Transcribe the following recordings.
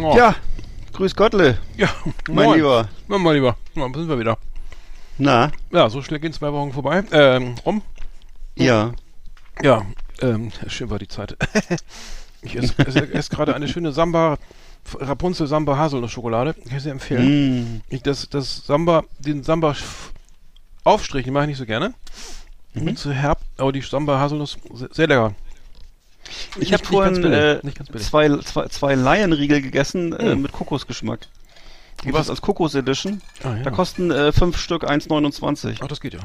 Oh. Ja, grüß Gottle, Ja, mein moin. Lieber. Ja, mein Lieber. Ja, sind wir wieder. Na, Ja, so schnell gehen zwei Wochen vorbei. Ähm, rum. ja. Ja, ähm, schön war die Zeit. ich esse, esse, esse gerade eine schöne Samba, Rapunzel Samba Haselnuss-Schokolade. Kann ich sehr empfehlen. Mm. Ich, das, das Samba, den Samba Aufstrich, den mache ich nicht so gerne. Mhm. Bin zu herb, aber die Samba Haselnuss sehr, sehr lecker. Ich habe vorhin äh, zwei, zwei, zwei Laienriegel gegessen äh, Mm. mit Kokosgeschmack. Die Was? als Kokos Edition. Ah, ja. Da kosten äh, fünf Stück 1,29. Ach, das geht ja.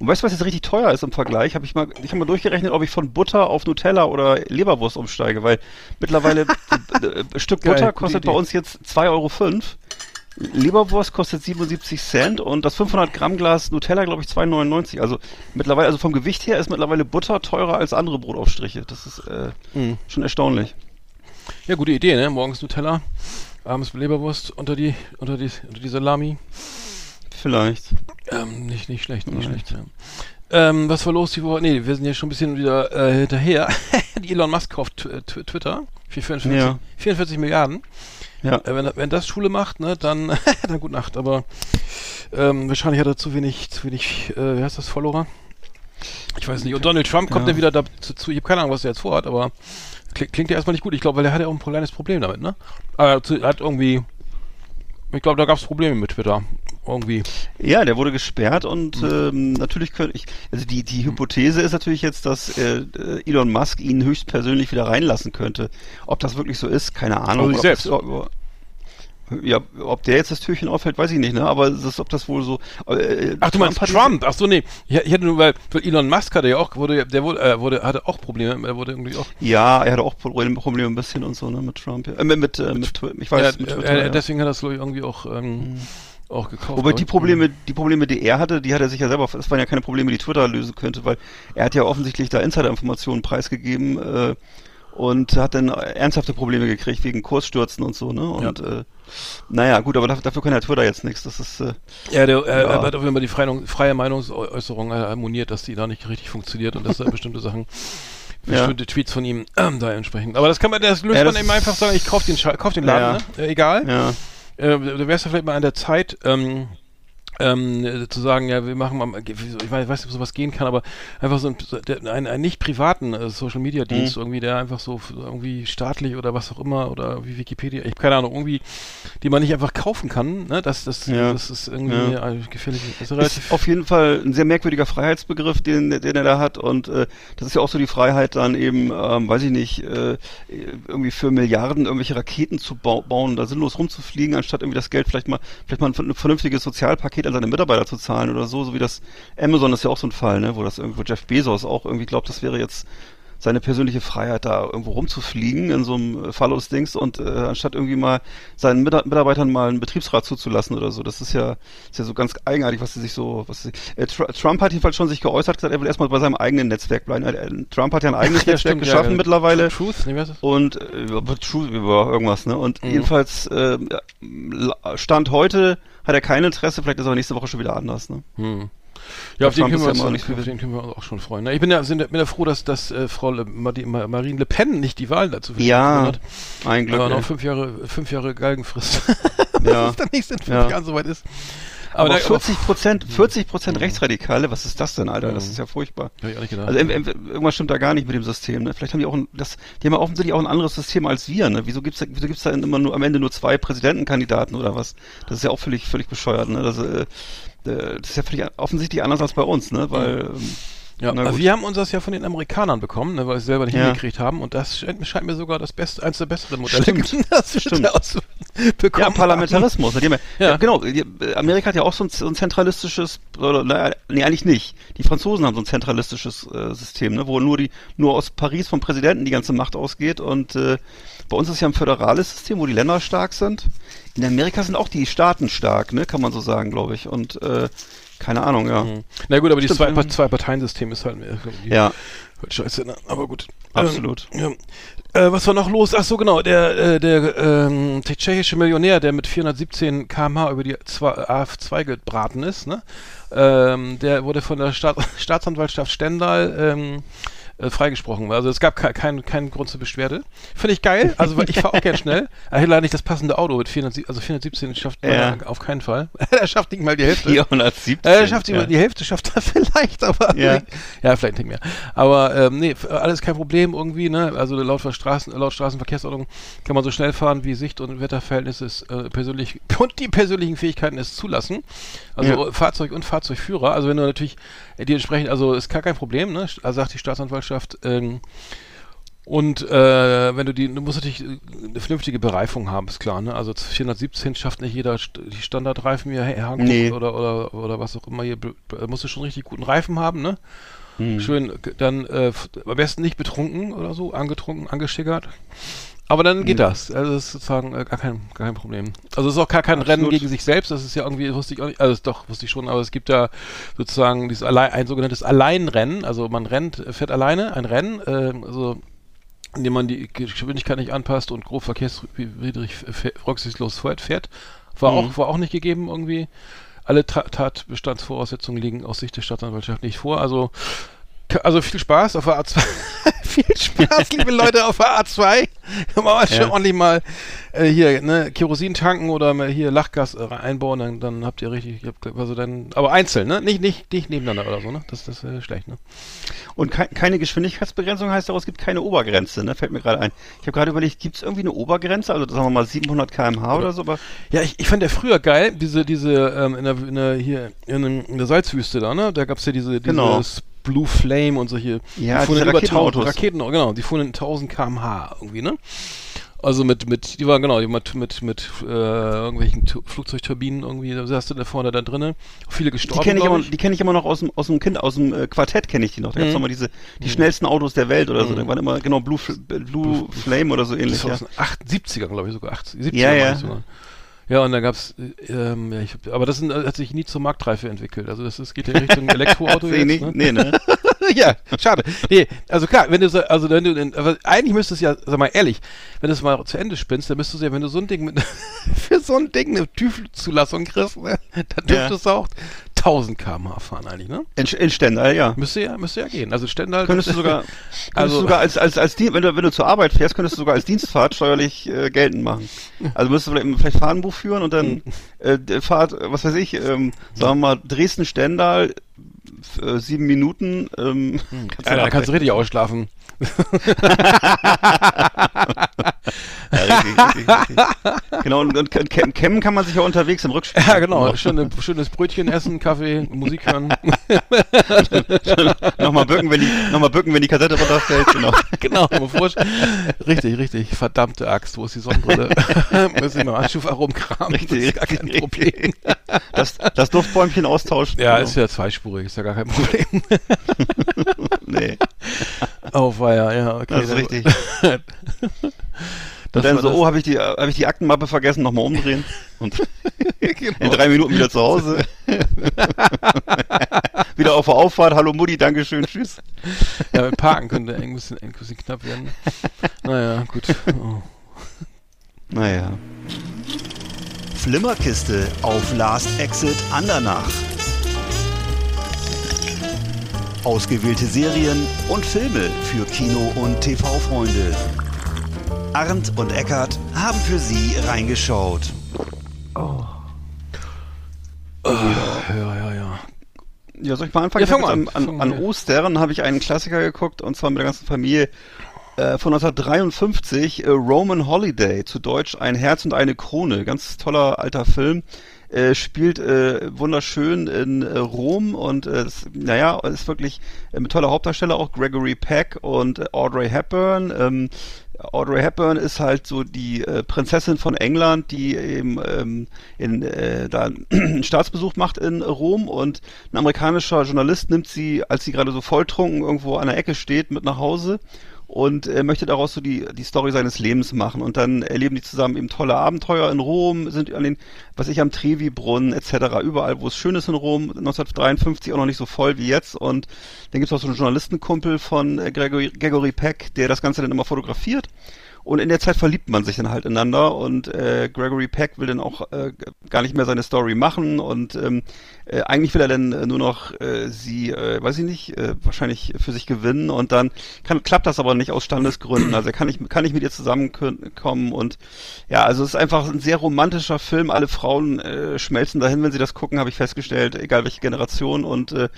Und weißt du, was jetzt richtig teuer ist im Vergleich? Hab ich mal, ich habe mal durchgerechnet, ob ich von Butter auf Nutella oder Leberwurst umsteige, weil mittlerweile äh, äh, Stück Geil, Butter gute kostet Idee. bei uns jetzt 2,05 Euro. Leberwurst kostet 77 Cent und das 500 Gramm Glas Nutella, glaube ich, 2,99. Also mittlerweile, also vom Gewicht her ist mittlerweile Butter teurer als andere Brotaufstriche. Das ist äh, Mhm. schon erstaunlich. Ja, gute Idee, ne? Morgens Nutella, abends Leberwurst unter die, unter die, unter die Salami. Vielleicht. Ähm, nicht, nicht schlecht, nicht Nein. schlecht, ja. Ähm, was war los die Woche? Nee, wir sind ja schon ein bisschen wieder äh, hinterher. Die Elon Musk kauft Tw- Tw- Twitter für 44, Ja. 44 Milliarden. Ja. Äh, wenn, wenn das Schule macht, ne, dann, dann gut Nacht. Aber ähm, wahrscheinlich hat er zu wenig, zu wenig, äh, wie heißt das, Follower? Ich weiß nicht. Und Donald Trump kommt Ja. ja wieder dazu. Ich habe keine Ahnung, was er jetzt vorhat, aber klingt, klingt ja erstmal nicht gut. Ich glaube, weil er hat ja auch ein kleines Problem damit, ne? Aber zu- hat irgendwie, ich glaube, da gab es Probleme mit Twitter. Irgendwie. Ja, der wurde gesperrt und Hm. ähm, natürlich könnte ich, also die, die Hypothese ist natürlich jetzt, dass äh, äh, Elon Musk ihn höchstpersönlich wieder reinlassen könnte. Ob das wirklich so ist, keine Ahnung. Also Ob selbst. das ja, ob der jetzt das Türchen aufhält, weiß ich nicht, ne? Aber das, ob das wohl so. Äh, Ach, du meinst Trump? Ach so, nee. Ich, ich hätte nur, weil, weil Elon Musk hatte ja auch, wurde, der wurde, äh, wurde, hatte auch Probleme, er wurde irgendwie auch. Ja, er hatte auch Probleme, Probleme ein bisschen und so, ne, mit Trump. Ja. Äh, mit, mit, äh, mit, Twi- ich weiß, Ja, mit äh, Twitter, äh, ja. Deswegen hat er das glaub ich, irgendwie auch, ähm, auch gekauft. Wobei die. Probleme, die Probleme, die er hatte, die hat er sich ja selber, das waren ja keine Probleme, die Twitter lösen könnte, weil er hat ja offensichtlich da Insider-Informationen preisgegeben äh, und hat dann ernsthafte Probleme gekriegt wegen Kursstürzen und so, ne? Und äh, naja, gut, aber dafür, kann der Twitter jetzt nichts. Das ist äh, Ja, der, äh, Ja. er hat auf jeden Fall die freie, freie Meinungsäußerung äh, harmoniert, dass die da nicht richtig funktioniert und dass da bestimmte Sachen, Ja. bestimmte Tweets von ihm ähm, da entsprechen. Aber das kann man, das löst Ja, man das- eben einfach sagen, ich kauf den, Scha- kauf den Laden, ne? Äh, egal. ja. Äh, da wär's ja vielleicht mal an der Zeit, ähm, ähm, äh, zu sagen, ja, wir machen mal, ich weiß nicht, ob sowas gehen kann, aber einfach so ein, so der- ein, ein nicht privaten äh, Social Media Dienst, Mhm. irgendwie, der einfach so irgendwie staatlich oder was auch immer oder wie Wikipedia, ich habe keine Ahnung, irgendwie, die man nicht einfach kaufen kann, ne? Das, das, Ja. das ist irgendwie Ja. äh, gefährlich. Das ist Ist auf jeden Fall ein sehr merkwürdiger Freiheitsbegriff, den, den er da hat. Und äh, das ist ja auch so die Freiheit, dann eben, ähm, weiß ich nicht, äh, irgendwie für Milliarden irgendwelche Raketen zu bau bauen, da sinnlos rumzufliegen, anstatt irgendwie das Geld vielleicht mal, vielleicht mal ein, ein vernünftiges Sozialpaket an seine Mitarbeiter zu zahlen oder so, so wie das Amazon ist ja auch so ein Fall, ne, wo das irgendwo Jeff Bezos auch irgendwie glaubt, das wäre jetzt seine persönliche Freiheit, da irgendwo rumzufliegen in so einem äh, Fallos-Dings und äh, anstatt irgendwie mal seinen Mita- Mitarbeitern mal einen Betriebsrat zuzulassen oder so. Das ist ja, ist ja so ganz eigenartig, was sie sich so, was sie, äh, Tr Trump hat jedenfalls schon sich geäußert, gesagt, er will erstmal bei seinem eigenen Netzwerk bleiben. Äh, Trump hat ja ein eigenes Netzwerk geschaffen ja. mittlerweile. Truth, heißt das? Und äh, über über irgendwas, ne? Und Mhm. jedenfalls äh, Stand heute hat er kein Interesse, vielleicht ist aber nächste Woche schon wieder anders, ne? Hm. Ja, auf den, können wir ja uns, nicht auf den können wir uns auch schon freuen. Na, Ich bin ja, sind, bin ja froh, dass, dass äh, Frau Le, Mari- Ma- Marine Le Pen nicht die Wahl dazu Ja, hat. Ein Glück. Aber noch fünf Jahre, fünf Jahre Galgenfrist. Ja. Dass dann nichts in fünf Ja. Jahren soweit ist. Aber, da- 40 Prozent, 40 Prozent Rechtsradikale, was ist das denn, Alter? Das Mhm. ist ja furchtbar. Hab ich auch nicht gedacht. Also em- em- irgendwas stimmt da gar nicht mit dem System. Ne? Vielleicht haben die auch ein, das, die haben ja offensichtlich auch ein anderes System als wir. Ne? Wieso gibt's da, wieso gibt's da immer nur am Ende nur zwei Präsidentenkandidaten oder was? Das ist ja auch völlig völlig bescheuert. Ne? Das, äh, äh, das ist ja völlig offensichtlich anders als bei uns, ne? Weil ähm, ja, wir haben uns das ja von den Amerikanern bekommen, ne, weil wir es selber nicht Ja. hingekriegt haben. Und das scheint, scheint mir sogar das beste, eins der besseren Modelle, Stimmt. das wir Stimmt. ja, Parlamentarismus. Ja, Ja. genau. Amerika hat ja auch so ein, so ein zentralistisches, oder, nee, eigentlich nicht. Die Franzosen haben so ein zentralistisches äh, System, ne? wo nur die nur aus Paris vom Präsidenten die ganze Macht ausgeht. Und äh, bei uns ist ja ein föderales System, wo die Länder stark sind. In Amerika sind auch die Staaten stark, ne? kann man so sagen, glaube ich. Und äh, keine Ahnung, ja. Mhm. Na gut, aber dieses Stimmt, zwei, zwei Parteien-System ist halt, irgendwie Ja, scheiße, ne? aber gut. absolut. Ähm, ja. Äh, was war noch los? Ach so, genau, der, äh, der ähm, der tschechische Millionär, der mit 417 km/h über die zwei- AF2 gebraten ist, ne? Ähm, der wurde von der Staat, Staatsanwaltschaft Stendal ähm, äh, freigesprochen. Also es gab keinen kein Grund zur Beschwerde. Finde ich geil. Also ich fahre auch gern schnell. Er hat leider nicht das passende Auto mit 400, also 417 schafft ja. auf keinen Fall. er schafft nicht mal die Hälfte. 417. Er schafft ja. die Hälfte, schafft er vielleicht, aber ja, ja vielleicht nicht mehr. Aber ähm, nee, alles kein Problem irgendwie. Ne? Also laut, Straßen, laut Straßenverkehrsordnung kann man so schnell fahren, wie Sicht- und Wetterverhältnisse äh, persönlich und die persönlichen Fähigkeiten es zulassen. Also Fahrzeug und Fahrzeugführer. Also wenn du natürlich die entsprechend, also ist gar kein Problem, ne? Also sagt die Staatsanwaltschaft. Ähm, und äh, wenn du die, du musst natürlich eine vernünftige Bereifung haben, ist klar, ne? Also 417 schafft nicht jeder die Standardreifen hier Hankook nee. oder, oder, oder was auch immer hier, musst du schon richtig guten Reifen haben, ne? Hm. Schön, dann äh, am besten nicht betrunken oder so, angetrunken, angeschickert. Aber dann geht mhm. das. Also das ist sozusagen äh, gar, kein, gar kein Problem. Also es ist auch gar kein Absolut. Rennen gegen sich selbst. Das ist ja irgendwie, wusste ich auch nicht, also doch, wusste ich schon, aber es gibt ja sozusagen dieses Allein, ein sogenanntes Alleinrennen. Also man rennt, fährt alleine ein Rennen, äh, also indem man die Geschwindigkeit nicht anpasst und grob verkehrswidrig rücksichtslos fährt. War mhm. auch, war auch nicht gegeben irgendwie. Alle Tatbestandsvoraussetzungen liegen aus Sicht der Staatsanwaltschaft nicht vor. Also also viel Spaß auf der A2. viel Spaß, liebe Leute, auf der A2. Machen wir schon ordentlich mal äh, hier, ne, Kerosin tanken oder mal hier Lachgas äh, einbauen, dann, dann habt ihr richtig, also dann, aber einzeln, ne? Nicht, nicht, nicht nebeneinander oder so, ne? Das, das ist äh, schlecht, ne? Und ke keine Geschwindigkeitsbegrenzung heißt daraus, es gibt keine Obergrenze, ne? Fällt mir gerade ein. Ich habe gerade überlegt, gibt es irgendwie eine Obergrenze? Also sagen wir mal 700 km/h oder, oder so, aber. Ja, ich, ich fand ja früher geil, diese, diese, ähm, in der, in der, hier, in, in der Salzwüste da, ne? Da gab's ja diese, diese genau. Blue Flame und solche. Ja, die fuhren diese Raketenautos. Raketen, genau, die fuhren in 1000 km/h irgendwie, ne? Also mit, mit, die waren genau, die mit, mit, mit äh, irgendwelchen tu Flugzeugturbinen irgendwie, da hast du da vorne da drinnen. Viele gestorben. Die kenne ich, immer, die kenn ich immer noch aus dem, aus dem Kind, aus dem äh, Quartett kenne ich die noch. Da mhm. gab's nochmal diese, die mhm. schnellsten Autos der Welt oder mhm. so. Da waren immer, genau, Blue, Blue, Blue Flame oder so ähnlich. Das ja. aus den 70er, glaube ich, sogar. 80, 70er ja, ja. Sogar. Ja, und da gab's, ähm, ja, ich, aber das sind, hat sich nie zur Marktreife entwickelt. Also das, das geht ja Richtung Elektroauto jetzt, nicht, ne? Nee, ne? ja, schade. Nee, also klar, wenn du so, also wenn du, aber eigentlich müsstest du ja, sag mal ehrlich, wenn du es mal zu Ende spinnst, dann müsstest du ja, wenn du so ein Ding mit, für so ein Ding eine TÜV-Zulassung kriegst, ne, dann dürftest ja. du auch 1000 km/h fahren eigentlich, ne? In, in Stendal, ja. Müsste ja, müsste ja gehen. Also Stendal. Könntest du sogar, könntest also, du sogar als, als, als, wenn du, wenn du zur Arbeit fährst, könntest du sogar als Dienstfahrt steuerlich äh, geltend machen. Also müsstest du vielleicht, vielleicht Fahrtenbuch führen und dann hm. äh, Fahrt, was weiß ich, ähm, sagen wir mal Dresden-Stendal, äh, sieben Minuten. Ähm, hm. kannst ja, da kannst du richtig ausschlafen. ja, richtig, richtig, richtig. Genau, und, und kämmen kann man sich ja unterwegs im Rückspiel. Ja, genau. Schön, schönes Brötchen essen, Kaffee, Musik hören. nochmal bücken, wenn die, nochmal bücken, wenn die Kassette runterfällt. Genau. genau, richtig, richtig. Verdammte Axt, wo ist die Sonnenbrille? Muss ich mal Anschufa rumkramen. Richtig, das ist gar kein Problem. Das, das Duftbäumchen austauschen. Ja, genau. ist ja zweispurig, ist ja gar kein Problem. nee. Oh, war ja, okay. Das ist richtig. Das und dann so, oh, habe ich, die, hab ich die Aktenmappe vergessen, nochmal umdrehen. Und genau. in drei Minuten wieder zu Hause. wieder auf der Auffahrt, hallo Mutti, Dankeschön, tschüss. Ja, mit Parken könnte ein bisschen, ein bisschen knapp werden. Naja, gut. Oh. Naja. Flimmerkiste auf Last Exit Andernach. Ausgewählte Serien und Filme für Kino- und TV-Freunde. Arndt und Eckart haben für Sie reingeschaut. Oh. oh ja, ja, ja. Ja, soll ich mal anfangen? Ja, fang an. An, an, an Ostern habe ich einen Klassiker geguckt und zwar mit der ganzen Familie äh, von 1953, äh, Roman Holiday, zu Deutsch Ein Herz und eine Krone. Ganz toller alter Film äh, spielt äh, wunderschön in äh, Rom und äh, ist, naja, ist wirklich äh, mit toller Hauptdarsteller auch Gregory Peck und äh, Audrey Hepburn. Ähm, Audrey Hepburn ist halt so die äh, Prinzessin von England, die eben ähm, in, äh, da einen Staatsbesuch macht in Rom und ein amerikanischer Journalist nimmt sie, als sie gerade so volltrunken irgendwo an der Ecke steht, mit nach Hause und er möchte daraus so die, die Story seines Lebens machen. Und dann erleben die zusammen eben tolle Abenteuer in Rom, sind an den, was ich am Trevi-Brunnen etc., überall, wo es schön ist in Rom, 1953 auch noch nicht so voll wie jetzt. Und dann gibt es auch so einen Journalistenkumpel von äh, Gregory, Gregory Peck, der das Ganze dann immer fotografiert. Und in der Zeit verliebt man sich dann halt ineinander und äh, Gregory Peck will dann auch äh, gar nicht mehr seine Story machen und ähm, äh, eigentlich will er dann äh, nur noch äh, sie, äh, weiß ich nicht, äh, wahrscheinlich für sich gewinnen und dann kann, klappt das aber nicht aus Standesgründen. Also er kann nicht, kann nicht mit ihr zusammenkommen und ja, also es ist einfach ein sehr romantischer Film. Alle Frauen äh, schmelzen dahin, wenn sie das gucken, habe ich festgestellt, egal welche Generation und äh,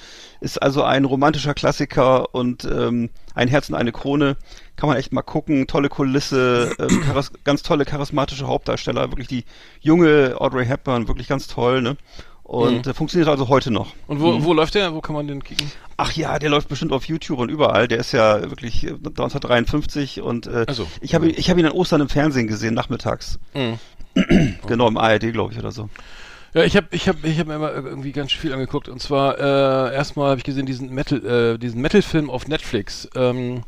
ist also ein romantischer Klassiker und ähm, ein Herz und eine Krone. Kann man echt mal gucken. Tolle Kulisse, ähm, ganz tolle charismatische Hauptdarsteller. Wirklich die junge Audrey Hepburn, wirklich ganz toll. Ne? Und mhm. funktioniert also heute noch. Und wo, mhm. wo läuft der? Wo kann man den kicken? Ach ja, der läuft bestimmt auf YouTube und überall. Der ist ja wirklich 1953 und äh, also, ich habe ich hab ihn an Ostern im Fernsehen gesehen, nachmittags. Mhm. genau, im ARD, glaube ich, oder so. Ja, ich habe ich hab, ich hab mir immer irgendwie ganz viel angeguckt. Und zwar äh, erstmal habe ich gesehen diesen Metal, äh, diesen Metal-Film auf Netflix. Ähm,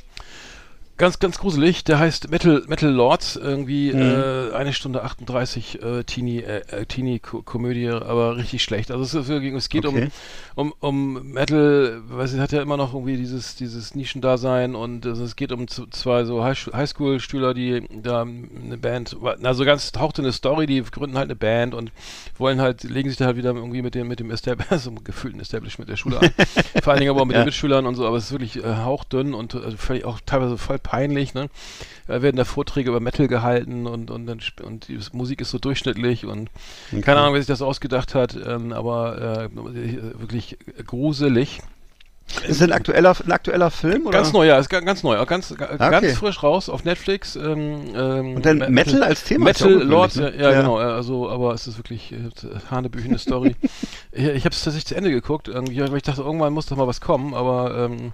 Ganz, ganz gruselig. Der heißt Metal, Metal Lords. Irgendwie mhm. äh, eine Stunde 38 äh, Teenie, äh, äh Teenie-Komödie, aber richtig schlecht. Also es, es geht okay. um, um, um Metal, weiß ich, hat ja immer noch irgendwie dieses, dieses Nischendasein und also es geht um zwei so Highschool-Stühler, die da eine Band, also ganz taucht eine Story, die gründen halt eine Band und wollen halt, legen sich da halt wieder irgendwie mit dem, mit dem Establishment, so einem gefühlten Establishment der Schule an. Vor allen Dingen aber auch mit ja. den Mitschülern und so, aber es ist wirklich äh, hauchdünn und also völlig auch teilweise voll peinlich, ne? Da werden da Vorträge über Metal gehalten und, und, dann, und die Musik ist so durchschnittlich und okay. keine Ahnung, wer sich das ausgedacht hat, ähm, aber äh, wirklich gruselig. Ist ein aktueller, ein aktueller Film? Oder? Ganz neu, ja, ist ganz neu, ganz, okay. ganz frisch raus auf Netflix. Ähm, ähm, und dann Metal, Metal als Thema? Metal Lords, ne? ja, ja, genau, also, aber es ist wirklich äh, hanebüchene Story. ich ich habe es tatsächlich zu Ende geguckt, irgendwie, weil ich dachte, irgendwann muss doch mal was kommen, aber ähm,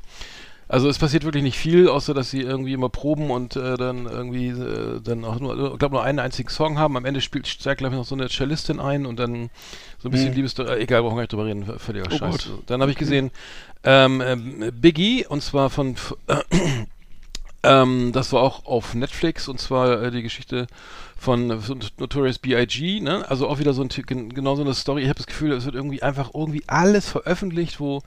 also es passiert wirklich nicht viel, außer dass sie irgendwie immer proben und äh, dann irgendwie äh, dann auch nur, ich glaube nur einen einzigen Song haben. Am Ende spielt steigt glaube ich noch so eine Cellistin ein und dann so ein bisschen hm. Liebes, äh, egal, brauchen wir nicht drüber reden, völliger oh Scheiß. Gott. Dann habe ich gesehen ähm, äh, Biggie und zwar von ähm, das war auch auf Netflix und zwar äh, die Geschichte von, von Notorious B.I.G., ne? Also auch wieder so ein genau so eine Story. Ich habe das Gefühl, es wird irgendwie einfach irgendwie alles veröffentlicht, wo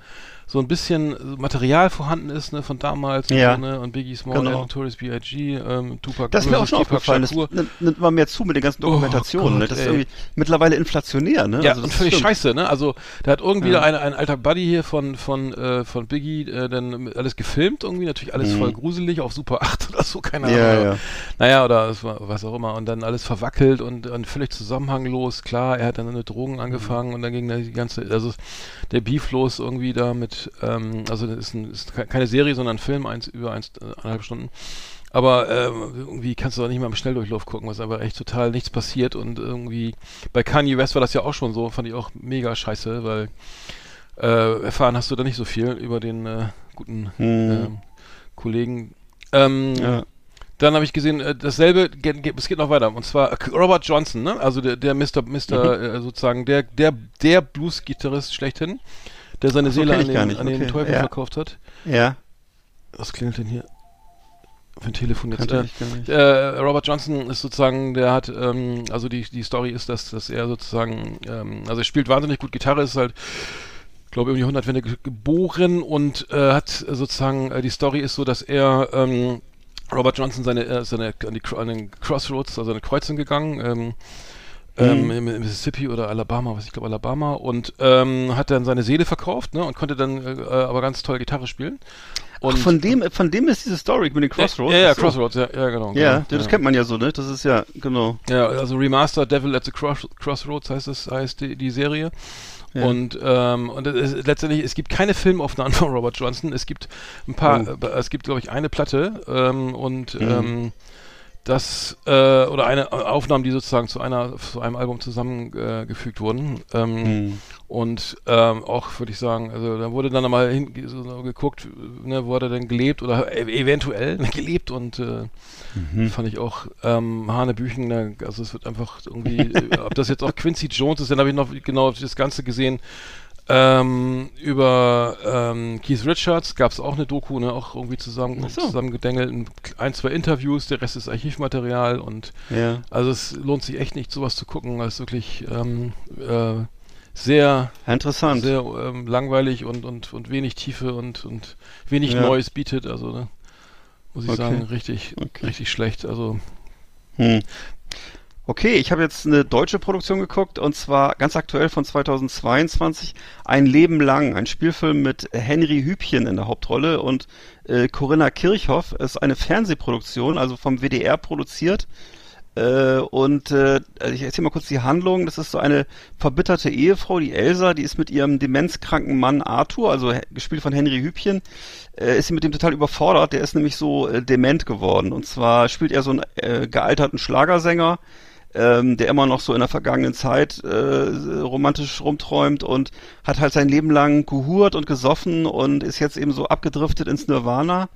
so ein bisschen Material vorhanden ist, ne, von damals ja. und, so, ne, und Biggie Small, genau. Notorious B.I.G., ähm, Tupac Das ist mir auch schon aufgefallen, das nimmt man mehr zu mit den ganzen oh Dokumentationen, oh, ne? Das ey. ist irgendwie mittlerweile inflationär, ne? Ja, also und völlig stimmt. scheiße, ne? Also, da hat irgendwie ja. ein, ein alter Buddy hier von, von, äh, von Biggie äh, dann alles gefilmt, irgendwie, natürlich alles mhm. voll gruselig, auf Super 8 oder so, keine Ahnung. Ja, ja. Naja, oder was auch immer, und dann alles verwackelt und, und völlig zusammenhanglos, klar, er hat dann eine Drogen angefangen mhm. und dann ging da die ganze, also der Beef los irgendwie da mit ähm, also das ist, ein, ist, keine Serie, sondern ein Film, eins, über eins, äh, eineinhalb Stunden. Aber ähm, irgendwie kannst du auch nicht mal im Schnelldurchlauf gucken, was aber echt total nichts passiert und irgendwie bei Kanye West war das ja auch schon so, fand ich auch mega scheiße, weil äh, erfahren hast du da nicht so viel über den äh, guten hm. äh, Kollegen. Ähm, ja. Dann habe ich gesehen, äh, dasselbe, es geht noch weiter. Und zwar Robert Johnson, ne? Also der, der Mr. Mr. Mhm. Äh, sozusagen der, der, der Blues-Gitarrist schlechthin der seine so, Seele an den, an den okay. Teufel ja. verkauft hat. Ja. Was klingelt denn hier? Für ein Telefon jetzt. Äh, äh, Robert Johnson ist sozusagen, der hat, ähm, also die, die Story ist, dass, dass er sozusagen, ähm, also er spielt wahnsinnig gut Gitarre, ist halt, glaube irgendwie 100 Wende geboren und äh, hat sozusagen, äh, die Story ist so, dass er, ähm, Robert Johnson seine, äh, seine an, die, an den Crossroads, also eine Kreuzung gegangen, ähm, ähm, mhm. in Mississippi oder Alabama, was ich glaube Alabama und ähm, hat dann seine Seele verkauft, ne, und konnte dann äh, aber ganz toll Gitarre spielen. Und Ach, von dem, von dem ist diese Story mit den Crossroads. Ja, ja, so. Crossroads, ja, ja genau. Ja, genau, das ja. kennt man ja so, ne? Das ist ja, genau. Ja, also Remastered Devil at the Cross Crossroads heißt das, heißt die, die Serie. Ja. Und, ähm, und es, letztendlich, es gibt keine Filmaufnahmen von Robert Johnson. Es gibt ein paar, oh. äh, es gibt, glaube ich, eine Platte ähm, und mhm. ähm, das äh, oder eine Aufnahmen, die sozusagen zu einer zu einem Album zusammengefügt äh, wurden. Ähm, mhm. Und ähm, auch würde ich sagen, also da wurde dann mal hin, so geguckt, ne, wo hat er denn gelebt oder e eventuell gelebt und äh, mhm. fand ich auch ähm, Hanebüchen, ne, also es wird einfach irgendwie, ob das jetzt auch Quincy Jones ist, dann habe ich noch genau das Ganze gesehen, ähm, über ähm, Keith Richards gab es auch eine Doku, ne, auch irgendwie zusammen, so. zusammengedengelt, ein, zwei Interviews, der Rest ist Archivmaterial und ja. also es lohnt sich echt nicht, sowas zu gucken, weil es wirklich ähm, äh, sehr interessant, sehr ähm, langweilig und, und, und wenig Tiefe und, und wenig ja. Neues bietet, also ne? Muss ich okay. sagen, richtig, okay. richtig schlecht. Also. Hm. Okay, ich habe jetzt eine deutsche Produktion geguckt und zwar ganz aktuell von 2022, Ein Leben lang, ein Spielfilm mit Henry Hübchen in der Hauptrolle und äh, Corinna Kirchhoff. Ist eine Fernsehproduktion, also vom WDR produziert. Äh, und äh, also ich erzähle mal kurz die Handlung. Das ist so eine verbitterte Ehefrau, die Elsa, die ist mit ihrem demenzkranken Mann Arthur, also gespielt von Henry Hübchen, äh, ist sie mit dem total überfordert. Der ist nämlich so äh, dement geworden. Und zwar spielt er so einen äh, gealterten Schlagersänger, ähm, der immer noch so in der vergangenen Zeit äh, romantisch rumträumt und hat halt sein Leben lang gehurt und gesoffen und ist jetzt eben so abgedriftet ins Nirvana.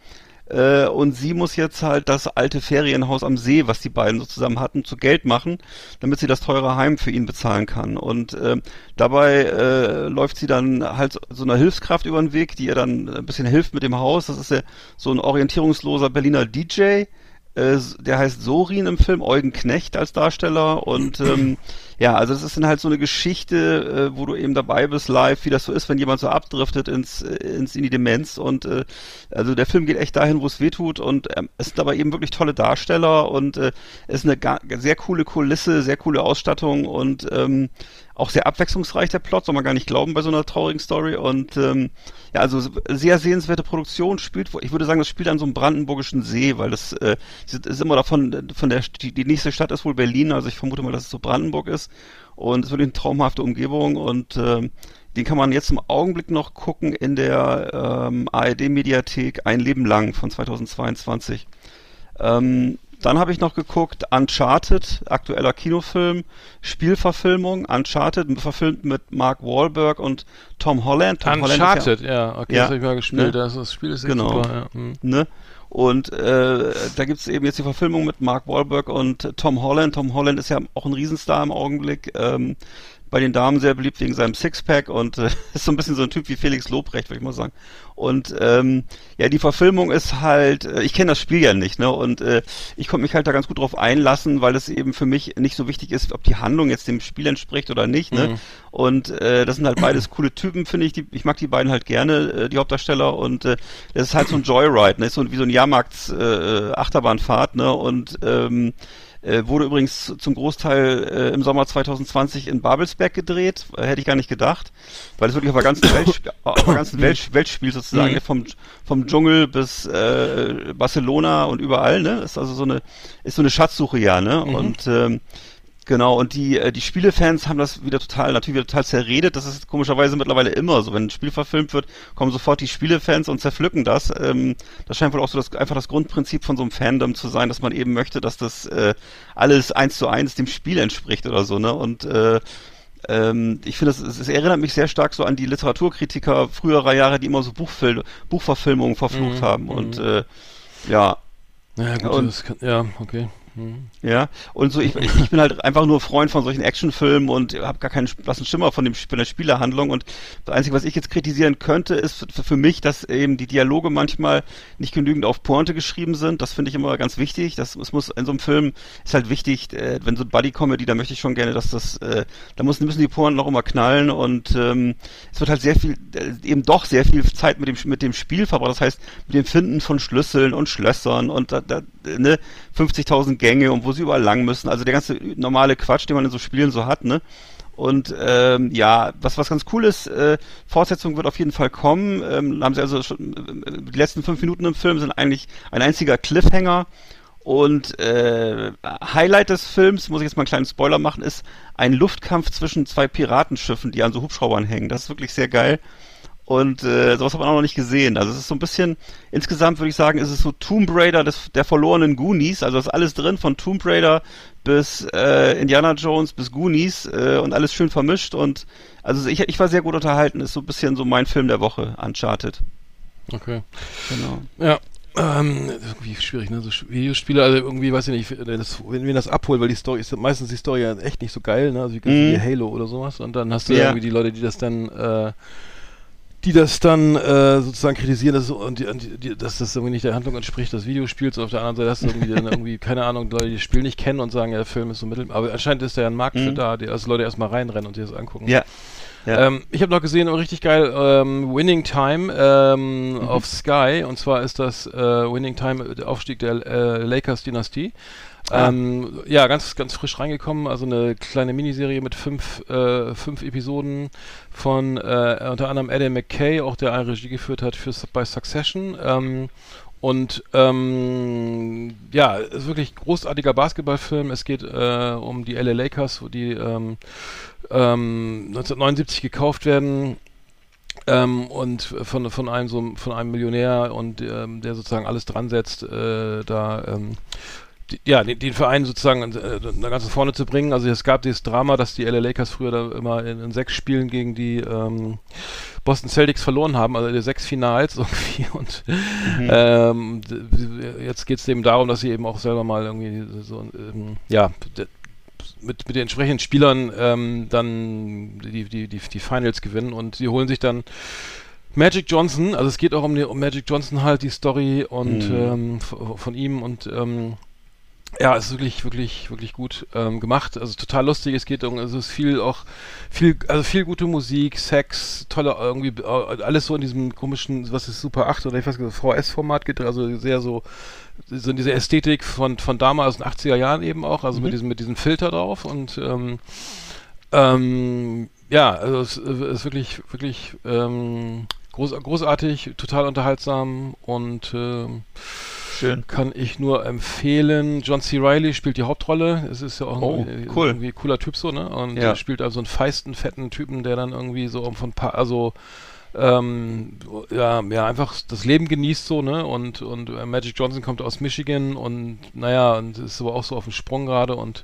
Äh, und sie muss jetzt halt das alte Ferienhaus am See, was die beiden so zusammen hatten, zu Geld machen, damit sie das teure Heim für ihn bezahlen kann. Und äh, dabei äh, läuft sie dann halt so einer Hilfskraft über den Weg, die ihr dann ein bisschen hilft mit dem Haus. Das ist ja so ein orientierungsloser Berliner DJ, äh, der heißt Sorin im Film, Eugen Knecht als Darsteller und ähm, ja, also es ist dann halt so eine Geschichte, äh, wo du eben dabei bist live, wie das so ist, wenn jemand so abdriftet ins, äh, ins in die Demenz und äh, also der Film geht echt dahin, wo es weh tut und ähm, es sind aber eben wirklich tolle Darsteller und äh, es ist eine sehr coole Kulisse, sehr coole Ausstattung und ähm, auch sehr abwechslungsreich der Plot, soll man gar nicht glauben bei so einer traurigen Story und ähm, ja, also sehr sehenswerte Produktion spielt, ich würde sagen, das spielt an so einem brandenburgischen See, weil das äh, ist immer davon, von der, die, die nächste Stadt ist wohl Berlin, also ich vermute mal, dass es so Brandenburg ist und es ist wirklich eine traumhafte Umgebung und äh, den kann man jetzt im Augenblick noch gucken in der ähm, ARD-Mediathek Ein Leben lang von 2022. Ähm, dann habe ich noch geguckt Uncharted, aktueller Kinofilm, Spielverfilmung, Uncharted, verfilmt mit Mark Wahlberg und Tom Holland. Tom Uncharted, Holland ja, ja, okay, ja, das habe ich mal gespielt. Ne? Das, das, Spiel ist genau. super. Ja. Hm. Ne? Und äh, da gibt es eben jetzt die Verfilmung mit Mark Wahlberg und Tom Holland. Tom Holland ist ja auch ein Riesenstar im Augenblick. Ähm, bei den Damen sehr beliebt wegen seinem Sixpack und äh, ist so ein bisschen so ein Typ wie Felix Lobrecht, würde ich mal sagen. Und ähm, ja, die Verfilmung ist halt, äh, ich kenne das Spiel ja nicht, ne? Und äh, ich konnte mich halt da ganz gut drauf einlassen, weil es eben für mich nicht so wichtig ist, ob die Handlung jetzt dem Spiel entspricht oder nicht, ne? Mhm. Und äh, das sind halt beides coole Typen, finde ich. Die, ich mag die beiden halt gerne, äh, die Hauptdarsteller. Und äh, das ist halt so ein Joyride, ne? Ist so wie so ein Jahrmarkt äh, Achterbahnfahrt, ne? Und ähm, äh, wurde übrigens zum Großteil äh, im Sommer 2020 in Babelsberg gedreht. Äh, hätte ich gar nicht gedacht. Weil es wirklich auf der ganzen Welt, auf der ganzen Welt, Welt spielt sozusagen. Mhm. Vom, vom Dschungel bis äh, Barcelona und überall. Ne? Ist also so eine, ist so eine Schatzsuche ja. Ne? Mhm. Und ähm, Genau, und die, äh, die Spielefans haben das wieder total, natürlich wieder total zerredet. Das ist komischerweise mittlerweile immer so. Wenn ein Spiel verfilmt wird, kommen sofort die Spielefans und zerpflücken das. Ähm, das scheint wohl auch so das, einfach das Grundprinzip von so einem Fandom zu sein, dass man eben möchte, dass das äh, alles eins zu eins dem Spiel entspricht oder so, ne? Und äh, ähm, ich finde, es erinnert mich sehr stark so an die Literaturkritiker früherer Jahre, die immer so Buchfil Buchverfilmungen verflucht mhm, haben. Und mhm. äh, ja. Ja, gut, und, kann, ja, okay. Ja, und so, ich, ich bin halt einfach nur Freund von solchen Actionfilmen und habe gar keinen blassen Schimmer von, dem, von der Spielerhandlung. Und das Einzige, was ich jetzt kritisieren könnte, ist für, für mich, dass eben die Dialoge manchmal nicht genügend auf Pointe geschrieben sind. Das finde ich immer ganz wichtig. Das es muss in so einem Film ist halt wichtig, äh, wenn so Buddy-Comedy, da möchte ich schon gerne, dass das, äh, da muss, müssen die Pointen noch immer knallen und ähm, es wird halt sehr viel, äh, eben doch sehr viel Zeit mit dem mit dem Spiel verbracht. Das heißt, mit dem Finden von Schlüsseln und Schlössern und da, da ne, 50.000 Gänge und wo sie überall lang müssen. Also der ganze normale Quatsch, den man in so Spielen so hat, ne? Und ähm, ja, was was ganz cool ist, äh, Fortsetzung wird auf jeden Fall kommen. Ähm, haben sie also schon, äh, die letzten fünf Minuten im Film sind eigentlich ein einziger Cliffhanger. Und äh, Highlight des Films, muss ich jetzt mal einen kleinen Spoiler machen, ist ein Luftkampf zwischen zwei Piratenschiffen, die an so Hubschraubern hängen. Das ist wirklich sehr geil. Und äh, sowas hat man auch noch nicht gesehen. Also es ist so ein bisschen, insgesamt würde ich sagen, ist es so Tomb Raider des, der verlorenen Goonies. Also ist alles drin, von Tomb Raider bis äh, Indiana Jones bis Goonies äh, und alles schön vermischt. Und also ich, ich war sehr gut unterhalten. Ist so ein bisschen so mein Film der Woche, Uncharted. Okay. Genau. Ja, ähm, irgendwie schwierig, ne? So Videospiele, also irgendwie, weiß ich nicht, das, wenn wir das abholen, weil die Story ist meistens die Story ja echt nicht so geil, ne? Also wie, mm. wie Halo oder sowas. Und dann hast du ja. irgendwie die Leute, die das dann äh, die das dann äh, sozusagen kritisieren, dass, und die, die, dass das irgendwie nicht der Handlung entspricht des Videospiels. Auf der anderen Seite hast du irgendwie, dann irgendwie keine Ahnung, Leute, die das Spiel nicht kennen und sagen, ja, der Film ist so mittel. Aber anscheinend ist da ja ein Markt mhm. für da, die also Leute erstmal reinrennen und sich das angucken. Ja. Ja. Ähm, ich habe noch gesehen, oh, richtig geil, ähm, Winning Time ähm, mhm. auf Sky. Und zwar ist das äh, Winning Time, der Aufstieg der äh, Lakers-Dynastie. Ah. Ähm, ja, ganz, ganz frisch reingekommen. Also eine kleine Miniserie mit fünf, äh, fünf Episoden von äh, unter anderem Adam McKay, auch der eine Regie geführt hat für, bei Succession. Ähm, und ähm, ja, ist wirklich großartiger Basketballfilm. Es geht äh, um die LA Lakers, die ähm, ähm, 1979 gekauft werden ähm, und von, von einem so von einem Millionär und ähm, der sozusagen alles dran setzt, äh, da ähm, ja, den, den, Verein sozusagen äh, ganz vorne zu bringen. Also es gab dieses Drama, dass die LA Lakers früher da immer in, in sechs Spielen gegen die ähm, Boston Celtics verloren haben, also die sechs Finals irgendwie. Und mhm. ähm, jetzt geht es eben darum, dass sie eben auch selber mal irgendwie so, ähm, ja, mit, mit den entsprechenden Spielern ähm, dann die, die, die, die Finals gewinnen und sie holen sich dann Magic Johnson, also es geht auch um, die, um Magic Johnson halt, die Story und mhm. ähm, von ihm und ähm, ja, es ist wirklich, wirklich, wirklich gut ähm, gemacht. Also total lustig. Es geht um, also es ist viel auch, viel, also viel gute Musik, Sex, tolle irgendwie, äh, alles so in diesem komischen, was ist Super 8 oder ich weiß nicht, VS-Format geht, also sehr so, so in dieser Ästhetik von, von damals, aus den 80er Jahren eben auch, also mhm. mit diesem, mit diesem Filter drauf und, ähm, ähm, ja, also es ist wirklich, wirklich, ähm, groß, großartig, total unterhaltsam und, ähm, Schön. Kann ich nur empfehlen. John C. Riley spielt die Hauptrolle. Es ist ja auch oh, ein, cool. irgendwie cooler Typ so, ne? Und ja. er spielt also einen feisten, fetten Typen, der dann irgendwie so von paar, also ähm, ja, ja, einfach das Leben genießt so, ne? Und, und äh, Magic Johnson kommt aus Michigan und naja, und ist aber auch so auf dem Sprung gerade und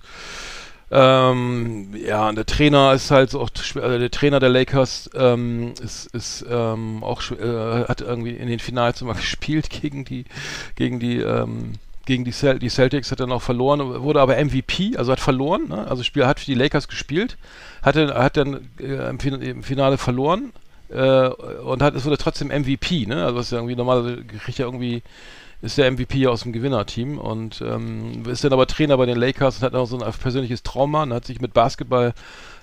ähm, ja, und der Trainer ist halt auch, also der Trainer der Lakers ähm, ist, ist ähm, auch äh, hat irgendwie in den Finals immer gespielt gegen die gegen die ähm, gegen die, Cel die Celtics hat dann auch verloren, wurde aber MVP, also hat verloren, ne? also Spiel hat für die Lakers gespielt, hatte hat dann äh, im, im, Finale verloren äh, und hat es wurde trotzdem MVP, ne? Also was irgendwie normalerweise kriegt ja irgendwie ist der MVP aus dem Gewinnerteam und ähm, ist dann aber Trainer bei den Lakers und hat auch so ein persönliches Trauma und hat sich mit Basketball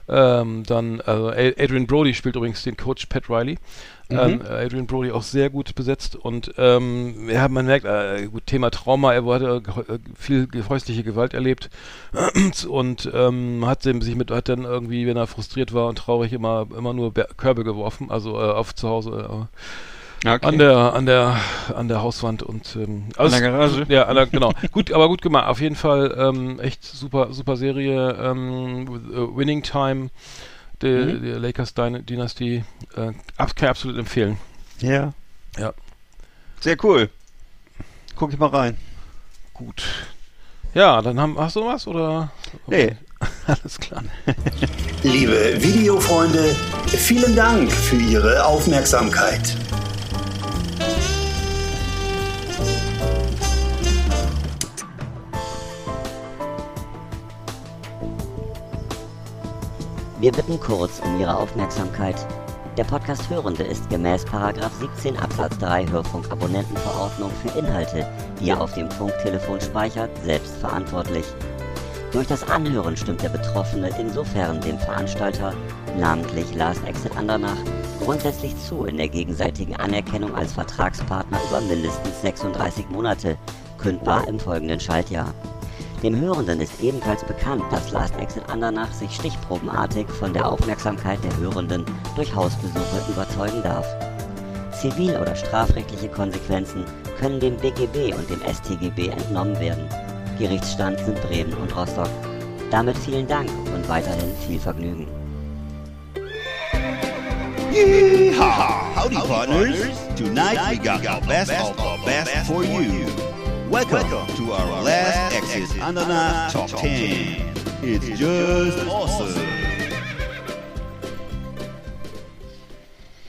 ähm, dann, also Adrian Brody spielt übrigens den Coach Pat Riley. Mhm. Ähm, Adrian Brody auch sehr gut besetzt und ähm, ja, man merkt, äh, gut, Thema Trauma, er hatte äh, viel häusliche Gewalt erlebt und ähm, hat sich mit, hat dann irgendwie, wenn er frustriert war und traurig, immer, immer nur Körbe geworfen, also äh, auf zu Hause. Äh, Okay. An der, an der, an der Hauswand und ähm, also, an der Garage. Ja, der, genau. gut, aber gut gemacht. Auf jeden Fall ähm, echt super, super Serie. Ähm, uh, Winning Time, der, mhm. der Lakers Dynasty, äh, kann ich absolut empfehlen. Ja. Ja. Sehr cool. Guck ich mal rein. Gut. Ja, dann haben, hast du was oder? Nee. Alles klar. Liebe Videofreunde, vielen Dank für Ihre Aufmerksamkeit. Wir bitten kurz um Ihre Aufmerksamkeit. Der Podcast Hörende ist gemäß 17 Absatz 3 Hörfunkabonnentenverordnung für Inhalte, die er auf dem Funktelefon speichert, selbst verantwortlich. Durch das Anhören stimmt der Betroffene insofern dem Veranstalter, namentlich Last Exit Andernach, grundsätzlich zu in der gegenseitigen Anerkennung als Vertragspartner über mindestens 36 Monate, kündbar im folgenden Schaltjahr. Dem Hörenden ist ebenfalls bekannt, dass Last Exit Andernach sich stichprobenartig von der Aufmerksamkeit der Hörenden durch Hausbesuche überzeugen darf. Zivil- oder strafrechtliche Konsequenzen können dem BGB und dem StGB entnommen werden. Gerichtsstand sind Bremen und Rostock. Damit vielen Dank und weiterhin viel Vergnügen. Yeehaw! Howdy, partners! Tonight we got the best of the best for you. Welcome, Welcome to our last Exit Ananas Top 10. It's just awesome.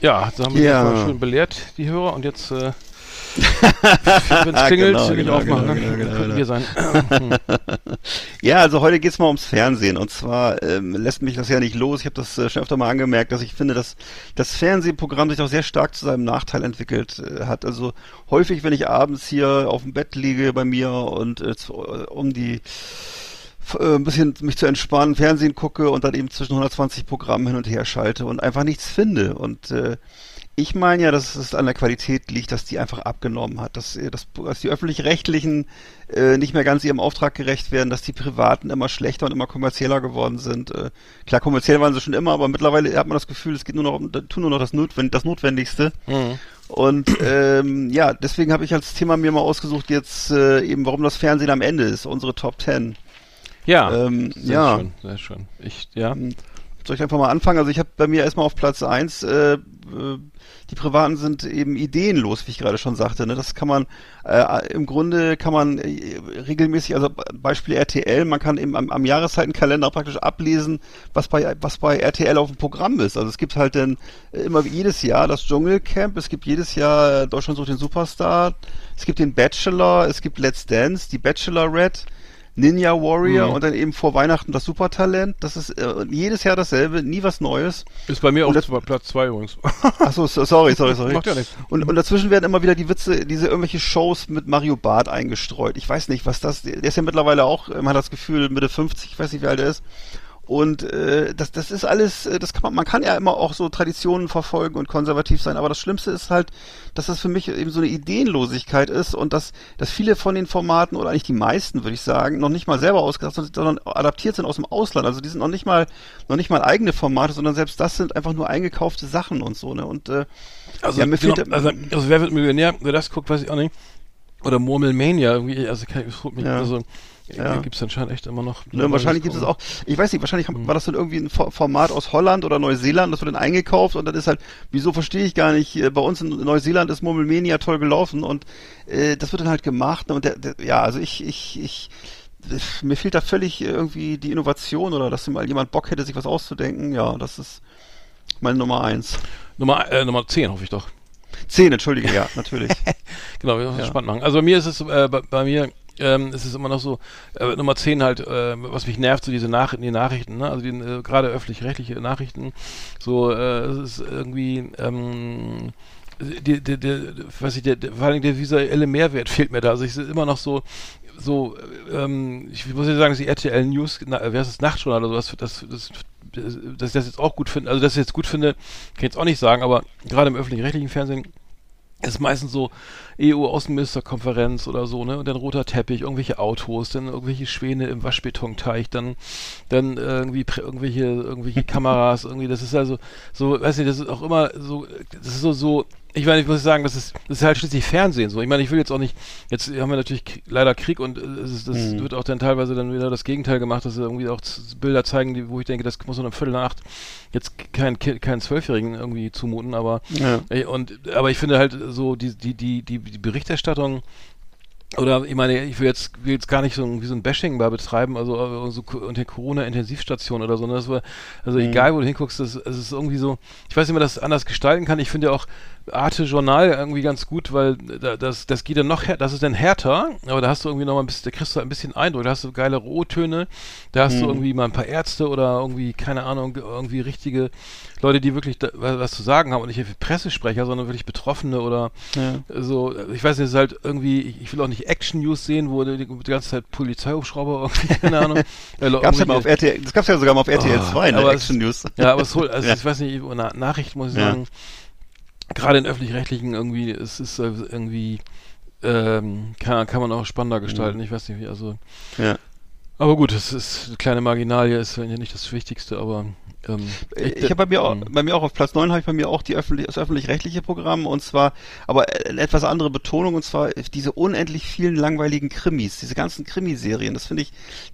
Ja, da haben wir ja. schön belehrt, die Hörer. Und jetzt äh, Wenn es klingelt, Genau, will ich genau, aufmachen. genau, ne? genau, Könnten genau. wir sein. Ja, also heute geht's mal ums Fernsehen und zwar ähm, lässt mich das ja nicht los. Ich habe das äh, schon öfter mal angemerkt, dass ich finde, dass das Fernsehprogramm sich auch sehr stark zu seinem Nachteil entwickelt äh, hat. Also häufig, wenn ich abends hier auf dem Bett liege bei mir und äh, zu, äh, um die äh, ein bisschen mich zu entspannen, Fernsehen gucke und dann eben zwischen 120 Programmen hin und her schalte und einfach nichts finde und äh, ich meine ja, dass es an der Qualität liegt, dass die einfach abgenommen hat, dass, dass, dass die öffentlich-rechtlichen äh, nicht mehr ganz ihrem Auftrag gerecht werden, dass die privaten immer schlechter und immer kommerzieller geworden sind. Äh, klar, kommerziell waren sie schon immer, aber mittlerweile hat man das Gefühl, es geht nur noch, um- tun nur noch das, Notwend das Notwendigste. Mhm. Und ähm, ja, deswegen habe ich als Thema mir mal ausgesucht jetzt äh, eben, warum das Fernsehen am Ende ist, unsere Top Ten. Ja, Ähm, sehr ja. schön, sehr schön. Ich, ja. Soll ich einfach mal anfangen? Also ich habe bei mir erstmal auf Platz eins äh, äh, die Privaten sind eben ideenlos, wie ich gerade schon sagte. Ne? Das kann man äh, im Grunde kann man äh, regelmäßig, also Beispiel RTL, man kann eben am, am Jahreszeitenkalender praktisch ablesen, was bei was bei RTL auf dem Programm ist. Also es gibt halt dann äh, immer wie jedes Jahr das Dschungelcamp, es gibt jedes Jahr Deutschland sucht den Superstar, es gibt den Bachelor, es gibt Let's Dance, die Bachelorette. Ninja Warrior Mhm. und dann eben vor Weihnachten das Supertalent. Das ist äh, jedes Jahr dasselbe, nie was Neues. Ist bei mir Und auch Platz zwei übrigens. Achso, so, sorry, sorry, sorry. Macht ja nichts. Und, und dazwischen werden immer wieder die Witze, diese irgendwelche Shows mit Mario Barth eingestreut. Ich weiß nicht, was das, der ist ja mittlerweile auch, man hat das Gefühl, Mitte 50, ich weiß nicht, wie alt er ist. Und äh, das, das ist alles, äh, das kann man, man kann ja immer auch so Traditionen verfolgen und konservativ sein, aber das Schlimmste ist halt, dass das für mich eben so eine Ideenlosigkeit ist und dass, dass viele von den Formaten oder eigentlich die meisten, würde ich sagen, noch nicht mal selber ausgedacht sind, sondern adaptiert sind aus dem Ausland. Also die sind noch nicht mal, noch nicht mal eigene Formate, sondern selbst das sind einfach nur eingekaufte Sachen und so, ne? Und äh, Also, Ja, mir genau, fehlt- also, also wer wird Millionär? Wer das guckt, weiß ich auch nicht. Oder Murmelmania irgendwie, also kann ich, mich, Ja. also Ja. gibt es anscheinend echt immer noch. Ne, wahrscheinlich gibt es auch, ich weiß nicht, wahrscheinlich Hm. war das dann irgendwie ein Fo- Format aus Holland oder Neuseeland, das wird dann eingekauft und dann ist halt, wieso verstehe ich gar nicht, äh, bei uns in Neuseeland ist Murmelmania toll gelaufen und äh, das wird dann halt gemacht und der, der, ja, also ich, ich, ich, mir fehlt da völlig irgendwie die Innovation oder dass mal jemand Bock hätte, sich was auszudenken, ja, das ist meine Nummer eins. Nummer, äh, Nummer 10, hoffe ich doch. Zehn, entschuldige, ja, natürlich. Genau, wir müssen es Ja. spannend machen. Also bei mir ist es, äh, bei, bei mir ähm, ist es immer noch so, äh, Nummer 10 halt, äh, was mich nervt, so diese Nachrichten, die Nachrichten, ne? also äh, gerade öffentlich-rechtliche Nachrichten, so, äh, es ist irgendwie, ähm, die, die, die, was ich, der, der, vor allem der visuelle Mehrwert fehlt mir da. Also ich immer noch so, so, ähm, ich muss ja sagen, dass die RTL News, na, wer ist das Nachtjournal oder sowas, das, das, dass ich das jetzt auch gut finde, also dass ich jetzt gut finde, kann ich jetzt auch nicht sagen, aber gerade im öffentlich-rechtlichen Fernsehen ist meistens so EU-Außenministerkonferenz oder so, ne? Und dann roter Teppich, irgendwelche Autos, dann irgendwelche Schwäne im Waschbetonteich, dann, dann irgendwie prä- irgendwelche, irgendwelche Kameras, irgendwie, das ist also so, weiß nicht, das ist auch immer so, das ist so, so, ich meine, ich muss sagen, das ist, das ist halt schließlich Fernsehen so. Ich meine, ich will jetzt auch nicht, jetzt haben wir natürlich leider Krieg und äh, es ist, das Mhm. wird auch dann teilweise dann wieder das Gegenteil gemacht, dass sie irgendwie auch Bilder zeigen, die, wo ich denke, das muss man um Viertel nach acht jetzt kein keinen Zwölfjährigen irgendwie zumuten, aber ja. Und aber ich finde halt so die die die die, die Berichterstattung oder ich meine, ich will jetzt, will jetzt gar nicht so ein, wie so ein Bashing da betreiben, also äh, so unter Corona-Intensivstation oder so. Ne? Das war, also Mhm. egal, wo du hinguckst, es ist irgendwie so, ich weiß nicht, wie man das anders gestalten kann. Ich finde ja auch Arte Journal irgendwie ganz gut, weil da, das, das geht dann noch, das ist dann härter, aber da hast du irgendwie noch mal ein bisschen, da kriegst du ein bisschen Eindruck, da hast du geile Rohtöne, da hast du Mhm. irgendwie mal ein paar Ärzte oder irgendwie, keine Ahnung, irgendwie richtige Leute, die wirklich da, was zu sagen haben und nicht irgendwie Pressesprecher, sondern wirklich Betroffene oder ja. so, ich weiß nicht, es ist halt irgendwie, ich, will auch nicht Action-News sehen, wo die, die ganze Zeit Polizeihubschrauber irgendwie, keine Ahnung. äh, Gab's ja mal auf RTL, das gab's ja sogar mal auf RTL Oh, 2, ne, aber es- Action News. Ja, aber es holt, also Ja. ich weiß nicht, Na Nachrichten muss ich Ja. sagen, gerade in öffentlich-rechtlichen irgendwie, es ist äh, irgendwie, ähm, kann, kann man auch spannender gestalten, ich weiß nicht wie, also. Ja. Aber gut, es ist eine kleine Marginalie, ist ja nicht das Wichtigste, aber ähm, Ich, habe bei mir auch, Mhm. bei mir auch auf Platz 9 habe ich bei mir auch die öffentlich, das öffentlich-rechtliche Programm und zwar, aber eine etwas andere Betonung und zwar diese unendlich vielen langweiligen Krimis, diese ganzen Krimiserien. Das finde ich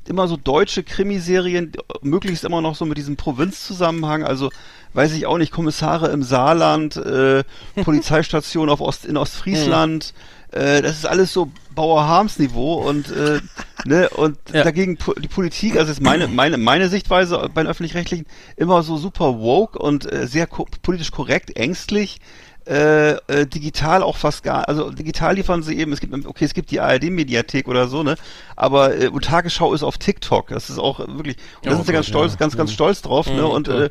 immer so deutsche Krimiserien, möglichst immer noch so mit diesem Provinzzusammenhang, also weiß ich auch nicht, Kommissare im Saarland, äh, Polizeistation auf Ost, in Ostfriesland, äh, das ist alles so Bauer Harms Niveau und äh, ne und Ja. dagegen die Politik, also ist meine meine meine Sichtweise bei den öffentlich-rechtlichen immer so super woke und äh, sehr ko politisch korrekt, ängstlich. äh, äh, digital auch fast gar, also digital liefern sie eben, es gibt, okay, es gibt die ARD-Mediathek oder so, ne, aber äh, Tagesschau ist auf TikTok, das ist auch wirklich, und da sind sie ganz stolz, ja. ganz, ganz stolz drauf, ne, Mhm, und klar. äh, äh,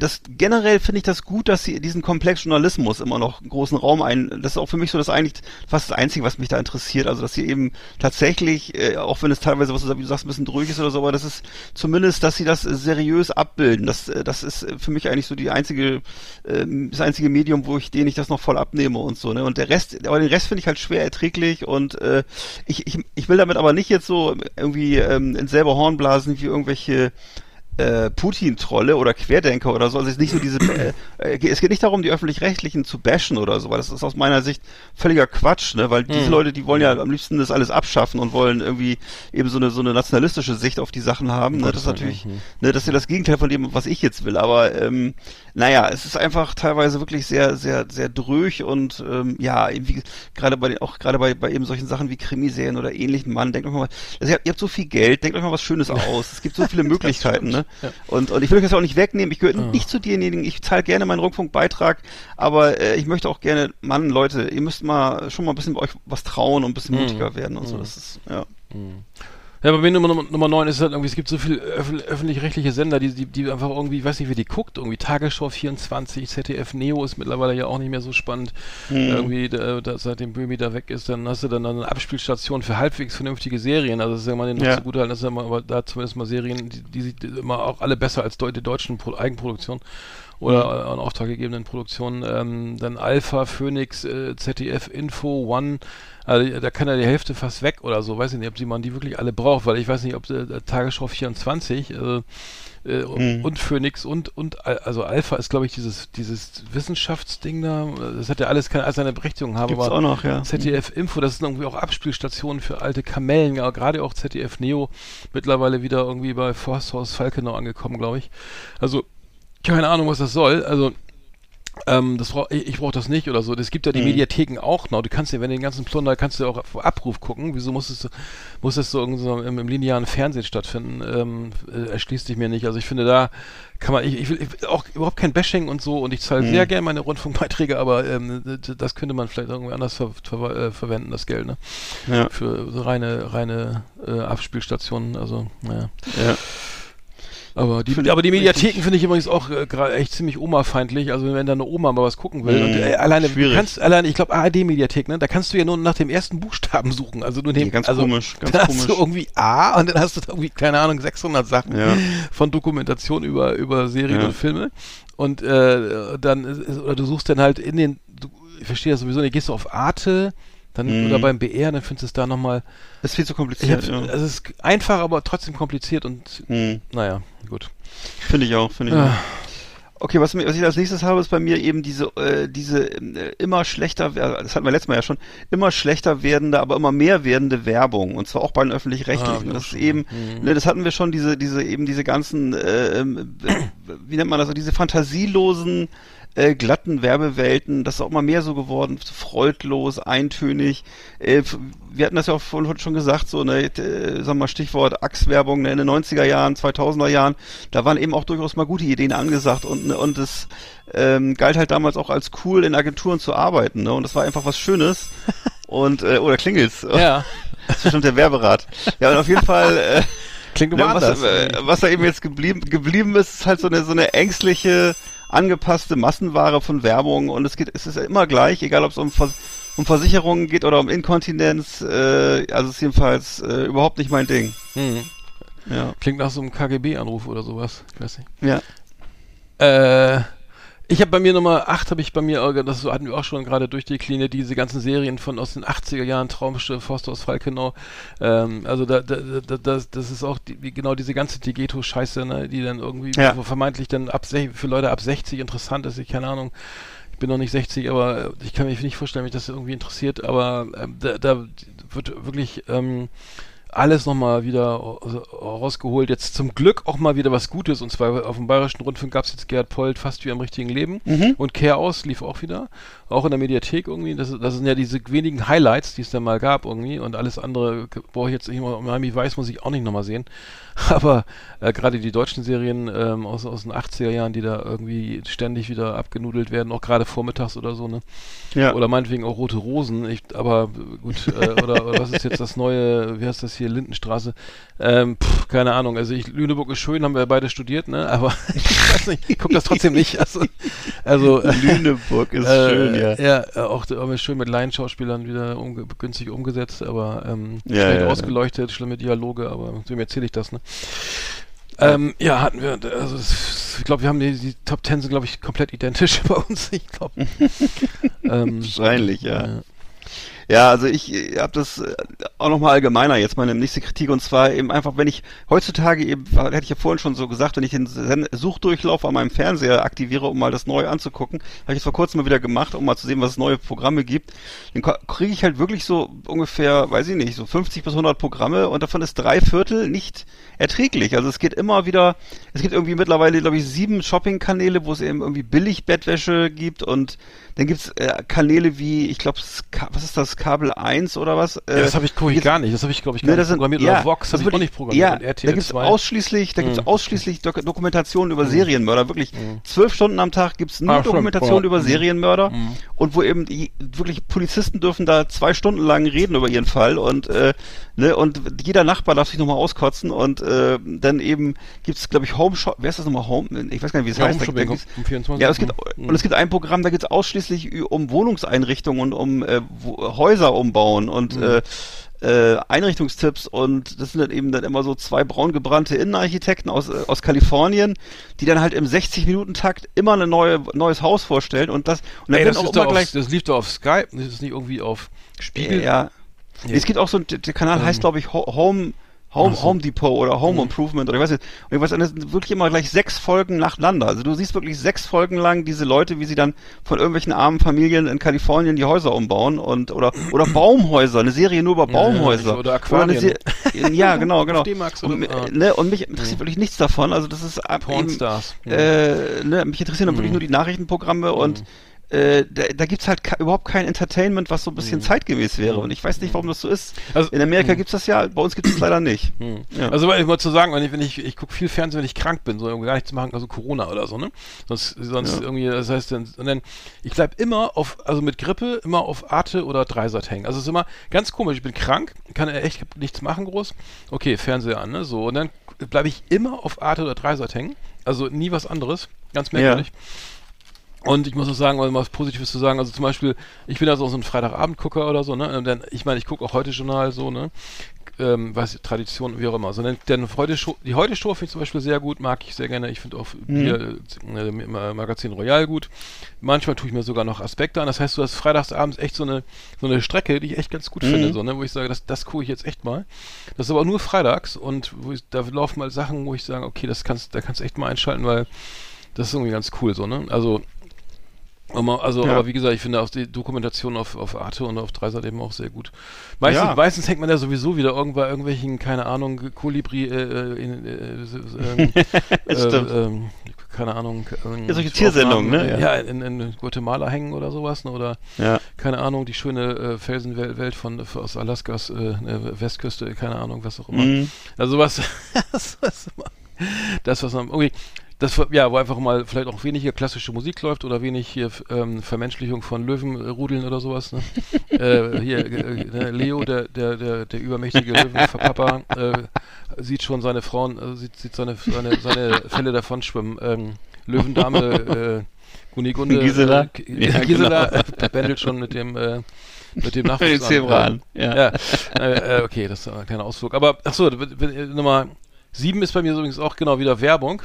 das generell finde ich das gut, dass sie diesen Komplex Journalismus immer noch großen Raum ein. Das ist auch für mich so das eigentlich fast das Einzige, was mich da interessiert. Also dass sie eben tatsächlich, äh, auch wenn es teilweise, was du, sagst, ein bisschen dröge ist oder so, aber das ist zumindest, dass sie das äh, seriös abbilden. Das, äh, das ist äh, für mich eigentlich so die einzige, ähm, das einzige Medium, wo ich denen ich das noch voll abnehme und so. Ne? Und der Rest, aber den Rest finde ich halt schwer erträglich und äh, ich, ich, ich will damit aber nicht jetzt so irgendwie ähm, ins selbe Horn blasen wie irgendwelche äh, Putin-Trolle oder Querdenker oder so. Also es ist nicht so diese, äh, äh, es geht nicht darum, die öffentlich-rechtlichen zu bashen oder so, weil das ist aus meiner Sicht völliger Quatsch, ne? Weil diese Mhm. Leute, die wollen ja am liebsten das alles abschaffen und wollen irgendwie eben so eine so eine nationalistische Sicht auf die Sachen haben. Ne? Das ist natürlich, ne, das ist ja das Gegenteil von dem, was ich jetzt will. Aber ähm, naja, es ist einfach teilweise wirklich sehr, sehr, sehr dröch und ähm, ja, eben wie, gerade bei den, auch gerade bei, bei eben solchen Sachen wie Krimiserien oder ähnlichen Mann, denkt euch mal, also ihr, habt, ihr habt so viel Geld, denkt euch mal was Schönes aus. Es gibt so viele Möglichkeiten, ne? Ja. Und, und ich will euch das auch nicht wegnehmen. Ich gehöre Ja. nicht zu denjenigen, ich zahle gerne meinen Rundfunkbeitrag, aber äh, ich möchte auch gerne, Mann, Leute, ihr müsst mal schon mal ein bisschen bei euch was trauen und ein bisschen Mhm. mutiger werden und so. Mhm. Das ist, ja. Ja, bei mir Nummer, Nummer, Nummer 9 ist halt irgendwie, es gibt so viele öff öffentlich-rechtliche Sender, die, die, die einfach irgendwie, ich weiß nicht, wer die guckt, irgendwie Tagesschau 24, ZDF Neo ist mittlerweile ja auch nicht mehr so spannend. Mhm. Irgendwie, da, da, seitdem Böhmi da weg ist, dann hast du dann eine Abspielstation für halbwegs vernünftige Serien. Also das ist ja mal den Ja. ja. gut halten, das ist ja mal, aber da zumindest mal Serien, die, die sind immer auch alle besser als die deutschen Pro Eigenproduktionen oder an Auftrag gegebenen Produktionen. Ähm, dann Alpha, Phoenix, äh, ZDF, Info, One. Also da kann ja die Hälfte fast weg oder so. Weiß ich nicht, ob sie man die wirklich alle braucht, weil ich weiß nicht, ob äh, Tagesschau 24 äh, äh, Mhm. und Phoenix und und Al- also Alpha ist glaube ich dieses dieses Wissenschaftsding da. Das hat ja alles keine seine Berechtigung haben, Gibt's aber auch noch, ja. ZDF Info, das sind irgendwie auch Abspielstationen für alte Kamellen, ja, gerade auch ZDF Neo, mittlerweile wieder irgendwie bei Forsthaus Falkenau angekommen, glaube ich. Also, keine Ahnung, was das soll. Also, ähm, das brauch, ich, ich brauche das nicht oder so. Es gibt ja die Mhm. Mediatheken auch noch. Du kannst ja, wenn du den ganzen Plunder, kannst du ja auch auf Abruf gucken. Wieso muss es, muss es so, irgendwie so im, im linearen Fernsehen stattfinden? Ähm, äh, erschließt sich mir nicht. Also ich finde, da kann man, ich, ich will ich, auch überhaupt kein Bashing und so und ich zahle Mhm. sehr gerne meine Rundfunkbeiträge, aber ähm, das könnte man vielleicht irgendwie anders ver, ver, äh, verwenden, das Geld, ne? Ja, Für so reine, reine äh, Abspielstationen, also, naja. ja. Aber die, aber die. Mediatheken finde ich übrigens auch äh, gerade echt ziemlich Oma-feindlich. Also wenn deine Oma mal was gucken will. Mhm. Und äh, alleine, du Schwierig. kannst, alleine, ich glaube ARD-Mediathek, ne? Da kannst du ja nur nach dem ersten Buchstaben suchen. Also nur dem, Nee, ganz also, komisch, ganz da hast komisch. du irgendwie A und dann hast du irgendwie, keine Ahnung, 600 Sachen Ja. von Dokumentation über, über Serien Ja. und Filme. Und äh, dann, oder du suchst dann halt in den, du, ich verstehe das sowieso nicht, gehst du auf Arte, dann, Mhm. oder beim BR, dann findest du es da nochmal, Ist viel zu kompliziert, hab, ja. also es ist einfach, aber trotzdem kompliziert und, Hm. naja, gut. Finde ich auch, finde ich Ah. auch. Okay, was, was ich als nächstes habe, ist bei mir eben diese, äh, diese äh, immer schlechter, das hatten wir letztes Mal ja schon, immer schlechter werdende, aber immer mehr werdende Werbung. Und zwar auch bei den Ah, öffentlich-rechtlichen. ich das ist eben, Mhm. ne, das hatten wir schon, diese, diese, eben diese ganzen, äh, ähm, äh, wie nennt man das, so diese fantasielosen, äh, glatten Werbewelten, das ist auch mal mehr so geworden, freudlos, eintönig. Äh, wir hatten das ja auch vorhin schon gesagt, so, ne, äh, sag mal Stichwort Achswerbung ne, in den 90er Jahren, 2000er Jahren, da waren eben auch durchaus mal gute Ideen angesagt und, ne, und es ähm, galt halt damals auch als cool, in Agenturen zu arbeiten, ne, und das war einfach was Schönes. Und, äh, oder klingelt's? Ja, Das ist bestimmt der Werberat. Ja, und auf jeden Fall, äh, klingt ja, immer was, anders. äh, was da eben jetzt geblieben, geblieben ist, ist halt so eine, so eine ängstliche, angepasste Massenware von Werbung und es geht, es ist ja immer gleich, egal ob es um, Vers um Versicherungen geht oder um Inkontinenz, äh, also es ist jedenfalls äh, überhaupt nicht mein Ding. Mhm. Ja. Klingt nach so einem KGB-Anruf oder sowas. Ich weiß nicht. Ja. Äh, ich habe bei mir Nummer 8, habe ich bei mir, äh, das hatten wir auch schon gerade durchdekliniert, diese ganzen Serien von aus den 80er Jahren, Traumschiff, Forster aus Falkenau. Ähm, also da, da, da, das, das ist auch die, genau diese ganze Digeto-Scheiße, ne, die dann irgendwie Ja. wo vermeintlich dann ab für Leute ab 60 interessant ist. Ich keine Ahnung. Ich bin noch nicht 60, aber ich kann mir nicht vorstellen, mich das irgendwie interessiert, aber ähm, da, da wird wirklich ähm, alles nochmal wieder rausgeholt. Jetzt zum Glück auch mal wieder was Gutes. Und zwar auf dem Bayerischen Rundfunk gab es jetzt Gerhard Polt fast wie im richtigen Leben. Mhm. Und Care aus lief auch wieder. Auch in der Mediathek irgendwie. Das, das sind ja diese wenigen Highlights, die es dann mal gab irgendwie. Und alles andere brauche ich jetzt nicht mal, Miami Weiß muss ich auch nicht nochmal sehen. Aber äh, gerade die deutschen Serien ähm, aus, aus den 80er Jahren, die da irgendwie ständig wieder abgenudelt werden, auch gerade vormittags oder so, ne? Ja. Oder meinetwegen auch Rote Rosen. Ich, aber gut, äh, oder, oder was ist jetzt das neue, wie heißt das hier, Lindenstraße? Ähm, pff, keine Ahnung. Also ich, Lüneburg ist schön, haben wir beide studiert, ne? Aber ich weiß nicht, ich guck das trotzdem nicht. Also, also Lüneburg ist äh, schön, ja. Ja, auch, auch schön mit Laienschauspielern wieder umge günstig umgesetzt, aber ähm, ja, schlecht ja, ausgeleuchtet, schlimme Dialoge, aber wem erzähle ich das, ne? Ähm, ja, hatten wir, also ich glaube, wir haben die, die Top Ten sind, glaube ich, komplett identisch bei uns. Ich glaube. ähm, Wahrscheinlich, ja. ja. Ja, also ich habe das äh, auch nochmal allgemeiner jetzt meine nächste Kritik. Und zwar eben einfach, wenn ich heutzutage eben, hätte ich ja vorhin schon so gesagt, wenn ich den Suchdurchlauf an meinem Fernseher aktiviere, um mal das Neue anzugucken, habe ich es vor kurzem mal wieder gemacht, um mal zu sehen, was es neue Programme gibt, dann kriege ich halt wirklich so ungefähr, weiß ich nicht, so 50 bis 100 Programme und davon ist drei Viertel nicht erträglich. Also es geht immer wieder, es gibt irgendwie mittlerweile, glaube ich, sieben Shopping-Kanäle, wo es eben irgendwie billig Bettwäsche gibt und dann gibt's äh, Kanäle wie, ich glaube, was ist das, Kabel 1 oder was? Äh, ja, das habe ich guck ich gar nicht. Das habe ich, glaube ich, gar ne, nicht programmiert. Sind, oder ja, Vox habe ich auch nicht programmiert. Ja, RTL da gibt's 2. ausschließlich, da gibt's mhm. ausschließlich Dok Dokumentationen über mhm. Serienmörder. Wirklich, mhm. zwölf Stunden am Tag gibt's nur ah, Dokumentationen über mhm. Serienmörder mhm. und wo eben die, wirklich Polizisten dürfen da zwei Stunden lang reden über ihren Fall und äh, ne, und jeder Nachbar darf sich nochmal auskotzen und äh, dann eben gibt's, glaube ich, Home Shop, wer ist das nochmal Home? Ich weiß gar nicht, wie es ja, heißt. Da, da um 24. Ja, es gibt, mhm. und es gibt ein Programm, da geht's ausschließlich um Wohnungseinrichtungen und um äh, Häuser umbauen und mhm. äh, äh, Einrichtungstipps und das sind dann eben dann immer so zwei braun gebrannte Innenarchitekten aus, äh, aus Kalifornien, die dann halt im 60-Minuten-Takt immer ein neue, neues Haus vorstellen und das und dann Ey, das, auch immer gleich, das lief doch auf Skype, das ist nicht irgendwie auf Spiegel. Ja. Nee. Es gibt auch so, der Kanal ähm. heißt glaube ich Home Home, so. Home Depot oder Home mhm. Improvement oder ich weiß nicht. Und ich weiß, das sind wirklich immer gleich sechs Folgen nacheinander. Also du siehst wirklich sechs Folgen lang diese Leute, wie sie dann von irgendwelchen armen Familien in Kalifornien die Häuser umbauen und oder oder Baumhäuser, eine Serie nur über Baumhäuser. Ja, oder Aquarien. Oder ja, genau, genau. Und, ah. ne, und mich interessiert mhm. wirklich nichts davon. Also das ist Pornstars. Eben, äh, ne, mich interessieren mhm. wirklich nur die Nachrichtenprogramme und mhm äh, da, da gibt's halt überhaupt kein Entertainment, was so ein bisschen mhm. zeitgemäß wäre. Und ich weiß nicht, warum das so ist. Also, in Amerika mhm. gibt's das ja, bei uns gibt es leider nicht. Mhm. Ja. Also ich wollte zu sagen, wenn ich, wenn ich, ich gucke viel Fernsehen, wenn ich krank bin, so gar nichts zu machen, also Corona oder so, ne? Sonst, sonst ja. irgendwie, das heißt dann, dann, ich bleib immer auf, also mit Grippe immer auf Arte oder Dreisat hängen. Also es ist immer ganz komisch, ich bin krank, kann echt nichts machen groß. Okay, Fernseher an, ne? So, und dann bleibe ich immer auf Arte oder Dreisat hängen. Also nie was anderes. Ganz merkwürdig. Ja. Und ich muss auch sagen, um was Positives zu sagen, also zum Beispiel, ich bin also auch so ein Freitagabendgucker oder so, ne? Und dann, ich meine, ich gucke auch heute Journal so, ne? Ähm, weiß Tradition, wie auch immer. So, denn, heute Show, die heute Show finde ich zum Beispiel sehr gut, mag ich sehr gerne. Ich finde auch mhm. hier, äh, Magazin Royal gut. Manchmal tue ich mir sogar noch Aspekte an. Das heißt, du hast freitagsabends echt so eine, so eine Strecke, die ich echt ganz gut mhm. finde, so, ne? wo ich sage, das, das gucke ich jetzt echt mal. Das ist aber nur freitags und wo ich, da laufen mal Sachen, wo ich sage, okay, das kannst, da kannst du echt mal einschalten, weil das ist irgendwie ganz cool, so, ne? Also, also, ja. aber wie gesagt, ich finde auch die Dokumentation auf, auf Arte und auf Dreisat eben auch sehr gut. Meistens, ja. meistens hängt man ja sowieso wieder irgendwo bei irgendwelchen, keine Ahnung, Kolibri, äh, äh, in, äh, äh, äh, keine Ahnung. ja, solche Tiersendungen, ne? Ja, in, in, Guatemala hängen oder sowas, ne? Oder, ja. keine Ahnung, die schöne äh, Felsenwelt von, aus Alaskas äh, Westküste, keine Ahnung, was auch immer. Mhm. Also was das, was man, okay, das ja, wo einfach mal vielleicht auch weniger klassische Musik läuft oder wenig hier ähm, Vermenschlichung von Löwenrudeln oder sowas. Ne? äh, hier äh, ne, Leo, der der der, der übermächtige Löwenpapa, äh, sieht schon seine Frauen, äh, sieht, sieht seine seine seine Fälle davon schwimmen. Ähm, Löwendame äh, Gunigunde Gisela, äh, ja, Gisela genau. bändelt schon mit dem äh, mit dem Nachwuchs an. Ja, ja. Äh, okay, das ist ein kleiner Ausflug. Aber achso, Nummer sieben ist bei mir übrigens auch genau wieder Werbung.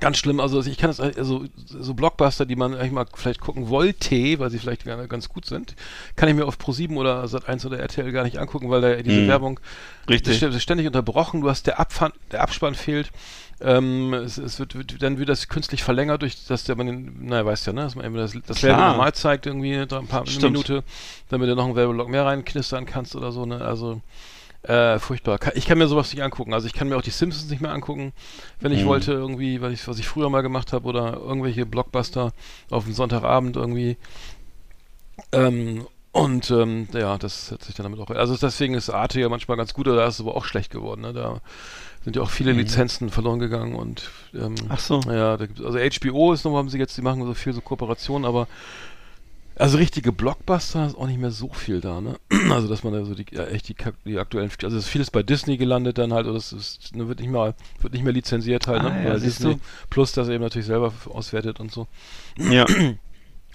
Ganz schlimm, also ich kann es, also so Blockbuster, die man eigentlich mal vielleicht gucken wollte, weil sie vielleicht ganz gut sind, kann ich mir auf Pro7 oder Sat1 oder RTL gar nicht angucken, weil da diese mm. Werbung Richtig. ist ständig unterbrochen, du hast der Abfan der Abspann fehlt. Ähm, es, es wird, wird, dann wird das künstlich verlängert durch, dass der man den, naja, weißt ja, ne, dass man eben das, das normal zeigt, irgendwie ein paar Stimmt. Minute, damit du noch einen Werbeblock mehr reinknistern kannst oder so, ne, also Äh, furchtbar. Ich kann mir sowas nicht angucken. Also ich kann mir auch die Simpsons nicht mehr angucken, wenn ich Mhm. wollte irgendwie, was ich, was ich früher mal gemacht habe oder irgendwelche Blockbuster auf dem Sonntagabend irgendwie. Ähm, und ähm, ja, das hat sich dann damit auch. Also deswegen ist Arte ja manchmal ganz gut, oder da ist es aber auch schlecht geworden. Ne? Da sind ja auch viele Mhm. Lizenzen verloren gegangen und ähm, Ach so. ja, da gibt's, also HBO ist noch, haben sie jetzt, die machen so viel so Kooperationen, aber also richtige Blockbuster ist auch nicht mehr so viel da, ne? Also dass man da so die ja, echt die, die aktuellen, also es ist vieles bei Disney gelandet dann halt, oder es ist, ne, wird nicht mehr, wird nicht mehr lizenziert halt, Ah, ne? ja, Weil siehst Disney du. Plus das eben natürlich selber auswertet und so. Ja.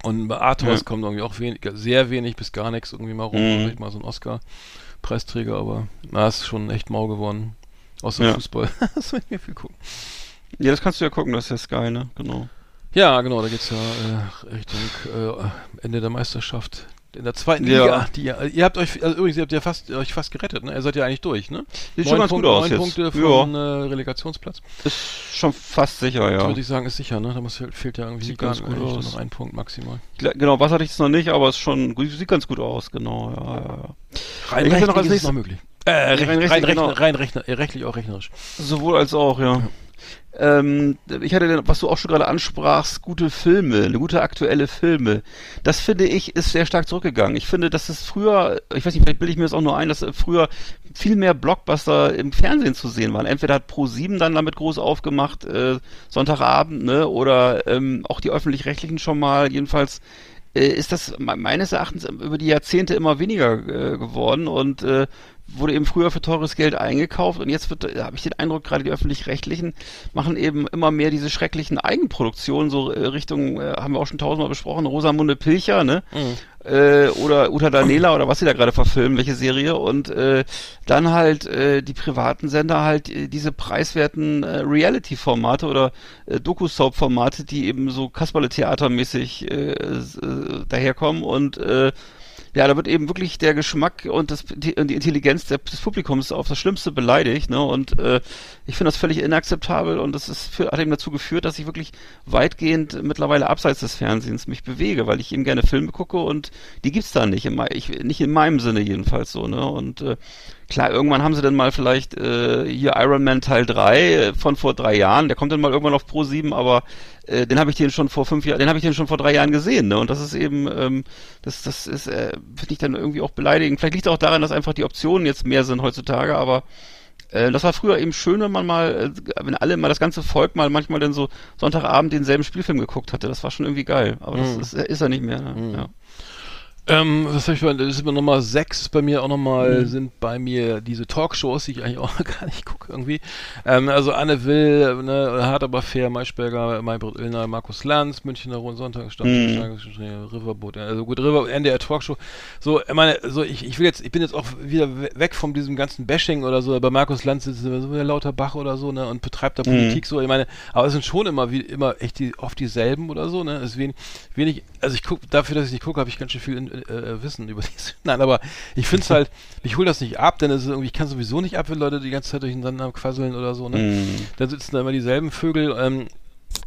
Und bei Arthouse Ja. kommt irgendwie auch wenig, sehr wenig bis gar nichts irgendwie mal rum, Mhm. vielleicht mal so ein Oscar-Preisträger, aber na, ist schon echt mau geworden. Außer Ja. Fußball. das will ich mir viel gucken. ja, das kannst du ja gucken, das ist ja Sky, ne? Genau. Ja, genau, da geht's ja äh, Richtung äh, Ende der Meisterschaft. In der zweiten Ja. Liga. Die, ja- ihr habt euch, also übrigens, ihr habt ja fast, euch fast gerettet, ne? Ihr seid ja eigentlich durch, ne? Sieht schon ganz gut Punkte, aus neun jetzt. Punkte Ja. von äh, Relegationsplatz. Ist schon fast sicher, ja. Würde ich sagen, ist sicher, ne? Da muss, fehlt ja irgendwie Sieht gar ganz gut aus. noch ein Punkt maximal. Genau, was hatte ich jetzt noch nicht, aber es schon, gut- sieht ganz gut aus, genau, ja, ja, ja. Rein rechtlich ist es noch möglich. Äh, rein rein, rechtlich, rein, genau. rein, rechner, äh, rechtlich auch rechnerisch. Sowohl als auch, ja. Ähm, ich hatte, was du auch schon gerade ansprachst, gute Filme, gute aktuelle Filme. Das finde ich ist sehr stark zurückgegangen. Ich finde, dass es früher, ich weiß nicht, vielleicht bilde ich mir das auch nur ein, dass früher viel mehr Blockbuster im Fernsehen zu sehen waren. Entweder hat Pro7 dann damit groß aufgemacht, äh, Sonntagabend, ne, oder ähm, auch die öffentlich-rechtlichen schon mal, jedenfalls äh, ist das me- meines Erachtens über die Jahrzehnte immer weniger äh, geworden und äh, wurde eben früher für teures Geld eingekauft und jetzt wird, äh, habe ich den Eindruck, gerade die öffentlich-rechtlichen machen eben immer mehr diese schrecklichen Eigenproduktionen, so äh, Richtung, äh, haben wir auch schon tausendmal besprochen, Rosamunde Pilcher, ne? Äh, oder Uta Danela oder was sie da gerade verfilmen, welche Serie und äh, dann halt äh, die privaten Sender halt äh, diese preiswerten äh, Reality-Formate oder äh, Doku-Soap-Formate, die eben so Kasperle-Theatermäßig äh, äh, daherkommen und äh, ja, da wird eben wirklich der Geschmack und, das, die, und die Intelligenz des Publikums auf das Schlimmste beleidigt, ne? Und äh, ich finde das völlig inakzeptabel und das ist für, hat eben dazu geführt, dass ich wirklich weitgehend mittlerweile abseits des Fernsehens mich bewege, weil ich eben gerne Filme gucke und die gibt's da nicht, in, ich, nicht in meinem Sinne jedenfalls so, ne? Und äh, klar, irgendwann haben sie dann mal vielleicht äh, hier Iron Man Teil 3 äh, von vor drei Jahren, der kommt dann mal irgendwann auf Pro 7, aber äh, den habe ich den schon vor fünf Jahren, den habe ich den schon vor drei Jahren gesehen, ne? Und das ist eben, ähm, das, das ist, äh, finde ich dann irgendwie auch beleidigend. Vielleicht liegt es auch daran, dass einfach die Optionen jetzt mehr sind heutzutage, aber äh, das war früher eben schön, wenn man mal, äh, wenn alle mal das ganze Volk mal manchmal dann so Sonntagabend denselben Spielfilm geguckt hatte. Das war schon irgendwie geil. Aber das Mhm. ist, ist er nicht mehr. Ne? Mhm. Ja. Ähm, was habe ich bei, das ist immer Nummer 6 ist bei mir auch nochmal, Mhm. sind bei mir diese Talkshows, die ich eigentlich auch gar nicht gucke irgendwie. Ähm, also Anne Will, ne, Hart aber fair, Maischberger, Maybrit Illner, Markus Lanz, Münchner Rund Sonntag, Mhm. Riverboot, ja, also gut, River, NDR Talkshow. So, ich meine, so ich, ich will jetzt, ich bin jetzt auch wieder we- weg von diesem ganzen Bashing oder so, bei Markus Lanz ist es so wieder lauter Bach oder so, ne, und betreibt da Mhm. Politik so, ich meine, aber es sind schon immer wie immer echt die, oft dieselben oder so, ne, es ist wenig, wenig, also ich gucke, dafür, dass ich nicht gucke, habe ich ganz schön viel in, äh, Wissen über diese. Nein, aber ich finde es halt, ich hole das nicht ab, denn es ist irgendwie, ich kann sowieso nicht ab, wenn Leute die ganze Zeit durcheinander quasseln oder so, ne. Mhm. Da sitzen da immer dieselben Vögel, ähm,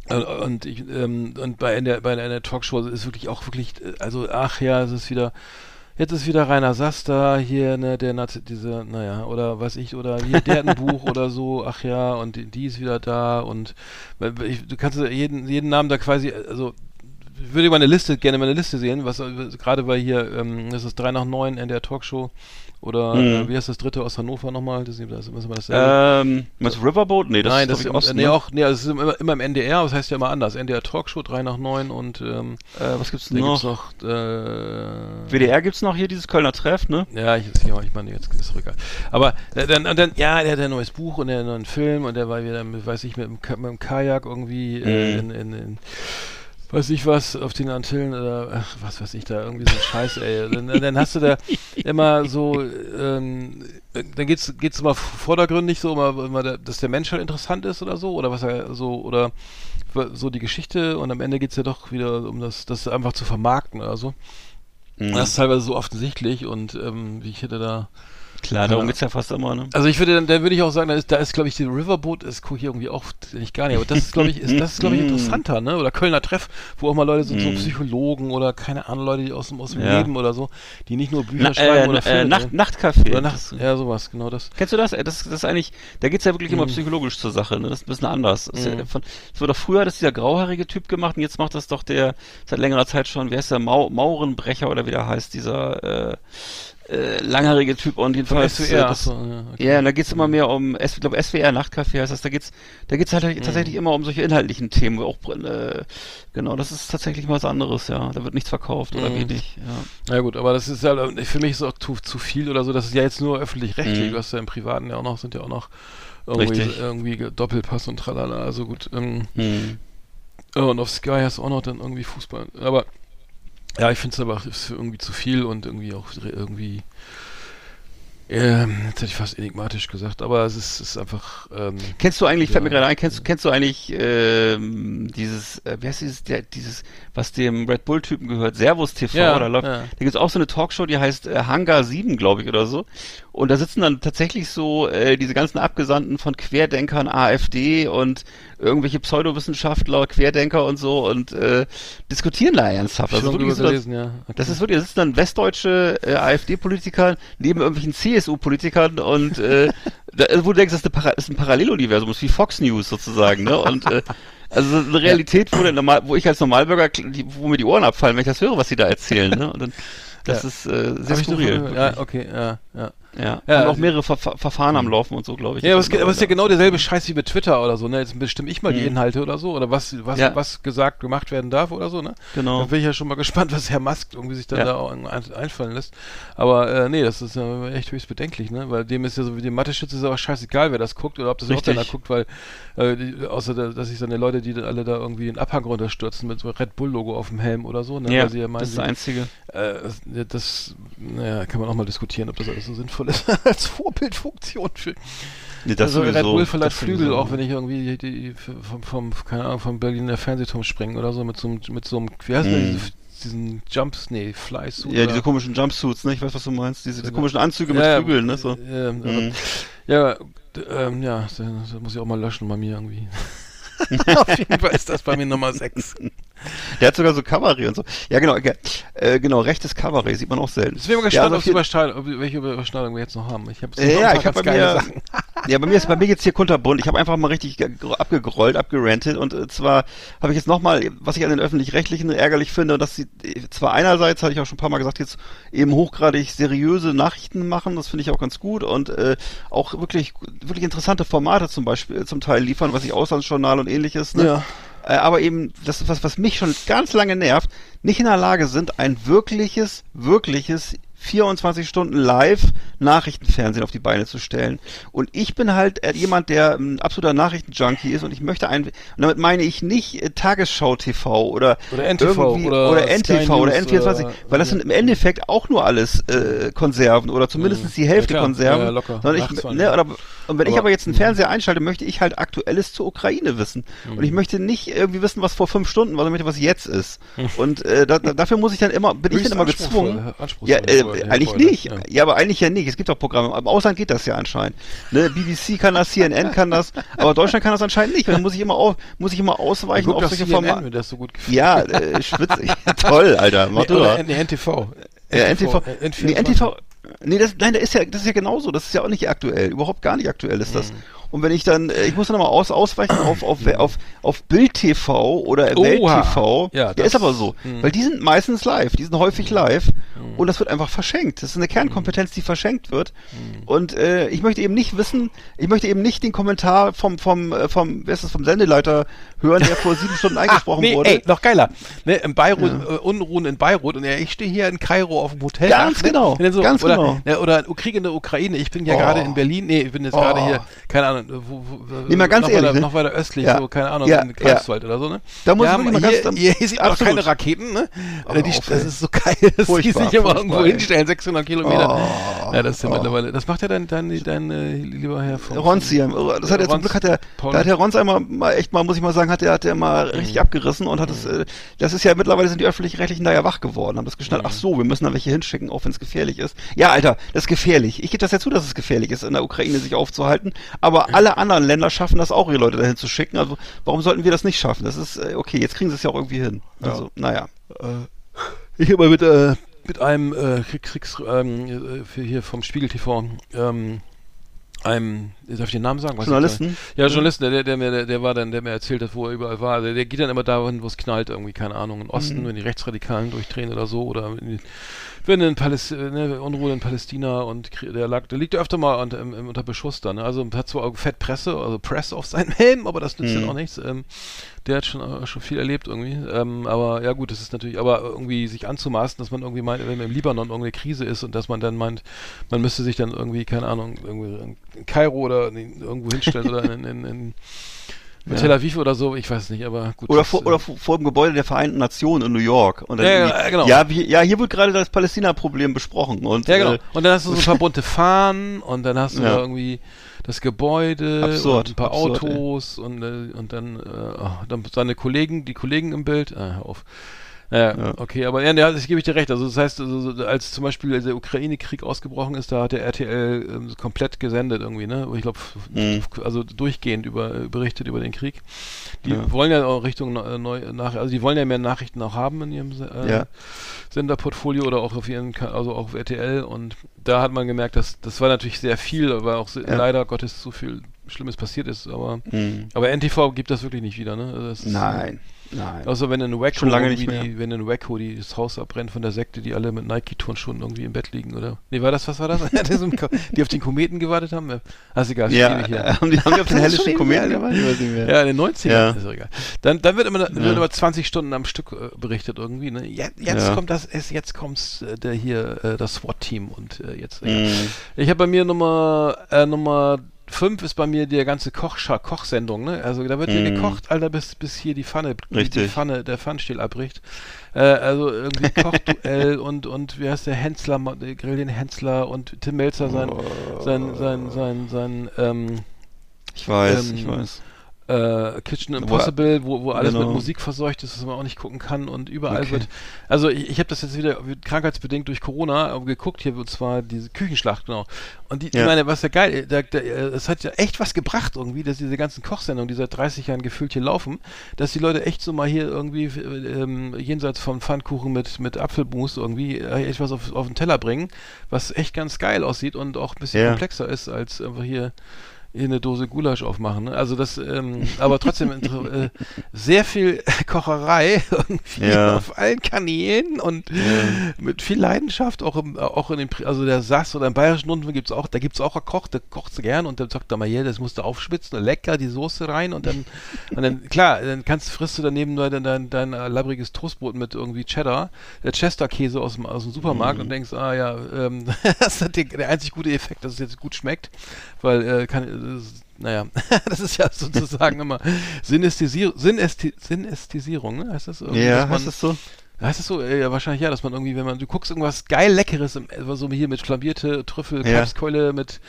äh, und ich, ähm, und bei in der, bei einer Talkshow ist wirklich auch wirklich, äh, also ach ja, es ist wieder, jetzt ist wieder Rainer Sass da, hier, ne, der, Nat- diese, naja, oder weiß ich, oder hier, der hat ein Buch oder so, ach ja, und die, die ist wieder da und ich, du kannst jeden, jeden Namen da quasi, also würde mal eine Liste, gerne mal eine Liste sehen, was äh, gerade bei hier, ähm, das ist 3 nach 9 in der Talkshow oder Mhm. äh, wie heißt das dritte aus Hannover nochmal? Das ist, das ist immer dasselbe. Ähm, du Riverboat? Nee, das Nein, ist das ich, Osten, nee, ne? auch, nee, also es ist immer, immer im NDR, aber das heißt ja immer anders. NDR Talkshow 3 nach 9 und ähm, Äh, was gibt's noch? gibt's noch äh, WDR gibt's noch hier, dieses Kölner Treff, ne? ja, ich, ja, ich meine, jetzt ist es egal. Aber äh, dann, und dann, ja, der hat ein neues Buch und der hat einen neuen Film und der war wieder, weiß ich, mit mit dem Kajak irgendwie äh, Mhm. in, in, in weiß ich was, auf den Antillen oder ach, was weiß ich da, irgendwie so ein Scheiß, ey. Dann, dann hast du da immer so, ähm, dann geht's, geht's immer vordergründig so, immer, immer dass der Mensch halt interessant ist oder so, oder was er so, oder so die Geschichte und am Ende geht's ja doch wieder um das, das einfach zu vermarkten oder so. Mhm. Das ist teilweise so offensichtlich und ähm, wie ich hätte da Klar, darum geht's ja fast immer, ne? Also ich würde dann, da würde ich auch sagen, da ist, da ist glaube ich, die Riverboat, ist gucke ich irgendwie auch nicht gar nicht, aber das ist, glaube ich, ist, das ist, glaube ich, interessanter, ne? Oder Kölner Treff, wo auch mal Leute sind, so Mhm. Psychologen oder keine Ahnung, Leute, die aus dem, aus dem Ja. Leben oder so, die nicht nur Bücher Na, schreiben äh, oder äh, Filme. Nacht, Nachtcafé. oder Nacht, Das- ja, sowas, genau das. Kennst du das? Äh, Das, das ist eigentlich, da geht's ja wirklich immer Mhm. psychologisch zur Sache, ne? Das ist ein bisschen anders. Das, ja von, das wurde doch früher hat das dieser grauhaarige Typ gemacht und jetzt macht das doch der, seit längerer Zeit schon, wer ist der, Mau Maurenbrecher oder wie der heißt, dieser äh, äh, langhaarige Typ und jedenfalls SWR, äh, das, achso, ja, okay. Ja, und da geht's immer mehr um, S- ich glaube SWR Nachtcafé heißt das, da geht's, da geht's halt Mhm. tatsächlich immer um solche inhaltlichen Themen, wo auch, äh, genau, das ist tatsächlich mal was anderes, ja, da wird nichts verkauft oder Mhm. wenig, ja. Ja gut, aber das ist ja, für mich ist auch zu, zu viel oder so, das ist ja jetzt nur öffentlich-rechtlich, Mhm. du hast ja im Privaten ja auch noch, sind ja auch noch irgendwie, Richtig. irgendwie Doppelpass und tralala, also gut, ähm, Hm. Ja, und auf Sky hast du auch noch dann irgendwie Fußball. Aber ja, ich finde es aber irgendwie zu viel und irgendwie auch irgendwie. Ähm, jetzt hätte ich fast enigmatisch gesagt, aber es ist, ist einfach. Ähm, Kennst du eigentlich, fällt mir Ja. gerade ein, kennst, kennst du eigentlich ähm, dieses, äh, wie heißt dieses, der, dieses, was dem Red Bull-Typen gehört, Servus TV Ja, oder läuft, ja. da gibt's auch so eine Talkshow, die heißt äh, Hangar 7, glaube ich, oder so. Und da sitzen dann tatsächlich so äh, diese ganzen Abgesandten von Querdenkern, AfD und irgendwelche Pseudowissenschaftler, Querdenker und so und äh, diskutieren da ernsthaft. Also wirklich so, das, ja. Okay. das ist wirklich, das sitzen dann westdeutsche äh, AfD-Politiker neben irgendwelchen CSU-Politikern und äh, da, wo du denkst, das ist, das ist ein Paralleluniversum, das ist wie Fox News sozusagen, ne? Und äh, also eine Realität, wo, der normal, wo ich als Normalbürger, wo mir die Ohren abfallen, wenn ich das höre, was sie da erzählen, ne? Und dann, das Ja. ist äh, sehr skurril. Ja, okay, ja, ja. Ja, Ja, und auch also- mehrere Ver Ver Verfahren am Laufen und so, glaube ich. Ja, aber es, aber ist ja genau derselbe Scheiß wie mit Twitter oder so, ne? Jetzt bestimme ich mal die Mhm. Inhalte oder so, oder was, was, Ja. was gesagt, gemacht werden darf oder so, ne? Genau. Da bin ich ja schon mal gespannt, was Herr Musk irgendwie sich dann Ja. da auch ein, einfallen lässt. Aber äh, nee, das ist ja echt höchst bedenklich, ne? Weil dem ist ja so wie dem Mathe-Schütze ist aber scheißegal, wer das guckt oder ob das überhaupt Richtig. einer guckt, weil äh, die, außer da, dass sich seine Leute, die dann alle da irgendwie einen Abhang runterstürzen mit so Red Bull-Logo auf dem Helm oder so, ne? Ja, meinen, das ist das Einzige. äh, das naja, kann man auch mal diskutieren, ob das alles so sinnvoll ist als Vorbildfunktion für Nee, das also Red sowieso. Bull verleiht Das Flügel, sowieso. auch wenn ich irgendwie die, die vom, vom, keine Ahnung, vom Berliner Fernsehturm springe oder so mit so einem, mit so einem, wie heißt der, Mhm. diese, diesen Jumps, nee, Fly-Suit. Ja, diese komischen Jumpsuits, ne? Ich weiß, was du meinst. Diese, diese komischen Anzüge mit Ja, ja, Flügeln, ne? So. Ja, aber- Mhm. ja, d- ähm, ja, das, das muss ich auch mal löschen bei mir irgendwie. Auf jeden Fall ist das bei mir Nummer 6. Der hat sogar so Kabarett und so. Ja, genau, ge- äh, genau, rechtes Kabarett sieht man auch selten. Ich bin mal Ja, gespannt, also ob, welche Überschneidung wir jetzt noch haben. Ich habe Äh, ja, ich habe bei mir, ja, bei mir ist bei mir jetzt hier kunterbunt. Ich habe einfach mal richtig ge- abgegrollt, abgerantet und äh, zwar habe ich jetzt nochmal, was ich an den öffentlich-rechtlichen ärgerlich finde, dass sie äh, zwar einerseits, hatte ich auch schon ein paar Mal gesagt, jetzt eben hochgradig seriöse Nachrichten machen, das finde ich auch ganz gut und äh, auch wirklich wirklich interessante Formate zum Beispiel zum Teil liefern, was ich Auslandsjournal und ähnliches. Ne? Ja. Äh, aber eben, das ist was, was mich schon ganz lange nervt, nicht in der Lage sind, ein wirkliches, wirkliches 24 Stunden live Nachrichtenfernsehen auf die Beine zu stellen. Und ich bin halt äh, jemand, der ein absoluter Nachrichtenjunkie ist und ich möchte ein, und damit meine ich nicht äh, Tagesschau TV oder, Oder NTV irgendwie- oder oder NTV oder News N24, oder- weil das sind im Endeffekt auch nur alles äh, Konserven oder zumindest Mhm. die Hälfte Ja, klar. Konserven. Ja, locker. Ich, ne, oder, und wenn ich Aber- aber jetzt einen Fernseher einschalte, möchte ich halt Aktuelles zur Ukraine wissen. Und ich Mhm. möchte nicht irgendwie wissen, was vor fünf Stunden war, sondern möchte, was jetzt ist. Und äh, da, da, dafür muss ich dann immer, bin ich dann immer gezwungen. Ja, äh, eigentlich nicht. Ja. Ja. aber eigentlich ja nicht. Es gibt doch Programme. Im Ausland geht das ja anscheinend. Ne? BBC kann das, CNN kann das, aber Deutschland kann das anscheinend nicht. Dann muss ich immer auf, muss ich immer ausweichen Guck auf solche Formate. so. Ja, äh, schwitzig. Toll, Alter. Mach nee, du oder, NTV. Ja, NTV. äh, Nee, NTV. Nee, das, nein, das ist ja, das ist ja genauso. Das ist ja auch nicht aktuell. Überhaupt gar nicht aktuell ist Mhm. Und wenn ich dann, äh, ich muss dann mal aus, ausweichen auf, auf, auf, auf Bild TV oder. Welt TV. Ja, Ja, das- ist aber so. Mhm. Weil die sind meistens live. Die sind häufig live. Und das wird einfach verschenkt. Das ist eine Kernkompetenz, die verschenkt wird. Mhm. Und äh, ich möchte eben nicht wissen, ich möchte eben nicht den Kommentar vom, vom, äh, vom, wer ist das, vom Sendeleiter hören, der vor sieben Stunden eingesprochen nee, wurde. ey, noch geiler. Ne, in Beirut, äh, Unruhen in Beirut und ja, ich stehe hier in Kairo auf dem Hotel. Ganz genau, Und dann so, ganz oder, genau. Ne, oder Krieg in der Ukraine. Ich bin ja Oh. gerade in Berlin. Nee, ich bin jetzt Oh. gerade hier, keine Ahnung, mein, wo, wo, Nee, mal ganz noch ehrlich, weiter, ne? noch weiter östlich, Ja. so, keine Ahnung, Ja, in Greifswald oder so, ne? Da muss ja, mal hier, ganz- hier, hier sieht man auch Absolut. keine Raketen, ne? Aber die, auf, das ist so geil, dass die sich immer irgendwo hinstellen, 600 Kilometer. Oh, ja, das ist ja oh. mittlerweile, das macht ja dein, dein, dein, äh, lieber Herr von... Ronzi, das hat er zum Ronz- Glück hat er, da hat Herr Ronz einmal mal echt mal, muss ich mal sagen, hat er, hat er mal richtig abgerissen und hat es, äh, das ist ja mittlerweile sind die öffentlich-rechtlichen da ja wach geworden, haben das geschnallt, ach so, wir müssen da welche hinschicken, auch wenn es gefährlich ist. Ja, Alter, das ist gefährlich. Ich gebe das ja zu, dass es gefährlich ist, in der Ukraine sich aufzuhalten, aber alle anderen Länder schaffen das auch, ihre Leute dahin zu schicken, also warum sollten wir das nicht schaffen? Das ist, äh, okay, jetzt kriegen sie es ja auch irgendwie hin. Also, naja. Ich habe mal mit, äh, mit einem äh, Krieg, Kriegs, ähm, äh, hier vom Spiegel TV, ähm, einem, darf ich den Namen sagen? Weiß Journalisten? Ja, Journalisten, der, der, der, mir, der, der war dann, der mir erzählt hat, wo er überall war. Der, der geht dann immer dahin, wo es knallt, irgendwie, keine Ahnung, im Osten, Mhm. wenn die Rechtsradikalen durchdrehen oder so, oder in wenn in Paläst ne, Unruhe in Palästina und der lag, der liegt ja öfter mal unter, im, im, unter Beschuss da, ne? Also hat zwar auch fett Presse, also Press auf seinem Helm, aber das nützt Mhm. dann auch nichts. Ähm, der hat schon, äh, schon viel erlebt irgendwie. Ähm, aber ja gut, das ist natürlich, aber irgendwie sich anzumaßen, dass man irgendwie meint, wenn im Libanon irgendeine Krise ist und dass man dann meint, man müsste sich dann irgendwie, keine Ahnung, irgendwie in Kairo oder irgendwo hinstellen oder in, in, in Ja. Tel Aviv oder so, ich weiß nicht, aber gut. Oder vor, äh, oder vor, vor dem Gebäude der Vereinten Nationen in New York. Und dann Ja, ja, genau. Ja, wie, ja, hier wird gerade das Palästina-Problem besprochen. Und, Ja, genau. Äh, Und dann hast du so ein paar bunte Fahnen und dann hast du da irgendwie das Gebäude Absurd, und ein paar absurd, ey. Autos und, äh, und dann, äh, oh, dann seine Kollegen, die Kollegen im Bild. Ah, hör auf. Ja, Ja. okay, aber ja, das gebe ich dir recht. Also das heißt, also, so- als zum Beispiel der Ukraine-Krieg ausgebrochen ist, da hat der RTL ähm, komplett gesendet irgendwie, ne? Ich glaube, Mhm. also durchgehend über berichtet über den Krieg. Die Ja. wollen ja auch Richtung äh, neu nach, also die wollen ja mehr Nachrichten auch haben in ihrem äh, Ja. Senderportfolio oder auch auf ihren, also auch auf RTL und da hat man gemerkt, dass das war natürlich sehr viel, aber auch leider Gottes so viel Schlimmes passiert ist, aber mh. aber NTV gibt das wirklich nicht wieder, ne? Das ist, Nein, nein. Außer wenn in Waco Schon lange irgendwie nicht mehr. die, wenn in Waco die, das Haus abbrennt von der Sekte, die alle mit Nike-Turnschuhen irgendwie im Bett liegen, oder? Nee, war das, was war das? Die auf den Kometen gewartet haben? Ist egal, ja, nicht hier. haben die, haben die auf den hellischen Kometen gewartet? Ja, in den 90ern, Ja. ist egal. Dann, dann wird immer, wird Ja. immer 20 Stunden am Stück äh, berichtet irgendwie, ne? Jetzt, jetzt Ja. kommt das, es, jetzt kommt äh, der hier, äh, das SWAT-Team und äh, jetzt. Mhm. Ich habe bei mir Nummer, äh, Nummer 5 ist bei mir die ganze Kochscha Kochsendung, ne? Also da wird hier Mhm. gekocht, Alter, bis, bis hier die Pfanne, die. Pfanne, der Pfannenstiel abbricht. Äh, also irgendwie Kochduell und, und wie heißt der Hensler, der Grillen Hensler und Tim Melzer sein, sein, sein, sein, sein, ähm, Ich weiß, Ähm, ich weiß. Äh, Kitchen Impossible, wo, wo alles genau. mit Musik verseucht ist, dass man auch nicht gucken kann und überall Okay. wird. Also ich, ich habe das jetzt wieder krankheitsbedingt durch Corona äh, geguckt, hier und zwar diese Küchenschlacht, genau. Und die, Ja. ich meine, was ja geil, da, da, äh, es hat ja echt was gebracht irgendwie, dass diese ganzen Kochsendungen, die seit 30 Jahren gefühlt hier laufen, dass die Leute echt so mal hier irgendwie äh, ähm, jenseits von Pfannkuchen mit, mit Apfelmus irgendwie echt was auf, auf den Teller bringen, was echt ganz geil aussieht und auch ein bisschen Ja. komplexer ist als einfach hier hier eine Dose Gulasch aufmachen. Ne? Also das, ähm, aber trotzdem äh, sehr viel Kocherei irgendwie Ja. auf allen Kanälen und mit viel Leidenschaft, auch im, auch in den, also der Sass oder im bayerischen Rundfunk gibt's auch, da gibt's auch einen Koch, der kocht gern und dann sagt er mal, hier, das musst du aufschwitzen, lecker die Soße rein und dann, und dann, klar, dann kannst, frisst du daneben nur dein, dein, dein äh, labbriges Toastbrot mit irgendwie Cheddar, der Chester-Käse aus dem, aus dem Supermarkt und denkst, ah ja, ähm, das ist der, der einzig gute Effekt, dass es jetzt gut schmeckt, weil, äh, kann, naja, das ist ja sozusagen immer Synästhesierung, Synästhi Synästhesierung, ne? heißt das? Irgendwie, Ja, heißt das so? Heißt es so? Ja, wahrscheinlich ja, dass man irgendwie, wenn man, du guckst irgendwas geil Leckeres, im, äh, so hier mit flambierte Trüffel. Kalbskeule mit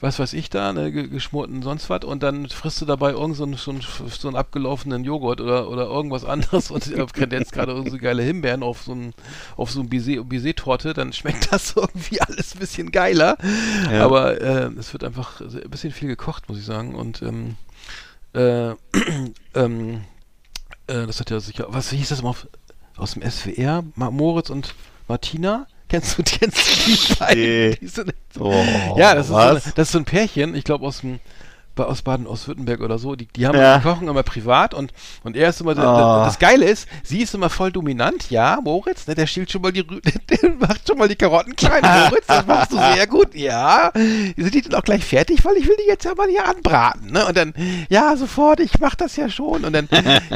was weiß ich da, ne, ge- geschmorten sonst was und dann frisst du dabei irgend so einen, so einen, so einen abgelaufenen Joghurt oder, oder irgendwas anderes und auf Kredenz gerade irgendwie so geile Himbeeren auf so ein, auf so ein Baiser- Baiser-Torte, dann schmeckt das irgendwie alles ein bisschen geiler. Ja. Aber äh, es wird einfach ein bisschen viel gekocht, muss ich sagen. Und ähm, äh, ähm, äh, das hat ja sicher, was hieß das auf, aus dem SWR? Moritz und Martina? Kennst du, kennst du die beiden? Nee. Die sind, Oh, ja, das ist, so eine, das ist so ein Pärchen, ich glaube aus dem aus Baden, aus Württemberg oder so, die, die haben Ja. die kochen immer privat und, und er ist immer, der, Ah. der, das Geile ist, sie ist immer voll dominant, ja, Moritz, ne, der schielt schon mal die, der macht schon mal die Karotten klein, Moritz, das machst du sehr gut, ja, sind die denn auch gleich fertig, weil ich will die jetzt ja mal hier anbraten, ne, und dann, ja, sofort, ich mach das ja schon, und dann,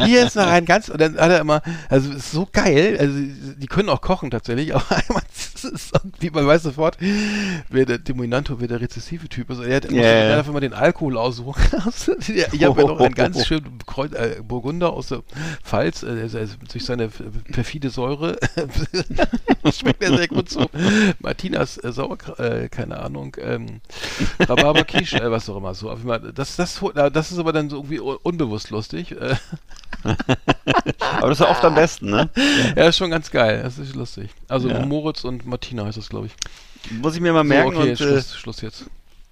hier ist noch ein ganz, und dann hat er immer, also, ist so geil, also, die können auch kochen tatsächlich, aber einmal, das man weiß sofort, wer der Dominanto, wer der rezessive Typ ist, er hat immer, er darf immer den Alkohol aus so. ja, ich habe ja noch einen ganz schönen äh, Burgunder aus der Pfalz, äh, durch seine perfide Säure schmeckt er sehr gut so. Martinas äh, Sauer, äh, keine Ahnung, ähm, Rhabarber-Quiche, äh, was auch immer so. Das, das, das ist aber dann so irgendwie unbewusst lustig. Äh. aber das ist ja oft am besten, ne? Ja, ist schon ganz geil. Das ist lustig. Also ja. Moritz und Martina heißt das, glaube ich. Muss ich mir mal merken. So, okay, und, Schluss, Schluss jetzt.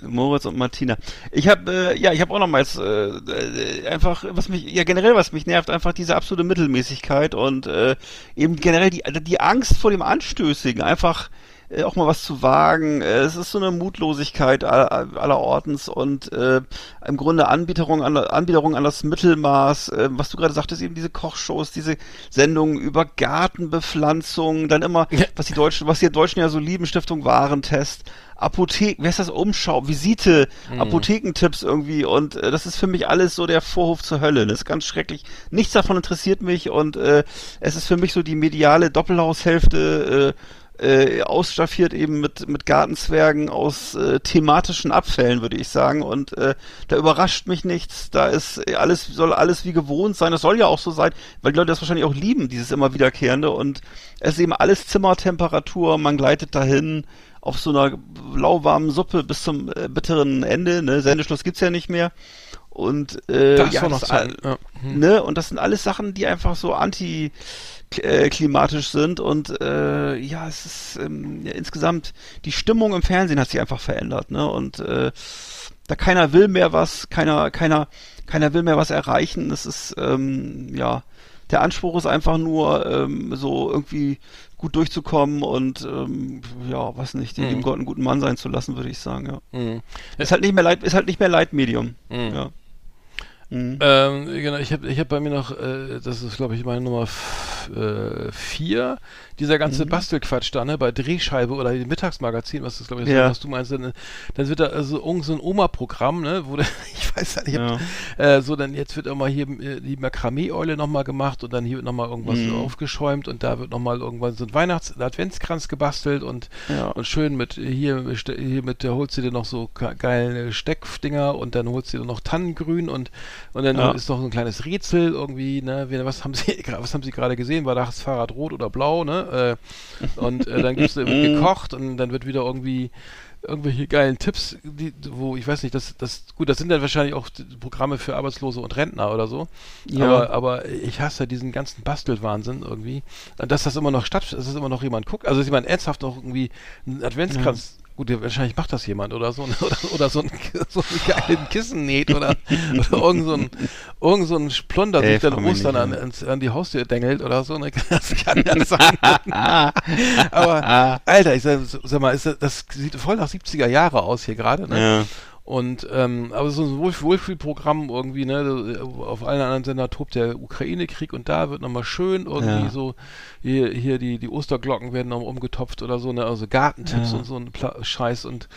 Moritz und Martina. Ich habe äh, ja, ich habe auch nochmals äh, äh, einfach, was mich ja generell was mich nervt, einfach diese absolute Mittelmäßigkeit und äh, eben generell die die Angst vor dem Anstößigen, einfach äh, auch mal was zu wagen. Äh, es ist so eine Mutlosigkeit aller, aller Ortens und äh, im Grunde Anbieterung an, Anbieterung an das Mittelmaß, äh, was du gerade sagtest, eben diese Kochshows, diese Sendungen über Gartenbepflanzung, dann immer, was die Deutschen, was die Deutschen ja so lieben, Stiftung Warentest, Apotheken, wer ist das Umschau, Visite, mhm. Apothekentipps irgendwie und äh, das ist für mich alles so der Vorhof zur Hölle. Das ist ganz schrecklich. Nichts davon interessiert mich und äh, es ist für mich so die mediale Doppelhaushälfte äh, äh, ausstaffiert eben mit, mit Gartenzwergen aus äh, thematischen Abfällen, würde ich sagen. Und äh, da überrascht mich nichts. Da ist alles, soll alles wie gewohnt sein. Das soll ja auch so sein, weil die Leute das wahrscheinlich auch lieben, dieses immer wiederkehrende. Und es ist eben alles Zimmertemperatur, man gleitet dahin auf so einer lauwarmen Suppe bis zum äh, bitteren Ende. Ne? Sendeschluss gibt's ja nicht mehr. Und äh, das ja, Zeit. Ja. Hm. Ne? Und das sind alles Sachen, die einfach so anti äh, klimatisch sind und äh, ja, es ist ähm, ja, insgesamt die Stimmung im Fernsehen hat sich einfach verändert, ne? Und äh, da keiner will mehr was, keiner, keiner, keiner will mehr was erreichen. Es ist ähm, ja der Anspruch ist einfach nur ähm, so irgendwie gut durchzukommen und ähm, ja, was nicht, den mhm. Gott einen guten Mann sein zu lassen, würde ich sagen, ja. Mhm. Ist halt nicht mehr Leid, ist halt nicht mehr Leitmedium. Mhm. Ja. Mhm. Ähm, genau, ich habe ich hab bei mir noch, äh, das ist glaube ich meine Nummer 4, dieser ganze mhm. Bastelquatsch da, ne, bei Drehscheibe oder dem Mittagsmagazin, was das glaube ich, ja. was du meinst, dann, dann wird da also irgend so ein Oma-Programm, ne, wo der, ich weiß ja nicht, ja. äh, so dann jetzt wird auch mal hier äh, die Makramee-Eule nochmal gemacht und dann hier wird nochmal irgendwas mhm. aufgeschäumt und da wird nochmal irgendwann so ein Weihnachts-, Adventskranz gebastelt und, ja. und schön mit, hier, hier mit, der holst du dir noch so geile Steckdinger und dann holst du dir noch Tannengrün und, und dann ist noch so ein kleines Rätsel irgendwie, ne, was haben sie, was haben sie gerade gesehen, war das Fahrrad rot oder blau, ne, äh, und äh, dann gibt's, wird gekocht und dann wird wieder irgendwie irgendwelche geilen Tipps, die, wo ich weiß nicht, das, das, gut, das sind dann wahrscheinlich auch Programme für Arbeitslose und Rentner oder so. Ja. Aber, aber ich hasse diesen ganzen Bastelwahnsinn irgendwie. Dass das immer noch stattfindet, dass das immer noch jemand guckt. Also, dass jemand ernsthaft noch irgendwie einen Adventskranz Gut, wahrscheinlich macht das jemand oder so, oder, oder so, ein, so einen geilen Kissen näht oder, oder irgend so ein, irgend so ein Plunder sich dann Ostern an, an, an, die Haustür dengelt oder so. Ne? Das kann ja sein. Aber, Alter, ich sag, sag mal, das, das sieht voll nach 70er Jahre aus hier gerade. Ne? Ja. Und ähm, aber so ein Wohlf Wohlfühlprogramm irgendwie, ne, auf allen anderen Sendern tobt der Ukraine-Krieg und da wird nochmal schön irgendwie ja. so, hier, hier die, die Osterglocken werden nochmal umgetopft oder so, ne, also Gartentipps ja. und so ein Pla Scheiß und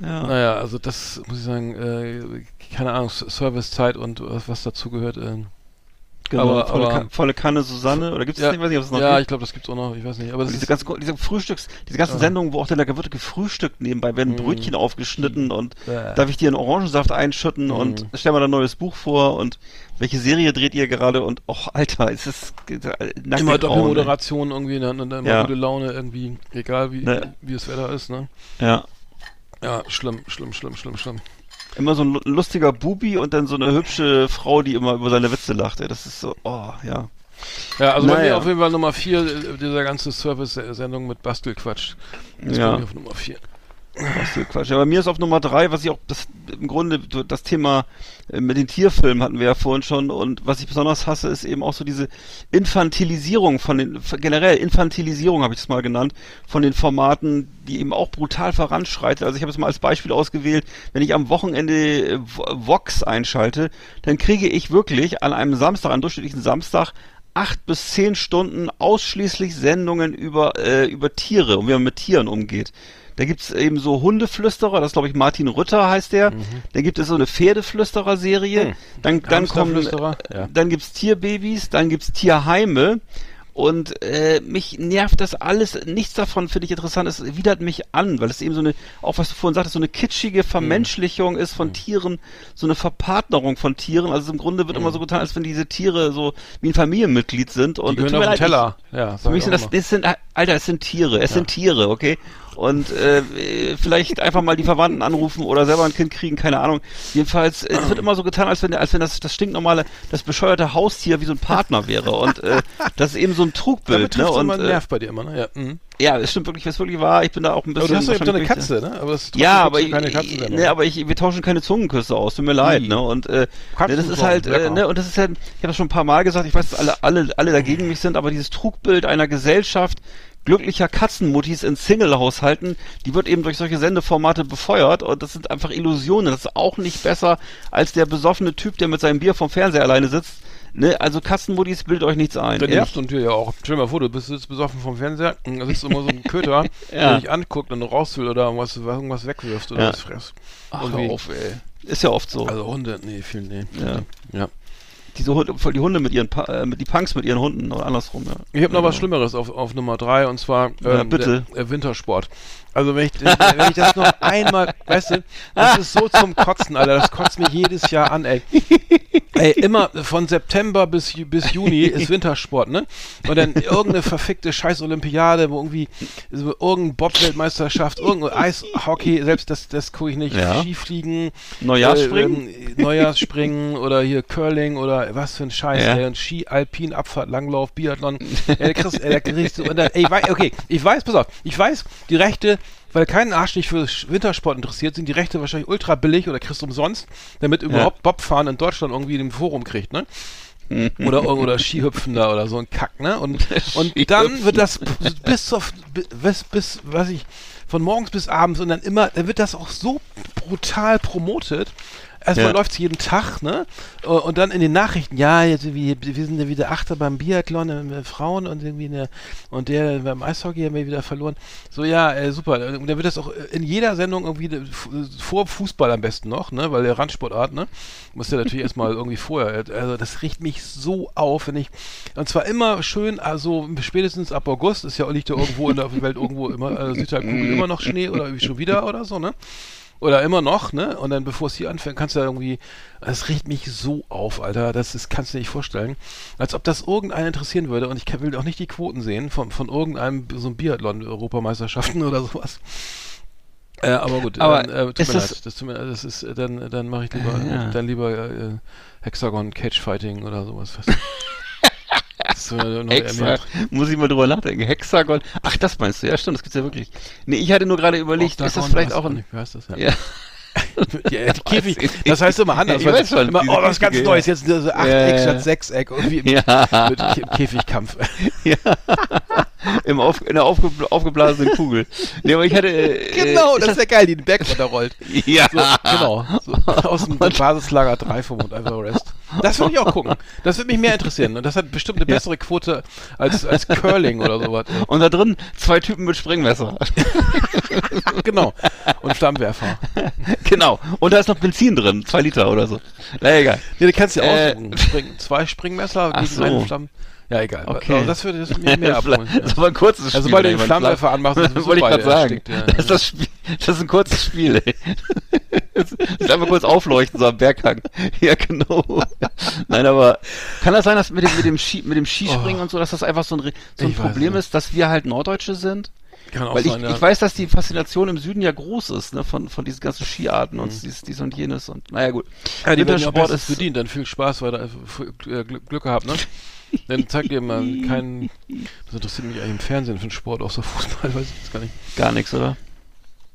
ja. naja, also das muss ich sagen, äh, keine Ahnung, Servicezeit und was, was dazu gehört, äh, Genau, aber, volle, aber, Kan volle Kanne Susanne oder gibt es ja, das nicht? Weiß nicht, ob es noch ja, gibt. ich glaube, das gibt's auch noch. Ich weiß nicht. Aber diese, ganz, diese Frühstücks, diese ganzen ja. Sendungen, wo auch dann da wird gefrühstückt nebenbei, werden mm. Brötchen aufgeschnitten und ja. darf ich dir einen Orangensaft einschütten mm. und stell mal ein neues Buch vor und welche Serie dreht ihr gerade und och Alter, ist es immer Doppelmoderation irgendwie, ne, ne, immer ja. gute Laune irgendwie, egal wie ne. wie das Wetter ist, ne? Ja. Ja, schlimm, schlimm, schlimm, schlimm, schlimm immer so ein lustiger Bubi und dann so eine hübsche Frau, die immer über seine Witze lacht. Ey. Das ist so, oh, ja. Ja, also naja. bei mir auf jeden Fall Nummer 4, äh, dieser ganze Service-Sendung mit Bastelquatsch. Das ja. auf Nummer 4. Quatsch. Ja, bei mir ist auf Nummer drei, was ich auch das, im Grunde das Thema äh, mit den Tierfilmen hatten wir ja vorhin schon und was ich besonders hasse, ist eben auch so diese Infantilisierung von den generell Infantilisierung habe ich es mal genannt von den Formaten, die eben auch brutal voranschreitet. Also ich habe es mal als Beispiel ausgewählt, wenn ich am Wochenende äh, Vox einschalte, dann kriege ich wirklich an einem Samstag, einem durchschnittlichen Samstag acht bis zehn Stunden ausschließlich Sendungen über äh, über Tiere und wie man mit Tieren umgeht. Da gibt's eben so Hundeflüsterer, das glaube ich Martin Rütter heißt der. Mhm. Dann gibt es so eine Pferdeflüsterer-Serie. Mhm. Dann, dann kommen, ja. dann gibt's Tierbabys, dann gibt's Tierheime. Und äh, mich nervt das alles, nichts davon finde ich interessant, es widert mich an, weil es eben so eine, auch was du vorhin sagtest, so eine kitschige Vermenschlichung ist von Tieren, so eine Verpartnerung von Tieren. Also im Grunde wird immer so getan, als wenn diese Tiere so wie ein Familienmitglied sind. Und Die gehören auf den Teller. Ich, Ja, für mich ich sind das, das sind, Alter, es sind Tiere, es sind Tiere, okay? Und äh, vielleicht einfach mal die Verwandten anrufen oder selber ein Kind kriegen, keine Ahnung. Jedenfalls, äh, es wird immer so getan, als wenn, als wenn das, das stinknormale, das bescheuerte Haustier wie so ein Partner wäre. Und äh, das ist eben so ein Trugbild. Ne? Und, immer äh, Nerv bei dir immer, ne? Ja, mhm. ja, es stimmt wirklich, was wirklich wahr. Ich bin da auch ein Aber bisschen. du hast doch eben so eine Katze, ne? Aber das ja, aber ich, keine Katzen ne, aber ich, wir tauschen keine Zungenküsse aus, tut mir leid, Ih. ne? Und äh, ne, das ist halt, äh, ne, und das ist halt, ich habe das schon ein paar Mal gesagt, ich weiß, dass alle, alle, alle dagegen mich sind, aber dieses Trugbild einer Gesellschaft glücklicher Katzenmuttis in Single-Haushalten, die wird eben durch solche Sendeformate befeuert und das sind einfach Illusionen. Das ist auch nicht besser als der besoffene Typ, der mit seinem Bier vom Fernseher alleine sitzt. Ne, also Katzenmuttis bildet euch nichts ein. Ehrlich. nervt und dir ja auch. Stell dir mal vor, du bist jetzt besoffen vom Fernseher und da sitzt immer so ein Köter, Ja. der dich anguckt und raus will oder irgendwas, irgendwas wegwirft oder Ja. was frisst. Ach, hör auf, ey. Ist ja oft so. Also Hunde, nee, viel, nee. Ja. ja. Diese Hunde, die Hunde mit ihren, äh, die Punks mit ihren Hunden oder andersrum, ja. Ich habe noch was Ja. Schlimmeres auf, auf Nummer drei und zwar Ja, ähm, bitte. Der, der Wintersport. Also wenn ich, wenn ich das noch einmal, weißt du, das ist so zum Kotzen, Alter, das kotzt mich jedes Jahr an, ey. Ey, immer von September bis, bis Juni ist Wintersport, ne? Und dann irgendeine verfickte Scheiß-Olympiade, wo irgendwie so irgendeine Bob-Weltmeisterschaft, irgendein Eishockey, selbst das, das gucke ich nicht, Ja. Skifliegen, Neujahrsspringen? äh, ähm, Neujahrsspringen oder hier Curling oder was für ein Scheiß, Ja. ey, und Ski, Alpin, Abfahrt, Langlauf, Biathlon. ey, kriegst, ey, der kriegst du, und dann, ey, okay, ich weiß, pass auf, ich weiß, die Rechte, weil kein Arsch sich für Wintersport interessiert, sind die Rechte wahrscheinlich ultra billig oder kriegst du umsonst, damit überhaupt Bobfahren in Deutschland irgendwie in dem Forum kriegt, ne? oder, oder Skihüpfen da oder so ein Kack, ne? Und, und dann wird das bis zur, bis, bis, was ich, von morgens bis abends und dann immer, dann wird das auch so brutal promotet. Erstmal Ja. läuft's jeden Tag, ne? Äh, Und dann in den Nachrichten, ja, jetzt wir, wir sind ja wieder Achter beim Biathlon äh, mit Frauen und irgendwie eine, und der beim Eishockey haben wir wieder verloren. So, ja, äh, super. Und dann wird das auch in jeder Sendung irgendwie äh, vor Fußball am besten noch, ne? Weil der Randsportart, ne? Muss ja natürlich erstmal irgendwie vorher. Also das riecht mich so auf, wenn ich. Und zwar immer schön, also spätestens ab August ist ja liegt ja irgendwo in der Welt irgendwo immer, äh, Südhalbkugel immer noch Schnee oder irgendwie schon wieder oder so, ne? Oder immer noch, ne? Und dann bevor es hier anfängt, kannst du ja irgendwie. Das riecht mich so auf, Alter. Das ist, kannst du dir nicht vorstellen. Als ob das irgendeinen interessieren würde. Und ich will auch nicht die Quoten sehen von, von irgendeinem so einem Biathlon-Europameisterschaften oder sowas. Äh, aber gut, Aber dann, äh, tut ist mir das- leid. Das, tut mir, das ist, äh, dann, dann mache ich lieber, Ja. dann lieber äh, Hexagon Cage Fighting oder sowas. Hexa, muss ich mal drüber nachdenken. Hexagon. Ach, das meinst du? Ja, stimmt, das gibt's ja wirklich. Nee, ich hatte nur gerade überlegt, ist das vielleicht auch ein. nicht, Wie heißt das? Ja. Ja. Ja, die Käfig, das heißt immer anders. Ja, weiß schon, immer, oh, was ganz Neues, ja. jetzt so Achteck Ja, ja, statt ja. Sechseck, irgendwie im, Ja. mit Kä- Käfigkampf. Im Auf, in der aufge, aufgeblasenen Kugel. Nee, aber ich hatte. Äh, genau, ist das wäre geil, die den Berg runterrollt. Ja. So, genau. So, aus dem Basislager 3 vom Mount Everest. Das würde ich auch gucken. Das würde mich mehr interessieren. Und das hat bestimmt eine bessere Quote als, als Curling oder sowas. Und da drin zwei Typen mit Sprengmesser. Genau. Und Flammenwerfer. genau. Und da ist noch Benzin drin. Zwei Liter oder so. Na egal. Ja, du kannst ja Äh, aussuchen. Spring, zwei Springmesser gegen so. einen Flammen. Ja, egal. Okay. Aber das würde das mich mehr abholen. Das war ein kurzes Spiel. Also, sobald du den Flammenwerfer Flam- anmachst, sowieso wollte ich gerade sagen. ja. Das, ist das, Spiel, das ist ein kurzes Spiel, ey. Das ist einfach kurz aufleuchten, so am Berghang. Ja, genau. Nein, aber kann das sein, dass mit dem, mit dem, Ski, mit dem Skispringen Oh. und so, dass das einfach so ein, so ein Problem nicht. ist, dass wir halt Norddeutsche sind? Kann auch Weil ich, sein, ja. ich weiß, dass die Faszination im Süden ja groß ist, ne, von, von diesen ganzen Skiarten und dies, dies und jenes und, naja, gut. Ja, die werden ja Wintersport bestens bedient, dann viel Spaß, weil da einfach äh, Glück, Glück gehabt, ne? Dann zeigt ihr mal keinen. Das interessiert mich eigentlich im Fernsehen für den Sport, außer Fußball, weiß ich jetzt gar nicht. Gar nichts, oder?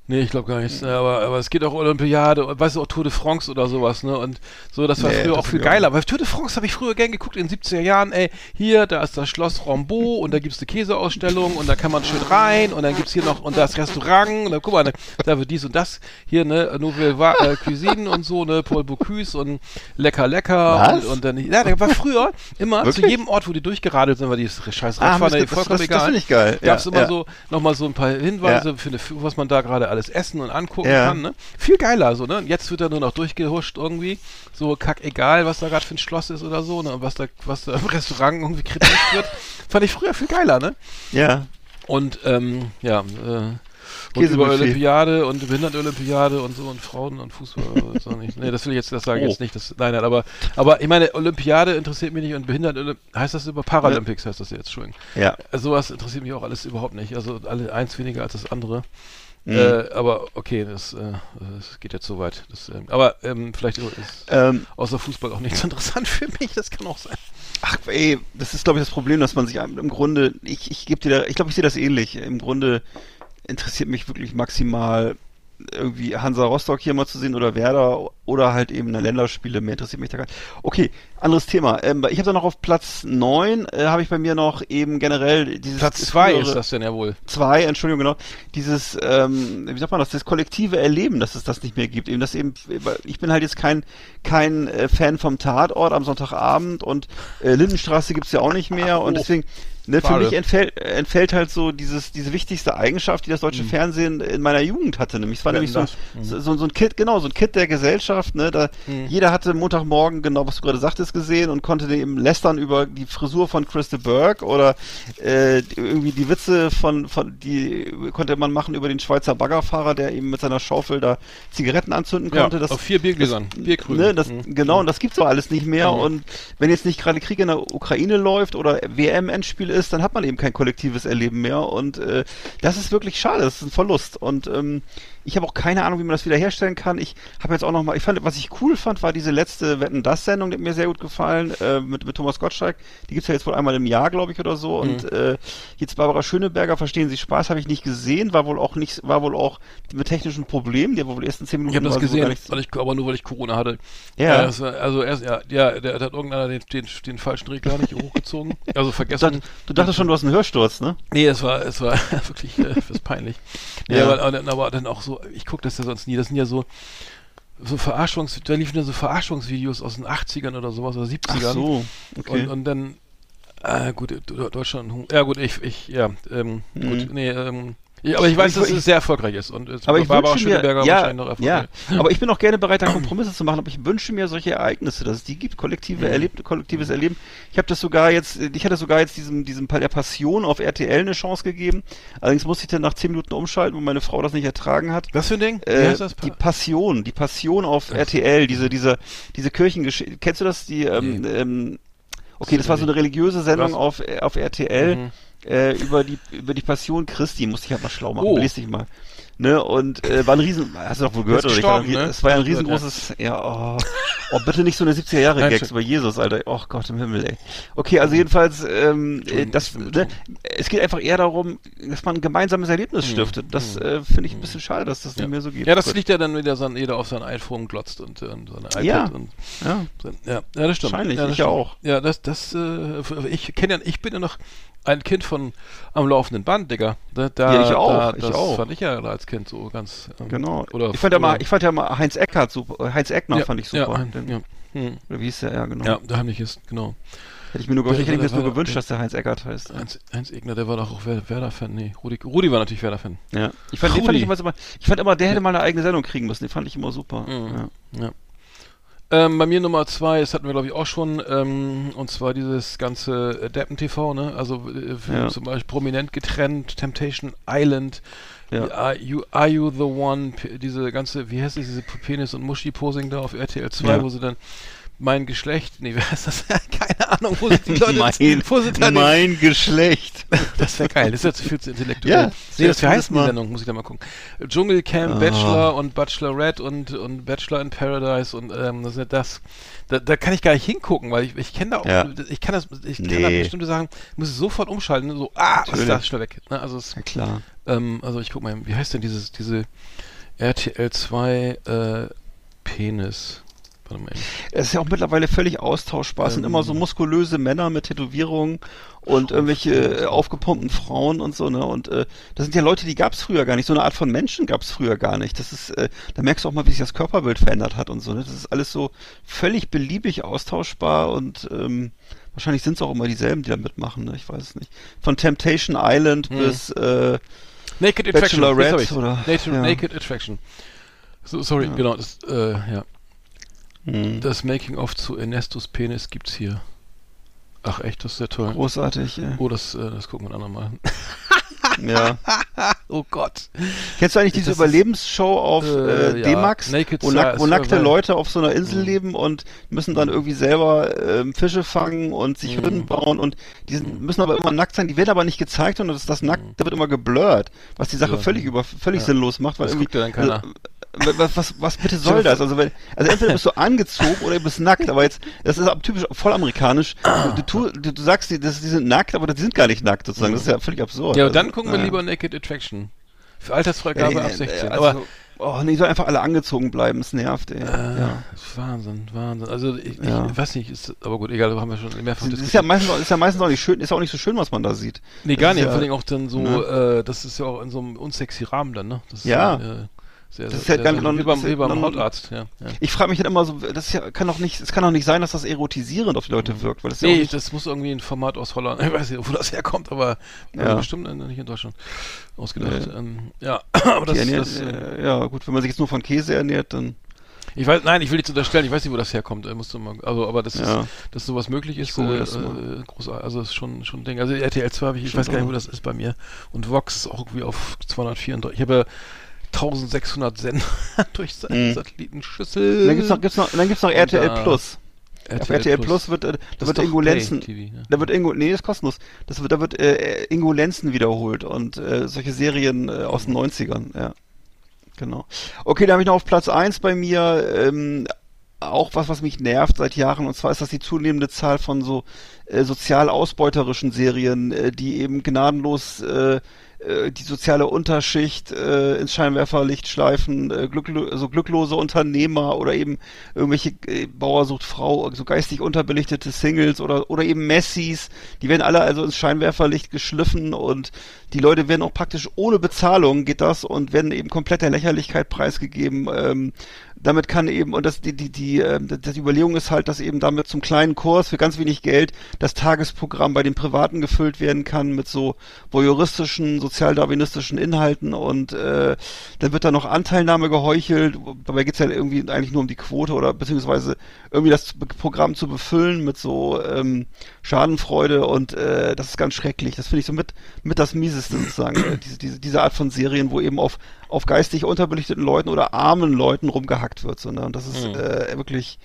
Nee, ich glaube gar nichts. Ne, Aber, aber es geht auch Olympiade, weißt du, auch Tour de France oder sowas, ne? Und so, das war Nee, früher das auch viel auch geiler. Weil Tour de France habe ich früher gern geguckt in den 70er Jahren, ey, hier, da ist das Schloss Rambeau und da gibt's eine Käseausstellung und da kann man schön rein und dann gibt's hier noch und das Restaurant und dann guck mal, da, da wird dies und das hier, ne, Nouvelle äh, Cuisine und so, ne, Paul Bocuse und lecker lecker Was? und, und dann ja, da war früher immer zu Wirklich? jedem Ort, wo die durchgeradelt sind, weil die scheiß Ah, Radfahren, das- das- vollkommen das- das egal. finde ich geil. Gab's Ja, immer ja. so nochmal so ein paar Hinweise für eine, was man da gerade alles essen und angucken Ja. kann, ne? Viel geiler, so, ne? Und jetzt wird er nur noch durchgehuscht irgendwie, so kack egal, was da gerade für ein Schloss ist oder so, ne? Und was da, was da im Restaurant irgendwie kritisch wird. Fand ich früher viel geiler, ne? Ja. Und, ähm, ja, äh, und über Olympiade und Behindertenolympiade und so und Frauen und Fußball auch nicht. Nee, das will ich jetzt, das sage ich Oh. jetzt nicht. Das, nein, nein, aber, aber ich meine, Olympiade interessiert mich nicht und Behinderten, heißt das über Paralympics, heißt das jetzt, Entschuldigung. Ja. Sowas interessiert mich auch alles überhaupt nicht. Also alle eins weniger als das andere. Mhm. Äh, aber okay, das, äh, das geht jetzt so weit. Das, ähm, aber ähm, vielleicht ist Ähm, außer Fußball auch nichts interessant für mich. Das kann auch sein. ach, ey, das ist, glaube ich, das Problem, dass man sich im Grunde, ich, ich gebe dir da, ich glaube, ich sehe das ähnlich. Im Grunde interessiert mich wirklich maximal irgendwie Hansa Rostock hier mal zu sehen oder Werder oder halt eben eine Länderspiele. Mehr interessiert mich da gar nicht. Okay, anderes Thema. Ähm, ich habe da noch auf Platz neun äh, habe ich bei mir noch eben generell dieses Platz zwei frühere- ist das denn ja wohl. zwei, Entschuldigung, genau, dieses, ähm, wie sagt man das, das kollektive Erleben, dass es das nicht mehr gibt. Eben das eben, ich bin halt jetzt kein, kein äh, Fan vom Tatort am Sonntagabend und äh, Lindenstraße gibt's ja auch nicht mehr und oh. deswegen, ne, für mich entfällt, entfällt halt so dieses, diese wichtigste Eigenschaft, die das deutsche Fernsehen in meiner Jugend hatte. Nämlich, es war Wetten, nämlich so, das. so, so, so ein Kit, genau, so ein Kit der Gesellschaft, ne, da, jeder hatte Montagmorgen, genau, was du gerade sagtest, gesehen und konnte eben lästern über die Frisur von Christa Burke oder äh, irgendwie die Witze von, von die konnte man machen über den Schweizer Baggerfahrer, der eben mit seiner Schaufel da Zigaretten anzünden konnte. das, auf vier Biergläsern. Bierkrügen. Ne, das, Mhm. Genau, und das gibt's aber alles nicht mehr. Mhm. Und wenn jetzt nicht gerade Krieg in der Ukraine läuft oder WM-Endspiel ist, dann hat man eben kein kollektives Erleben mehr. Und äh, das ist wirklich schade, das ist ein Verlust. Und ähm, ich habe auch keine Ahnung, wie man das wiederherstellen kann. Ich habe jetzt auch noch mal, ich fand, was ich cool fand, war diese letzte Wetten das Sendung, die hat mir sehr gut gefallen äh, mit, mit Thomas Gottschalk. Die gibt's ja jetzt wohl einmal im Jahr, glaube ich, oder so. Und Mhm. äh, jetzt Barbara Schöneberger, verstehen Sie Spaß, habe ich nicht gesehen, war wohl auch nicht, war wohl auch mit technischen Problemen. Die wohl die ersten zehn Minuten Ich habe das gesehen, nicht- weil ich, aber nur weil ich Corona hatte. Ja. War, also erst, ja, ja, der, der hat irgendeiner den, den, den falschen Regler nicht hochgezogen. Also Du, vergessen. dacht, du dachtest schon, du hast einen Hörsturz, ne? Nee, es war, es war wirklich äh, peinlich. Nee, Ja. aber, aber dann auch so, ich gucke das ja sonst nie, das sind ja so, so Verarschungs, da liefen ja so Verarschungsvideos aus den 80ern oder sowas oder 70ern. okay. Und, und dann, äh, gut, Deutschland, ja gut, ich, ich, ja, ähm, Mhm. gut, nee, ähm, ja, aber ich weiß, Ich- dass ich- es sehr erfolgreich ist und es aber ich Barbara wünsche mir, Schöneberger ja, wahrscheinlich noch ja, erfolgreich. aber ich bin auch gerne bereit, da Kompromisse zu machen, aber ich wünsche mir solche Ereignisse, dass es die gibt, kollektive Erleb kollektives Erleben. Ich habe das sogar jetzt, ich hatte sogar jetzt diesem, diesem der Passion auf RTL eine Chance gegeben. Allerdings musste ich dann nach zehn Minuten umschalten, weil meine Frau das nicht ertragen hat. Was für ein Ding? Äh, das? die Passion, die Passion auf RTL, diese, diese, diese Kirchengeschichte. Kennst du das? Die, ähm, Nee. ähm, okay, das war so eine religiöse Sendung Was? auf, äh, auf RTL Mhm. äh, über die über die Passion Christi. Musste ich halt mal schlau machen. Oh. Belest dich mal. Ne, und äh, war ein riesen, hast du doch wohl gehört, oder? Ich war ne? Es war ja ein riesengroßes, ja, oh, oh, bitte nicht so eine 70er Jahre Gags über Jesus, Alter. Oh Gott im Himmel, ey. Okay, also jedenfalls, ähm, äh, das, ne, es geht einfach eher darum, dass man ein gemeinsames Erlebnis stiftet. Das äh, finde ich ein bisschen schade, dass das. Ja. nicht mehr so geht. Ja, das Gut. liegt ja dann wieder so an jeder auf sein iPhone glotzt und, äh, und seine iPad Ja. und ja. so, ja, ja, das stimmt. Wahrscheinlich, ja, das ich stimmt. auch. Ja, das, das, äh, ich kenne ja, ich bin ja noch ein Kind von am laufenden Band, Digga. Da, da, Ja, ich auch, da, ich das auch. fand ich ja als Kind so ganz. ähm, Genau. Oder ich fand ja mal, ich fand ja mal Heinz Eckert super, Heinz Eckner ja, fand ich super. Ja, Den, ja, hm. Oder wie hieß der? Ja, genau. ja, der heimlich ist, genau. Hätte ich mir nur, Der- ich hätte mir das nur gewünscht, der- dass der Heinz Eckert heißt. Heinz, Heinz Egner, der war doch auch Wer- Werder-Fan. Nee, Rudi, Rudi war natürlich Werder-Fan. Ja. Ich fand, den fand Rudi. ich, immer, ich fand immer, der hätte mal eine eigene Sendung kriegen müssen. Den fand ich immer super. Mhm. Ja. Ja. Ähm, bei mir Nummer zwei, das hatten wir glaube ich auch schon, ähm, und zwar dieses ganze äh, Deppen-TV, ne? Also äh, Ja. zum Beispiel prominent getrennt, Temptation Island, Ja. Are, you, Are You the One, diese ganze, wie heißt das, diese Penis- und Muschi-Posing da auf RTL 2, Ja. wo sie dann mein Geschlecht, nee, wer ist das? Keine Ahnung, wo sich die Leute, mein, wo sie dann mein Geschlecht. das wäre geil, das ist ja zu viel zu intellektuell. Ja, nee, das heißt denn die mal. Sendung, muss ich da mal gucken. Dschungelcamp, Ah. Bachelor und Bachelorette und, und Bachelor in Paradise und ähm, das ist ja das. Da, da kann ich gar nicht hingucken, weil ich, ich kenne da auch, Ja. ich kann das, ich kann Nee. da bestimmte Sachen, muss ich sofort umschalten, so, ah, was ist Natürlich. das, schnell weg. Ne, also, es, Ja, klar. ähm, also ich guck mal, wie heißt denn dieses, diese RTL 2 äh, Penis? Es ist ja auch mittlerweile völlig austauschbar. Es sind Ähm. immer so muskulöse Männer mit Tätowierungen und irgendwelche äh, aufgepumpten Frauen und so, ne? Und äh, das sind ja Leute, die gab's früher gar nicht. So eine Art von Menschen gab's früher gar nicht. Das ist, äh, da merkst du auch mal, wie sich das Körperbild verändert hat und so, ne? Das ist alles so völlig beliebig austauschbar und ähm, wahrscheinlich sind es auch immer dieselben, die da mitmachen, ne? Ich weiß es nicht. Von Temptation Island Hm. bis äh, Naked Attraction. Jetzt hab ich's. oder- Naked, ja. Naked Attraction. So, sorry, Ja. genau. Das, äh, ja. Hm. das Making-of zu Ernestos Penis gibt's hier. Ach echt, das ist ja toll. Großartig, ja. Oh, das, äh, das gucken wir ein andermal. ja. oh Gott. Kennst du eigentlich diese Das Überlebensshow auf Äh, äh, ja. D-Max, Naked wo, nack, wo nackte. Leute auf so einer Insel Mhm. leben und müssen dann irgendwie selber ähm, Fische fangen und sich Mhm. Hütten bauen und die sind, müssen aber immer nackt sein, die werden aber nicht gezeigt und das, das Nackte wird immer geblurrt, was die Sache Mhm. Ja. völlig über völlig Ja. sinnlos macht, weil Das irgendwie ja dann keiner. also, was, was, was bitte soll das? Also, wenn, also entweder bist du angezogen oder du bist nackt, aber jetzt, das ist typisch voll amerikanisch. Du, du, du, sagst, die, das, die sind nackt, aber die sind gar nicht nackt sozusagen. Das ist ja völlig absurd. Ja, und Also, dann gucken wir naja. lieber Naked Attraction. Für Altersfreigabe Ja, ab nee, 16. also, aber oh nee, soll einfach alle angezogen bleiben, es nervt, ey. äh, ja. ist Wahnsinn, Wahnsinn. Also ich, Ja. ich weiß nicht, ist, aber gut, egal, da haben wir schon mehrfach Das ist ja diskutiert. meistens, auch- ist ja meistens auch nicht schön, ist auch nicht so schön, was man da sieht. nee, das gar ist nicht. ja- Vor allem auch dann so, Ne? äh, das ist ja auch in so einem unsexy Rahmen dann, ne? Das ist Ja. äh, sehr, Das ist ja gar sehr, nicht- wie beim, wie beim ja- Hautarzt, ja. ja. Ich frage mich dann immer so, das ja, kann doch nicht, es kann doch nicht sein, dass das erotisierend auf die Leute wirkt, weil das ja Nee, nicht, das muss irgendwie ein Format aus Holland. Ich weiß nicht, wo das herkommt, aber Ja. ja. bestimmt äh, nicht in Deutschland ausgedacht. Nee. Ähm, ja, aber das, ernährt, das äh, äh, ja gut, wenn man sich jetzt nur von Käse ernährt, dann ich weiß, nein, ich will nichts unterstellen. Ich weiß nicht, wo das herkommt. Äh, musst du mal, also, aber das Ja. ist, dass sowas möglich ist, äh, das äh, großartig. Also, ist schon, schon ein Ding. Also, RTL 2 habe ich, ich weiß gar nicht, wo das ist bei mir. Und Vox auch irgendwie auf 234. Ich habe ja 1600 Sender durch seine Mhm. Satellitenschüssel. Dann gibt's noch, gibt's noch, dann gibt's noch RTL da- Plus. Auf RTL Plus wird, äh, da wird Ingo Lenzen, TV, ne? da wird Ingo, nee, das ist kostenlos. Das wird, da wird äh, Ingo Lenzen wiederholt und äh, solche Serien äh, aus den 90ern, ja. Genau. Okay, da habe ich noch auf Platz eins bei mir ähm, auch was, was mich nervt seit Jahren, und zwar ist das die zunehmende Zahl von so äh, sozial ausbeuterischen Serien, äh, die eben gnadenlos äh, äh, die soziale Unterschicht äh, ins Scheinwerferlicht schleifen, äh, glücklo also glücklose Unternehmer oder eben irgendwelche äh, Bauer sucht Frau, so geistig unterbelichtete Singles oder oder eben Messis, die werden alle also ins Scheinwerferlicht geschliffen und die Leute werden auch praktisch ohne Bezahlung geht das und werden eben komplett der Lächerlichkeit preisgegeben. Ähm, damit kann eben, und das, die, die, die, äh, die Überlegung ist halt, dass eben damit zum kleinen Kurs für ganz wenig Geld das Tagesprogramm bei den Privaten gefüllt werden kann mit so voyeuristischen, sozialdarwinistischen Inhalten und äh, dann wird da noch Anteilnahme geheuchelt. Dabei geht's ja irgendwie eigentlich nur um die Quote oder beziehungsweise irgendwie das Programm zu befüllen mit so ähm, Schadenfreude und äh, das ist ganz schrecklich. Das finde ich so mit, mit das Mieseste sozusagen, äh, diese, diese, diese Art von Serien, wo eben auf, auf geistig unterbelichteten Leuten oder armen Leuten rumgehackt wird. So, ne? Und das ist Mhm. äh, wirklich,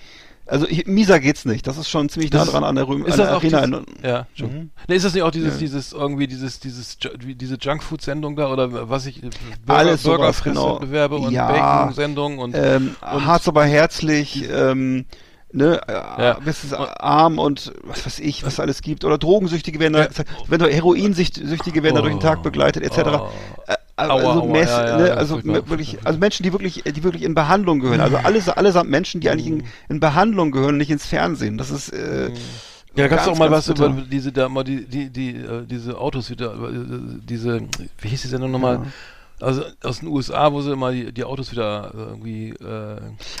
also ich, mieser geht's nicht. Das ist schon ziemlich nah Das ist- dran an der, Röm, Ist an das der Arena. dieses, ja. Mhm. Nee, ist das nicht auch dieses, Ja. dieses, irgendwie dieses, dieses, diese Junkfood-Sendung da oder was ich, Alles sowas, Burgerfressbewerbe genau. und Ja. Bacon-Sendung und, ähm, und- hart aber herzlich, ähm, ne, äh, Ja. bis es arm und was weiß ich, was es alles gibt. Oder Drogensüchtige werden da, Ja. wenn du Heroinsüchtige werden da durch den Tag begleitet, etc. Oh. Äh, Aua, also, aua, Mess, ja, ja, ne, ja, also wirklich, also Menschen, die wirklich, die wirklich in Behandlung gehören. Also alles, allesamt Menschen, die eigentlich in, in Behandlung gehören, nicht ins Fernsehen. Das ist äh, Ja, da kannst du auch mal was über bitter. diese da mal die die die äh, diese Autos wieder äh, diese wie hieß die Sendung nochmal? Ja. Also aus den USA, wo sie immer die, die Autos wieder äh, irgendwie äh,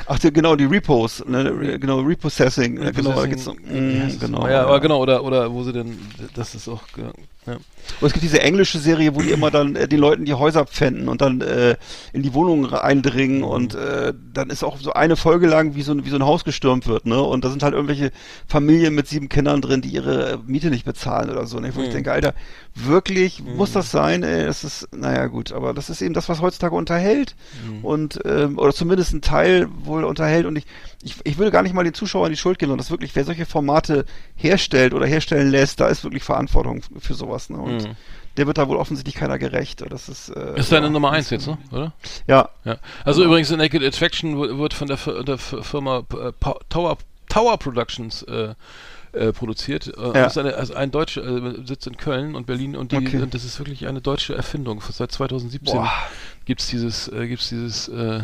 Ach, die, genau, die Repos, ne, genau, Repossessing, ne, genau, da Repossessing- geht's um, mm, das genau. ja, aber genau oder oder wo sie denn das ist auch ja, ja. Und es gibt diese englische Serie, wo die immer dann äh, den Leuten die Häuser pfänden und dann äh, in die Wohnungen eindringen und äh, dann ist auch so eine Folge lang, wie so, ein- wie so ein Haus gestürmt wird, ne? Und da sind halt irgendwelche Familien mit sieben Kindern drin, die ihre äh, Miete nicht bezahlen oder so. Ne? Wo ich Mhm. denke, Alter, wirklich, muss das sein? Ey, das ist, naja gut, aber das ist eben das, was heutzutage unterhält Mhm. und ähm, oder zumindest ein Teil wohl unterhält und ich, ich, ich würde gar nicht mal den Zuschauern die Schuld geben, sondern das wirklich, wer solche Formate herstellt oder herstellen lässt, da ist wirklich Verantwortung für sowas. Ne? Und Mhm. der wird da wohl offensichtlich keiner gerecht. Das ist, äh, Ist deine ja, Nummer eins jetzt, ne? Oder? Ja, Ja. Also übrigens Naked Attraction wird von der, der Fir- Firma äh, Pa- Tower Tower Productions äh, äh, produziert. Äh, Ja. Das ist eine, also ein deutscher äh, sitzt in Köln und Berlin und, die, Okay. und das ist wirklich eine deutsche Erfindung. Seit 2017 Boah. gibt's dieses äh, gibt's dieses äh,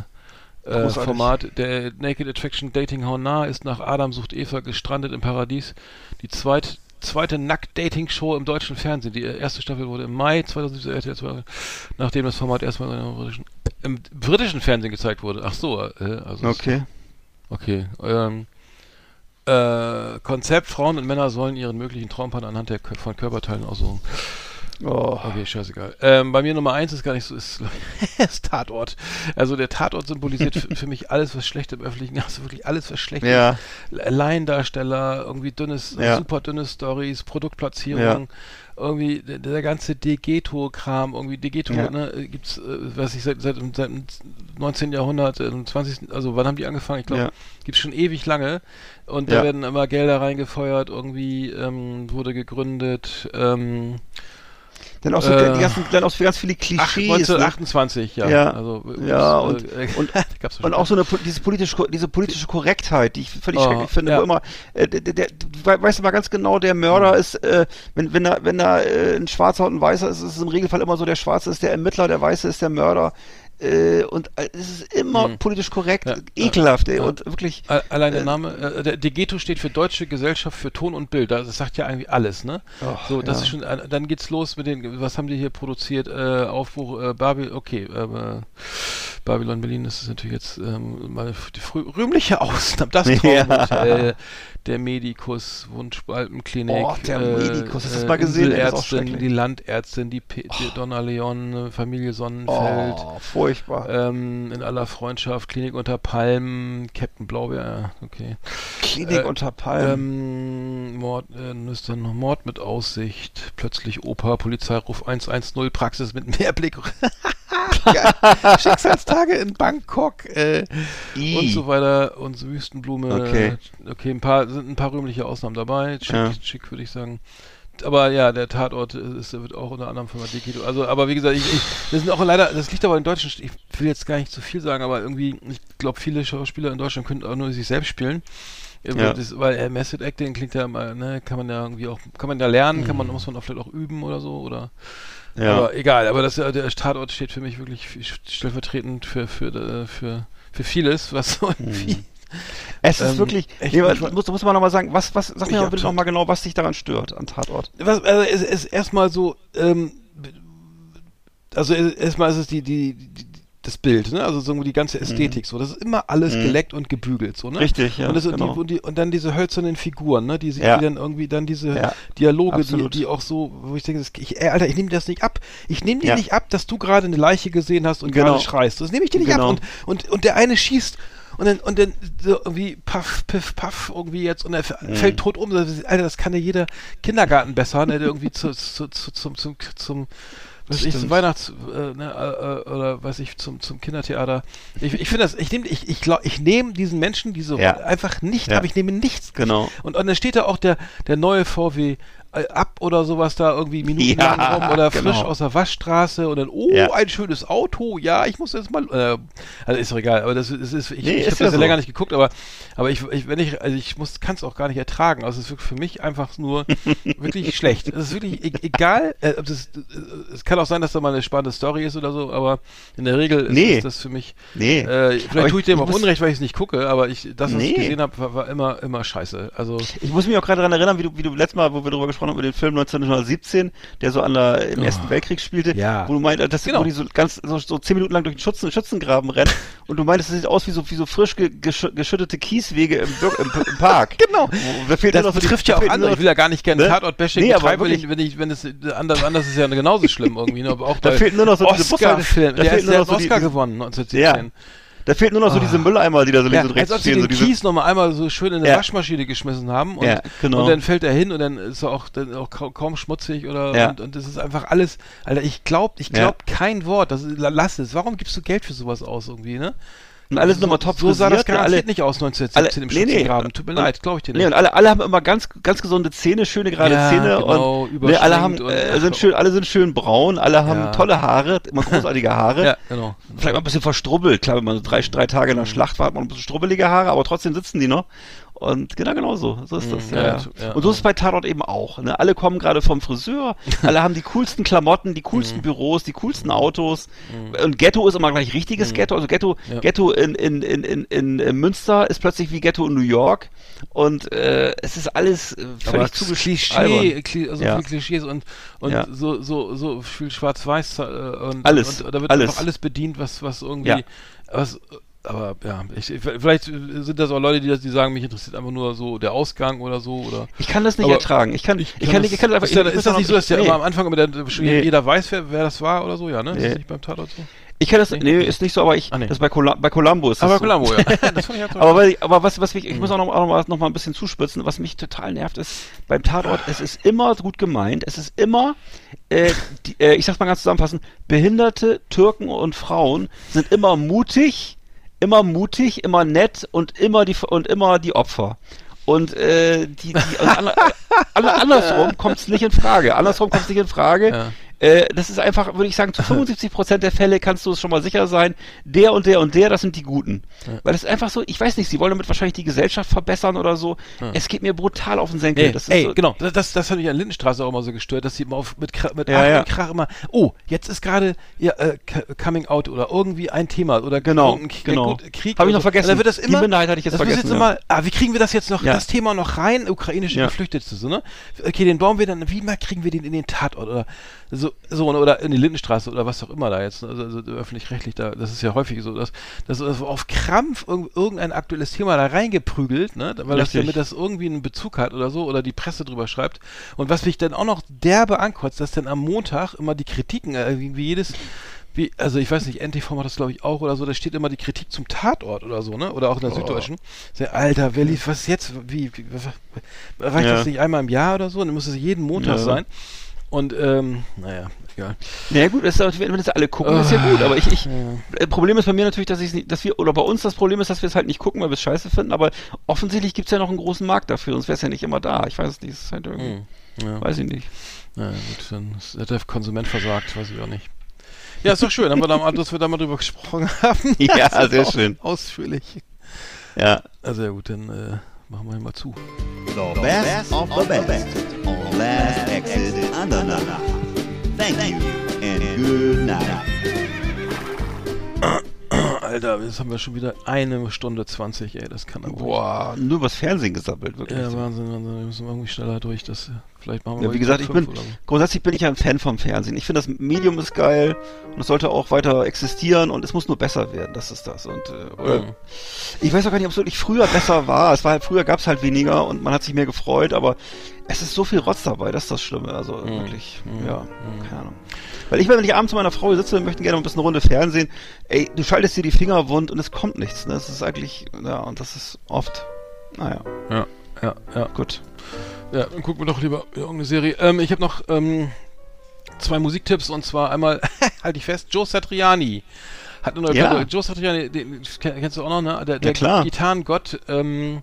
äh. Format. Der Naked Attraction Dating How Nah ist nach Adam sucht Eva gestrandet im Paradies. Die zweit, zweite Nackt-Dating-Show im deutschen Fernsehen. Die erste Staffel wurde im Mai 2017 RTL 2, nachdem das Format erstmal im britischen, im britischen Fernsehen gezeigt wurde. Ach so, also okay. Okay. Ähm, äh, Konzept, Frauen und Männer sollen ihren möglichen Traumpartner anhand der, von Körperteilen aussuchen. Oh. Okay, scheißegal. Ähm, bei mir Nummer eins ist gar nicht so, ist, ist Tatort. Also der Tatort symbolisiert für mich alles, was schlecht im Öffentlichen, also wirklich alles, was schlecht Ja. ist. Laiendarsteller, irgendwie dünnes, Ja. super dünne Stories, Produktplatzierung, Ja. irgendwie der, der ganze Degeto-Kram, irgendwie Degeto, Ja. ne, äh, gibt's, äh, weiß ich, seit, seit, seit dem 19. Jahrhundert, äh, im 20. also wann haben die angefangen? Ich glaube, Ja. gibt's schon ewig lange. Und Ja. da werden immer Gelder reingefeuert, irgendwie ähm, wurde gegründet, ähm, Dann auch so Äh, ganzen, dann auch so ganz viele Klischees. ne? 1928, ja. Ja. Also, Ja, äh, und- äh, und- Und auch so eine diese politische diese politische Korrektheit, die ich völlig Oh, schrecklich finde, ja. wo immer äh, der, der, weißt du mal ganz genau, der Mörder Mhm. ist, äh, wenn wenn da wenn da äh, ein Schwarzer und ein Weißer ist, ist es im Regelfall immer so, der Schwarze ist der Ermittler, der Weiße ist der Mörder. Äh, und äh, es ist immer Mhm. politisch korrekt, Ja, ekelhaft, ey, ja. und wirklich. Allein der Äh, Name, äh, der Degeto steht für Deutsche Gesellschaft für Ton und Bild. Das sagt ja eigentlich alles, ne? Ach, so, das ja. ist schon, dann geht's los mit den, was haben die hier produziert? Äh, Aufbruch, äh, Babylon, okay, äh, Babylon Berlin, das ist natürlich jetzt ähm, mal die frü rühmliche Ausnahme. Das. Traumhotel, der Medikus, Wunschbalkenklinik, Oh, der äh, Medikus, hast du das mal gesehen? Schrecklich. die Landärztin, die, P die Donna Leon, äh, Familie Sonnenfeld. Oh, furchtbar. Ähm, in aller Freundschaft, Klinik unter Palmen, Captain Blaubeer, okay. Klinik äh, unter Palmen. Ähm, Mord, äh, noch Mord mit Aussicht, plötzlich Oper, Polizeiruf 110, Praxis mit Mehrblick. Schicksalstage in Bangkok äh, und so weiter und so Wüstenblume. Okay. okay, ein paar sind ein paar rühmliche Ausnahmen dabei. Schick, Ja. schick würde ich sagen. Aber ja, der Tatort ist, wird auch unter anderem von Dekido. Also, aber wie gesagt, ich, ich, das sind auch leider, das liegt aber in Deutschen, ich will jetzt gar nicht zu viel sagen, aber irgendwie, ich glaube, viele Schauspieler in Deutschland können auch nur sich selbst spielen. Äh, Ja. Das, weil äh, Method Acting klingt ja mal, ne, kann man ja irgendwie auch, kann man ja lernen, kann man, muss man auch vielleicht auch üben oder so, oder ja. aber egal, aber das, äh, der Tatort steht für mich wirklich stellvertretend für, für, äh, für, für vieles, was so irgendwie. Es ist ähm, wirklich, nee, muss, muss man nochmal sagen, was, was, sag mir mal bitte nochmal genau, was dich daran stört an Tatort. Was, also es ist erstmal so, ähm, also erstmal ist es die, die, die das Bild, ne? Also so die ganze Ästhetik, so. Das ist immer alles Mhm. geleckt und gebügelt, so, ne? Richtig, ja, und, das, genau. die, und, die, und dann diese hölzernen Figuren, ne? Die, sich- Ja. die dann irgendwie dann diese Ja, Dialoge, die, absolut. die auch so, wo ich denke, das, ich, ey, Alter, ich nehme dir das nicht ab. Ich nehme dir Ja. nicht ab, dass du gerade eine Leiche gesehen hast und Genau. gerade schreist. Das nehme ich dir nicht Genau. ab. Und, und, und der eine schießt und dann, und dann so irgendwie paff, piff, paff, irgendwie jetzt und er Mhm. fällt tot um. Alter, das kann ja jeder Kindergarten besser, ne? Der irgendwie zu, zu, zu, zum, zum, zum was ich zum. Weihnachts äh, ne, äh, äh, oder was ich zum zum Kindertheater. Ich, ich finde das, ich nehme ich ich, glaub, ich nehme diesen Menschen diese Ja. Rolle einfach nicht, Ja. aber ich nehme nichts. Genau. Und, und dann steht da auch der der neue VW ab oder sowas da irgendwie minutenlang Ja, rum oder genau. frisch aus der Waschstraße und dann oh Ja. ein schönes Auto ja ich muss jetzt mal äh, also ist doch egal aber das, ist- das ist ich, Nee, ich habe ja das ja so. länger nicht geguckt aber aber ich, ich wenn ich also ich muss kann es auch gar nicht ertragen also es ist wirklich für mich einfach nur wirklich schlecht es ist wirklich e egal äh, das, äh, es kann auch sein dass da mal eine spannende Story ist oder so aber in der Regel ist, Nee. ist das für mich Nee. äh, Aber vielleicht tue ich dem ich auch Unrecht weil ich es nicht gucke aber ich das was ich Nee. gesehen habe war, war immer immer scheiße also Ich muss mich auch gerade daran erinnern, wie du, wie du letztes Mal, wo wir darüber gesprochen haben, über den Film 1917, der so an der, im Oh. Ersten Weltkrieg spielte, Ja. wo du meintest, dass Genau. die so ganz so, so zehn Minuten lang durch den Schützen, Schützengraben rennen und du meintest, es sieht aus wie so, wie so frisch ge, gesch, geschüttete Kieswege im, Bir- im, im Park. Genau. Wo, da fehlt Das noch so die- betrifft ja auch andere. Ich will ja gar nicht gerne Ne? Tatort-Bashing Nee, aber betreiben, wenn ich, wenn ich, wenn es anders, anders ist ja genauso schlimm irgendwie. Ne? Aber auch Da bei fehlt nur noch so Oscar-Film. Der, hat einen Oscar gewonnen 1917. Da fehlt nur noch so diese Ah. Mülleimer, die da so links Ja, und als rechts ob sie stehen. den So diese, Kies nochmal einmal so schön in eine Ja. Waschmaschine geschmissen haben und, Ja, genau. und dann fällt er hin und dann ist er auch, dann auch kaum, schmutzig oder Ja. und, und das ist einfach alles, Alter, ich glaub, ich glaub kein Wort, das lass es. Warum gibst du Geld für sowas aus irgendwie, ne? Und alles so, nochmal top So sah das ne? garantiert alle, nicht aus 1917 im alle- nee, nee. Schützengraben. Tut mir Und- leid, glaube ich dir nicht. Nee, und alle, alle haben immer ganz, ganz gesunde Zähne, schöne gerade Ja, Zähne genau, und ne, alle haben, überschminkt äh, und- sind schön, alle sind schön braun, alle haben Ja. tolle Haare, immer großartige Haare. ja, genau. Vielleicht mal ein bisschen verstrubbelt. Klar, wenn man so drei, drei Tage in der Schlacht war, hat man ein bisschen strubbelige Haare, aber trotzdem sitzen die noch. Und genau, genau so. So ist das. Mhm, Ja, ja, Und so ist es bei Tatort eben auch. Ne? Alle kommen gerade vom Friseur, alle haben die coolsten Klamotten, die Mhm. coolsten Büros, die coolsten Autos. Und Ghetto ist immer gleich richtiges Ghetto. Also Ghetto, Mhm. Ja. Ghetto in, in, in, in, in, Münster ist plötzlich wie Ghetto in New York. Und äh, es ist alles äh, völlig zugeschrieben. Klischee, Kli also Ja. Klischees und, und Ja. so, so, so viel Schwarz-Weiß äh, und, Alles, und, und da wird alles. einfach alles bedient, was, was irgendwie, was, aber ja, ich, vielleicht sind das auch Leute, die, das, die sagen, mich interessiert einfach nur so der Ausgang oder so oder. Ich kann das nicht ertragen. Ich kann, ich, ich kann, das, ich kann das einfach. Ist, ich, ist das nicht so, dass nee. der am Anfang immer der, nee. jeder weiß, wer, wer das war oder so, ja, ne? Nee. Ist das nicht beim Tatort so? Ich kann das, nee, ist nicht so, aber ich, ah, nee. das bei, Col bei Columbo ist das Aber so. Columbo, ja. das fand ich halt aber, weil, aber was, was mich, ich muss auch noch, auch noch, mal, noch mal ein bisschen zuspitzen, was mich total nervt, ist, beim Tatort, es ist immer gut gemeint, es ist immer, äh, die, äh, ich sag's mal ganz zusammenfassend, Behinderte, Türken und Frauen sind immer mutig, immer mutig, immer nett und immer die, und immer die Opfer. Und äh, die, die und an, an, andersrum kommt es nicht in Frage. Andersrum kommt es nicht in Frage. Ja. Äh, das ist einfach, würde ich sagen, zu 75 Prozent der Fälle kannst du es schon mal sicher sein, der und der und der, das sind die Guten. Ja. Weil es ist einfach so, ich weiß nicht, sie wollen damit wahrscheinlich die Gesellschaft verbessern oder so. Ja. Es geht mir brutal auf den Senkel. Nee, das ey, so, genau, das, das, das hat mich an Lindenstraße auch immer so gestört, dass sie immer auf, mit, mit ja, ja. Krach immer, oh, jetzt ist gerade ja, äh, Coming Out oder irgendwie ein Thema oder genau, genau. Krieg. Habe ich noch vergessen. Da wird das immer, die Minderheit hatte ich jetzt das vergessen. Jetzt immer, ah, wie kriegen wir das jetzt noch, das Thema noch rein, ukrainische Geflüchtete, so, ne? Okay, den bauen wir dann, wie mal kriegen wir den in den Tatort oder so, so oder in die Lindenstraße oder was auch immer da jetzt, ne, also, also öffentlich-rechtlich, da, das ist ja häufig so, dass, dass auf Krampf irgendein aktuelles Thema da reingeprügelt, ne, weil das damit das irgendwie einen Bezug hat oder so, oder die Presse drüber schreibt. Und was mich dann auch noch derbe ankotzt, dass dann am Montag immer die Kritiken, äh, irgendwie jedes, wie, also ich weiß nicht, NTV macht das glaube ich auch oder so, da steht immer die Kritik zum Tatort oder so, ne? Oder auch in der oh. Süddeutschen. Sehr, Alter, wer lief was jetzt? Wie, wie reicht ja. das nicht einmal im Jahr oder so? Dann muss es jeden Montag ja. sein. Und ähm, naja, egal. Naja gut, das ist, wenn das alle gucken, oh, ist ja gut. Aber ich, ich ja. Problem ist bei mir natürlich, dass ich nicht, dass wir, oder bei uns das Problem ist, dass wir es halt nicht gucken, weil wir es scheiße finden, aber offensichtlich gibt es ja noch einen großen Markt dafür, sonst wäre es ja nicht immer da. Ich weiß es nicht, es ist halt irgendwie. Hm, ja. Weiß ich nicht. Na ja, gut, dann hat der Konsument versagt, weiß ich auch nicht. Ja, ist doch schön, haben wir da mal, dass wir da mal drüber gesprochen haben. ja, sehr schön. Ausführlich. Ja. Also ja gut, dann äh, machen wir mal zu. The best of the best on Last Exit Andernach. Thank you and good night. Alter, jetzt haben wir schon wieder eine Stunde 20, ey, das kann aber Boah, nur übers Fernsehen gesammelt, wirklich. Ja, Wahnsinn, Wahnsinn, wir müssen irgendwie schneller durch, das vielleicht machen wir ja, Wie gesagt, ich bin, grundsätzlich bin ich ein Fan vom Fernsehen. Ich finde, das Medium ist geil und es sollte auch weiter existieren und es muss nur besser werden, das ist das. Und, äh, oder, mhm. ich weiß auch gar nicht, ob es wirklich früher besser war. Es war halt, früher gab es halt weniger und man hat sich mehr gefreut, aber es ist so viel Rotz dabei, das ist das Schlimme. Also mhm. wirklich, mhm. ja, mhm. keine Ahnung. Weil ich, wenn ich abends mit meiner Frau sitze, möchten gerne ein bisschen Runde Fernsehen, ey, du schaltest dir die Finger wund und es kommt nichts, ne? Das ist eigentlich, ja, und das ist oft, naja. Ja, ja, ja. Gut. Ja, dann gucken wir doch lieber irgendeine Serie. Ähm, ich habe noch ähm, zwei Musiktipps und zwar einmal, halte ich fest, Joe Satriani hat eine neue ja. Platte. Joe Satriani, den, kennst du auch noch, ne? Der, der ja, Gitarrengott ähm,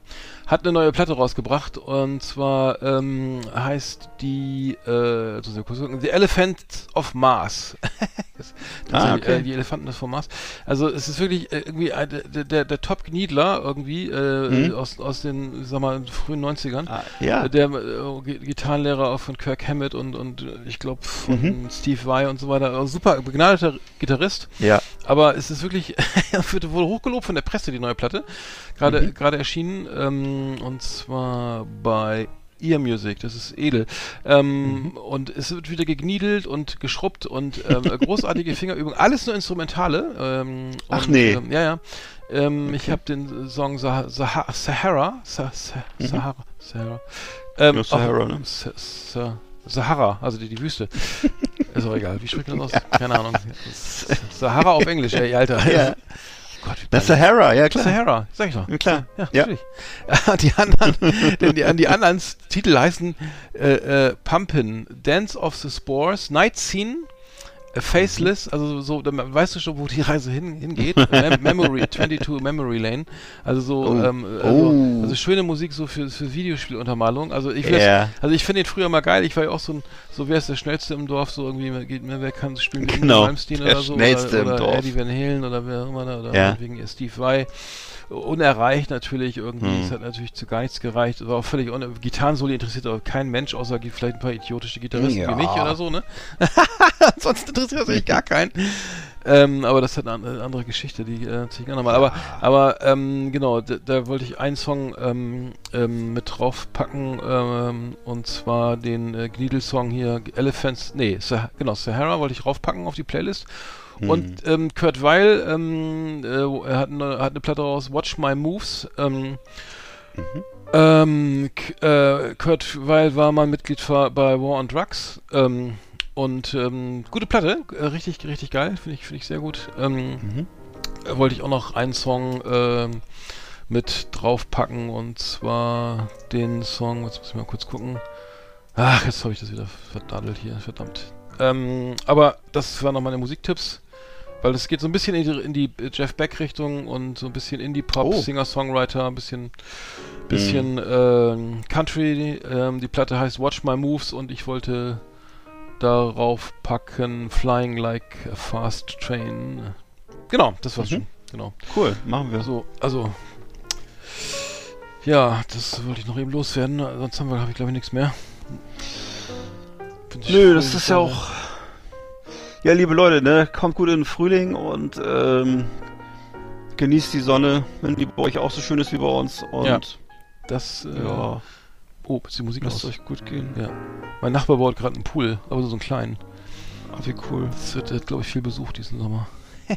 hat eine neue Platte rausgebracht und zwar ähm, heißt die äh, The Elephant of Mars. ah, okay. äh, die Elefanten des vom Mars. Also es ist wirklich äh, irgendwie äh, der, der, der Top-Gniedler irgendwie äh, mhm. aus, aus den sag mal, frühen 90ern. Ah, ja. Der äh, Gitarrenlehrer auch von Kirk Hammett und, und ich glaube von mhm. Steve Vai und so weiter. Also super begnadeter Gitarrist. Ja. Aber es ist wirklich, wird wohl hochgelobt von der Presse, die neue Platte. Gerade mhm. gerade erschienen. Ähm, und zwar bei Ear Music, das ist edel. Ähm, mhm. Und es wird wieder gegniedelt und geschrubbt und ähm, großartige Fingerübungen, alles nur Instrumentale. Ähm, Ach und, nee. Ähm, ja, ja. Ähm, okay. Ich habe den Song Sah Sah Sahara, Sah Sah mhm. Sahara, Sahara. Ähm, ja, Sahara, ne? Sah Sahara, also die, die Wüste. ist auch egal, wie spricht man das aus? Keine Ahnung. Sahara auf Englisch, ey, Alter. Ja. Gott, das Sahara, ja klar. Sahara, sag ich doch. Ja, klar. Ja, ja. natürlich. die anderen, denn die, die anderen Titel heißen äh, äh, Pumpin, Dance of the Spores, Night Scene, Faceless, also so, dann weißt du schon, wo die Reise hin, hingeht. Mem Memory, 22 Memory Lane. Also so, oh. Ähm, also, oh. also, schöne Musik so für, für Videospieluntermalung. Also ich yeah. also ich finde den früher mal geil. Ich war ja auch so ein, so wer ist der Schnellste im Dorf, so irgendwie geht mir, wer kann spielen genau. Malmsteen oder so. Schnellste oder, im Dorf. Eddie Van Halen oder wer immer da, oder ja. wegen Steve Vai unerreicht natürlich irgendwie. Hm. Es hat natürlich zu gar nichts gereicht. Es war auch völlig un Gitarrensoli interessiert aber kein Mensch, außer vielleicht ein paar idiotische Gitarristen ja. wie mich oder so, ne? Sonst interessiert das eigentlich gar keinen. Ähm, aber das hat eine andere Geschichte, die äh, natürlich auch nochmal. Aber, aber ähm, genau, da, da, wollte ich einen Song ähm, ähm mit draufpacken ähm, und zwar den äh, Gneedle-Song hier, Elephants, nee, Sah genau, Sahara wollte ich draufpacken auf die Playlist Mhm. Und ähm, Kurt Weil ähm, äh, er hat, eine, hat eine Platte raus, Watch My Moves. Ähm, mhm. ähm, äh, Kurt Weil war mal Mitglied bei War on Drugs. Ähm, und ähm, gute Platte, äh, richtig, richtig geil, finde ich, finde ich sehr gut. Ähm, mhm. Wollte ich auch noch einen Song mit draufpacken und zwar den Song, jetzt muss ich mal kurz gucken. Ach, jetzt habe ich das wieder verdadelt hier, verdammt. Ähm, aber das waren noch meine Musiktipps. Weil es geht so ein bisschen in die, in die Jeff Beck-Richtung und so ein bisschen Indie-Pop, oh. Singer-Songwriter, ein bisschen, bisschen mm. äh, Country. Ähm, die Platte heißt Watch My Moves und ich wollte darauf packen Flying Like a Fast Train. Genau, das war's mhm. schon. Genau. Cool, machen wir. So, also. Ja, das wollte ich noch eben loswerden. Sonst haben wir, habe ich glaube ich nichts mehr. Nö, das ist ja auch. Ja, liebe Leute, ne, kommt gut in den Frühling und ähm, genießt die Sonne, wenn die bei euch auch so schön ist wie bei uns. Und ja, das, äh, ja. Oh, ist die Musik Lasst euch gut gehen. Ja. Mein Nachbar baut gerade einen Pool, aber so einen kleinen. Ach, wie cool. Das wird, glaube ich, viel besucht diesen Sommer.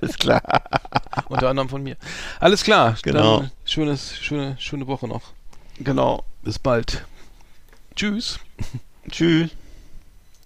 Alles klar. Unter anderem von mir. Alles klar. Genau. Dann schönes, schöne, schöne Woche noch. Genau. Bis bald. Tschüss. Tschüss.